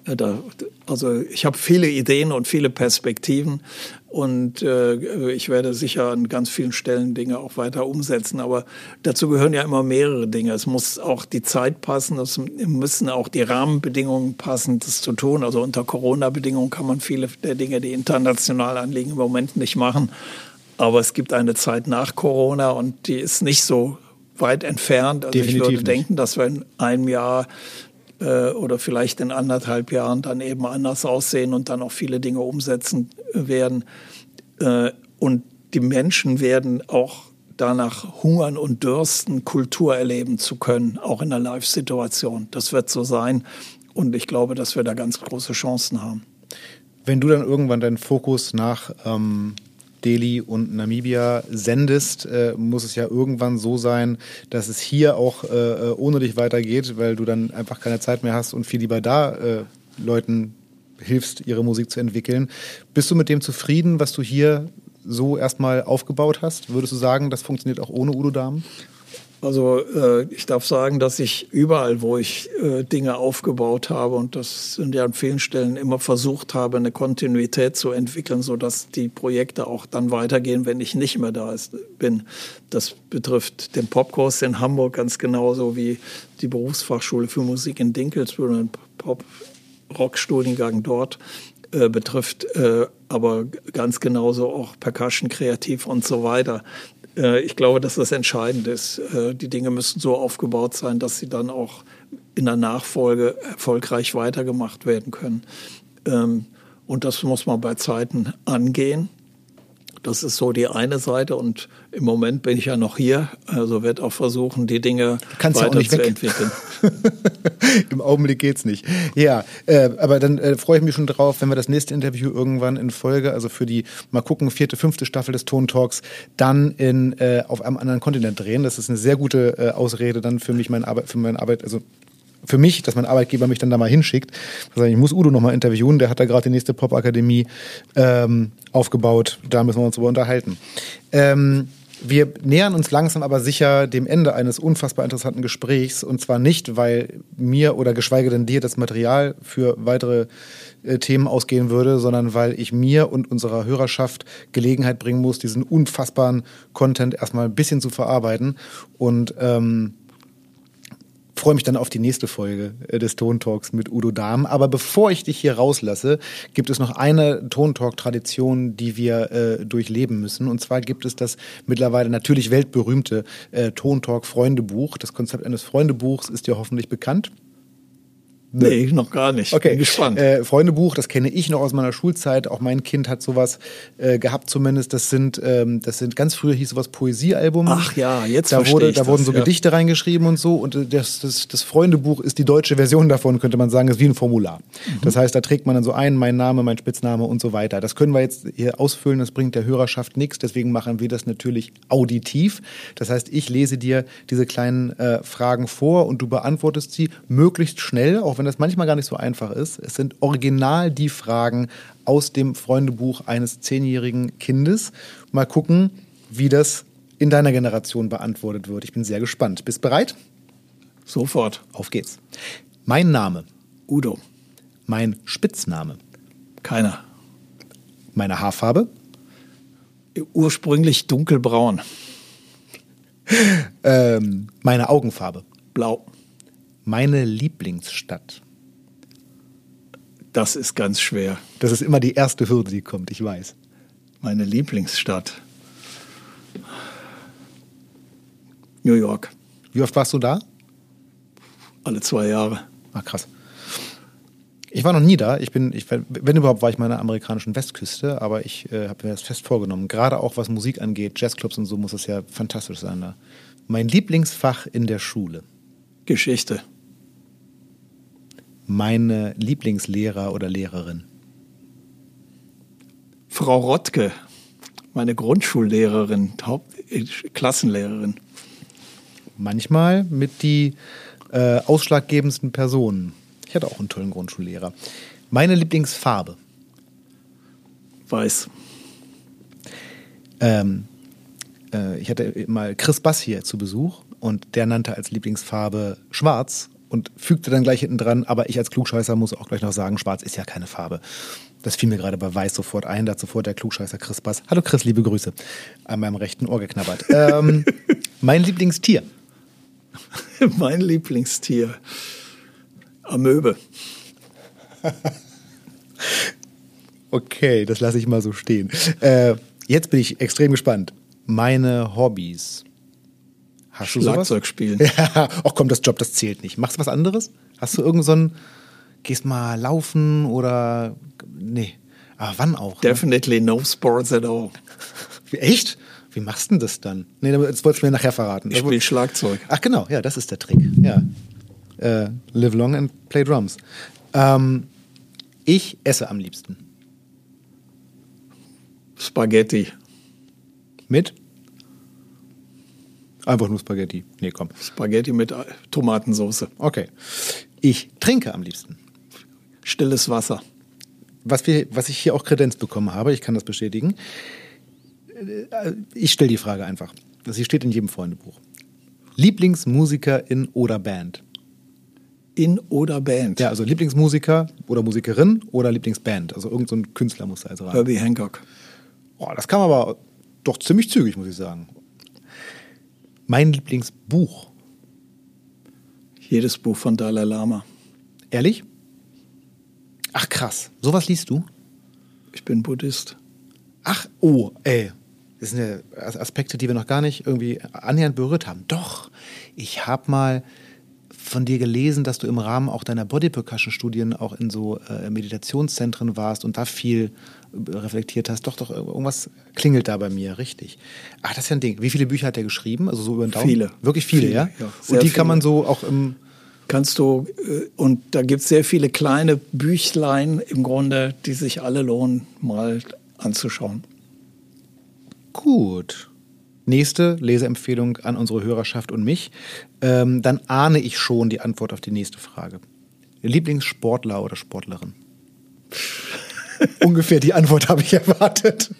Da, also ich habe viele Ideen und viele Perspektiven und äh, ich werde sicher an ganz vielen Stellen Dinge auch weiter umsetzen. Aber dazu gehören ja immer mehrere Dinge. Es muss auch die Zeit passen, es müssen auch die Rahmenbedingungen passen, das zu tun. Also unter Corona-Bedingungen kann man viele der Dinge, die international anliegen, im Moment nicht machen. Aber es gibt eine Zeit nach Corona und die ist nicht so weit entfernt. Also Definitiv ich würde denken, dass wir in einem Jahr äh, oder vielleicht in anderthalb Jahren dann eben anders aussehen und dann auch viele Dinge umsetzen werden. Äh, und die Menschen werden auch danach hungern und dürsten, Kultur erleben zu können, auch in der Live-Situation. Das wird so sein. Und ich glaube, dass wir da ganz große Chancen haben. Wenn du dann irgendwann deinen Fokus nach ähm, Delhi und Namibia sendest, äh, muss es ja irgendwann so sein, dass es hier auch äh, äh, ohne dich weitergeht, weil du dann einfach keine Zeit mehr hast und viel lieber da äh, Leuten hilfst, ihre Musik zu entwickeln. Bist du mit dem zufrieden, was du hier so erstmal aufgebaut hast? Würdest du sagen, das funktioniert auch ohne Udo Dahmen? Also äh, ich darf sagen, dass ich überall, wo ich äh, Dinge aufgebaut habe und das sind ja an vielen Stellen immer versucht habe, eine Kontinuität zu entwickeln, sodass die Projekte auch dann weitergehen, wenn ich nicht mehr da ist, bin. Das betrifft den Popkurs in Hamburg ganz genauso wie die Berufsfachschule für Musik in Dinkelsbühl und Pop-Rock-Studiengang dort äh, betrifft, äh, aber ganz genauso auch Percussion, Kreativ und so weiter. Äh, ich glaube, dass das entscheidend ist. Äh, die Dinge müssen so aufgebaut sein, dass sie dann auch in der Nachfolge erfolgreich weitergemacht werden können. Ähm, und das muss man bei Zeiten angehen. Das ist so die eine Seite und im Moment bin ich ja noch hier, also werde auch versuchen, die Dinge weiter ja zu entwickeln. (laughs) Im Augenblick geht's nicht. Ja, äh, aber dann äh, freue ich mich schon drauf, wenn wir das nächste Interview irgendwann in Folge, also für die mal gucken vierte, fünfte Staffel des Ton Talks, dann in äh, auf einem anderen Kontinent drehen. Das ist eine sehr gute äh, Ausrede dann für mich, meine Arbeit, für meine Arbeit, also für mich, dass mein Arbeitgeber mich dann da mal hinschickt. Also ich muss Udo noch mal interviewen, der hat da gerade die nächste Popakademie ähm, aufgebaut. Da müssen wir uns drüber unterhalten. Ähm, wir nähern uns langsam aber sicher dem Ende eines unfassbar interessanten Gesprächs. Und zwar nicht, weil mir oder geschweige denn dir das Material für weitere äh, Themen ausgehen würde, sondern weil ich mir und unserer Hörerschaft Gelegenheit bringen muss, diesen unfassbaren Content erstmal ein bisschen zu verarbeiten. Und ähm, freue mich dann auf die nächste Folge äh, des Tontalks mit Udo Dahm. Aber bevor ich dich hier rauslasse, gibt es noch eine Tontalk-Tradition, die wir äh, durchleben müssen. Und zwar gibt es das mittlerweile natürlich weltberühmte äh, Tontalk-Freundebuch. Das Konzept eines Freundebuchs ist dir hoffentlich bekannt. Nee, noch gar nicht. Okay. Bin gespannt. Äh, Freundebuch, das kenne ich noch aus meiner Schulzeit. Auch mein Kind hat sowas äh, gehabt zumindest. Das sind, ähm, das sind ganz früher hieß sowas Poesiealbum. Ach ja, jetzt da wurde, Da das, wurden so ja. Gedichte reingeschrieben und so. Und äh, das, das, das Freundebuch ist die deutsche Version davon, könnte man sagen, ist wie ein Formular. Mhm. Das heißt, da trägt man dann so ein, mein Name, mein Spitzname und so weiter. Das können wir jetzt hier ausfüllen, das bringt der Hörerschaft nichts. Deswegen machen wir das natürlich auditiv. Das heißt, ich lese dir diese kleinen äh, Fragen vor und du beantwortest sie möglichst schnell, auch wenn das manchmal gar nicht so einfach ist. Es sind original die Fragen aus dem Freundebuch eines zehnjährigen Kindes. Mal gucken, wie das in deiner Generation beantwortet wird. Ich bin sehr gespannt. Bist bereit? Sofort. Auf geht's. Mein Name, Udo. mein Spitzname, Keiner. meine Haarfarbe, Ursprünglich dunkelbraun. ähm, meine Augenfarbe, Blau. Meine Lieblingsstadt. Das ist ganz schwer. Das ist immer die erste Hürde, die kommt, ich weiß. Meine Lieblingsstadt. New York. Wie oft warst du da? Alle zwei Jahre. Ah, krass. Ich war noch nie da. Ich bin, ich, wenn überhaupt, war ich mal an der amerikanischen Westküste, aber ich äh, habe mir das fest vorgenommen. Gerade auch was Musik angeht, Jazzclubs und so, muss es ja fantastisch sein da. Mein Lieblingsfach in der Schule. Geschichte. Meine Lieblingslehrer oder Lehrerin. Frau Rottke. Meine Grundschullehrerin, Haupt äh, Klassenlehrerin. Manchmal mit die äh, ausschlaggebendsten Personen. Ich hatte auch einen tollen Grundschullehrer. Meine Lieblingsfarbe. Weiß. Ähm, äh, ich hatte mal Chris Bass hier zu Besuch und der nannte als Lieblingsfarbe schwarz und fügte dann gleich hinten dran, aber ich als Klugscheißer muss auch gleich noch sagen, schwarz ist ja keine Farbe. Das fiel mir gerade bei Weiß sofort ein, da hat sofort der Klugscheißer Chris Bass. Hallo Chris, liebe Grüße. An meinem rechten Ohr geknabbert. (laughs) ähm, mein Lieblingstier. (laughs) mein Lieblingstier. Amöbe. (laughs) Okay, das lasse ich mal so stehen. Äh, jetzt bin ich extrem gespannt. Meine Hobbys. Hast du sowas? Schlagzeug spielen. (laughs) Ja, ach komm, das Job, das zählt nicht. Machst du was anderes? Hast du irgend so ein, gehst mal laufen oder, nee. Aber wann auch? Ne? Definitely no sports at all. Wie, Echt? Wie machst du denn das dann? Nee, das wolltest du mir nachher verraten. Ich spiele Schlagzeug. Ach genau, ja, das ist der Trick. Ja. Äh, live long and play drums. Ähm, ich esse am liebsten. Spaghetti. Mit? Einfach nur Spaghetti. Nee, komm. Spaghetti mit äh, Tomatensauce. Okay. Ich trinke am liebsten. Stilles Wasser. Was, wir, was ich hier auch Kredenz bekommen habe, ich kann das bestätigen. Äh, Ich stelle die Frage einfach. Sie steht in jedem Freundebuch. Lieblingsmusikerin oder Band? In oder Band. Ja, also Lieblingsmusiker oder Musikerin oder Lieblingsband. Also irgendein so Künstler muss da also rein. Herbie Hancock. Oh, das kam aber doch ziemlich zügig, muss ich sagen. Mein Lieblingsbuch. Jedes Buch von Dalai Lama. Ehrlich? Ach krass. Sowas liest du? Ich bin Buddhist. Ach, oh, ey. Das sind ja Aspekte, die wir noch gar nicht irgendwie annähernd berührt haben. Doch, ich habe mal von dir gelesen, dass du im Rahmen auch deiner Body Percussion Studien auch in so äh, Meditationszentren warst und da viel äh, reflektiert hast. Doch, doch, irgendwas klingelt da bei mir, richtig. Ach, das ist ja ein Ding. Wie viele Bücher hat er geschrieben? Also so über den Daumen? Viele. Wirklich viele, Viele, ja? ja, und die kann viele. man so auch im. Kannst du, äh, und da gibt es sehr viele kleine Büchlein im Grunde, die sich alle lohnen, mal anzuschauen. Gut. Nächste Leseempfehlung an unsere Hörerschaft und mich. Ähm, dann ahne ich schon die Antwort auf die nächste Frage. Lieblingssportler oder Sportlerin? Ungefähr die Antwort habe ich erwartet.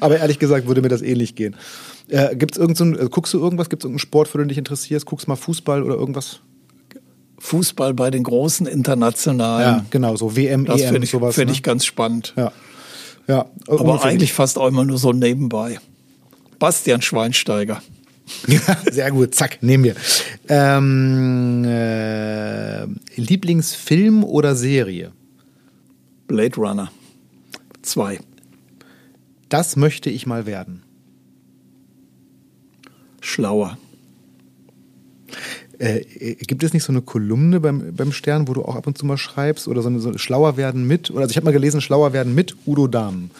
Aber ehrlich gesagt würde mir das ähnlich gehen. Äh, gibt's irgend so ein, äh, guckst du irgendwas? Gibt es irgendeinen Sport, für den du dich interessierst? Guckst mal Fußball oder irgendwas? Fußball bei den großen internationalen, Ja, genau, so WM, das EM, finde ich, sowas. find ne? ich ganz spannend. ja. ja. Aber ungefähr eigentlich fast auch immer nur so nebenbei. Bastian Schweinsteiger. Sehr gut, zack, nehmen wir. Ähm, äh, Lieblingsfilm oder Serie? Blade Runner 2. Das möchte ich mal werden. Schlauer. Äh, gibt es nicht so eine Kolumne beim, beim Stern, wo du auch ab und zu mal schreibst oder so, eine, so Schlauer werden mit? Oder also ich habe mal gelesen, Schlauer werden mit Udo Dahmen.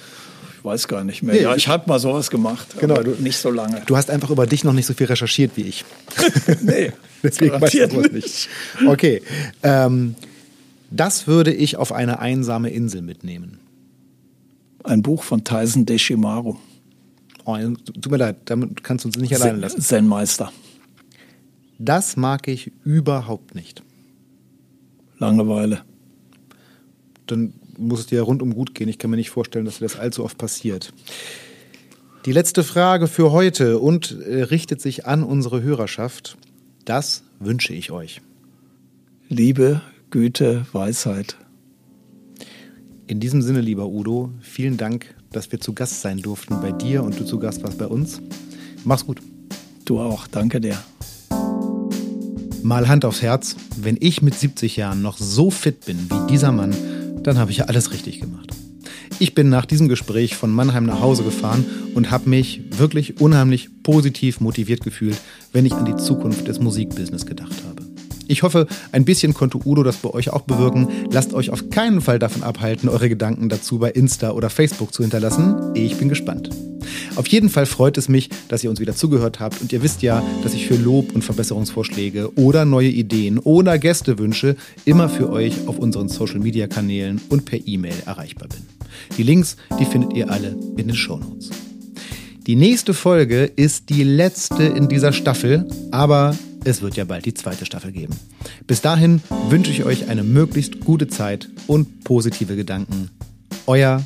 Ich weiß gar nicht mehr. Ja, ich habe mal sowas gemacht. Genau, du, nicht so lange. Du hast einfach über dich noch nicht so viel recherchiert wie ich. (laughs) nee, (laughs) deswegen weißt du sowas nicht. Okay, ähm, das würde ich auf eine einsame Insel mitnehmen. Ein Buch von Tyson Deshimaru. Oh, tut mir leid, damit kannst du uns nicht alleine lassen. Sein Meister. Das mag ich überhaupt nicht. Langeweile. Dann muss es dir rundum gut gehen. Ich kann mir nicht vorstellen, dass dir das allzu oft passiert. Die letzte Frage für heute und äh, richtet sich an unsere Hörerschaft. Das wünsche ich euch. Liebe, Güte, Weisheit. In diesem Sinne, lieber Udo, vielen Dank, dass wir zu Gast sein durften bei dir und du zu Gast warst bei uns. Mach's gut. Du auch. Danke dir. Mal Hand aufs Herz, wenn ich mit 70 Jahren noch so fit bin wie dieser Mann, dann habe ich ja alles richtig gemacht. Ich bin nach diesem Gespräch von Mannheim nach Hause gefahren und habe mich wirklich unheimlich positiv motiviert gefühlt, wenn ich an die Zukunft des Musikbusiness gedacht habe. Ich hoffe, ein bisschen konnte Udo das bei euch auch bewirken. Lasst euch auf keinen Fall davon abhalten, eure Gedanken dazu bei Insta oder Facebook zu hinterlassen. Ich bin gespannt. Auf jeden Fall freut es mich, dass ihr uns wieder zugehört habt und ihr wisst ja, dass ich für Lob und Verbesserungsvorschläge oder neue Ideen oder Gästewünsche immer für euch auf unseren Social Media Kanälen und per E-Mail erreichbar bin. Die Links, die findet ihr alle in den Show Notes. Die nächste Folge ist die letzte in dieser Staffel, aber es wird ja bald die zweite Staffel geben. Bis dahin wünsche ich euch eine möglichst gute Zeit und positive Gedanken. Euer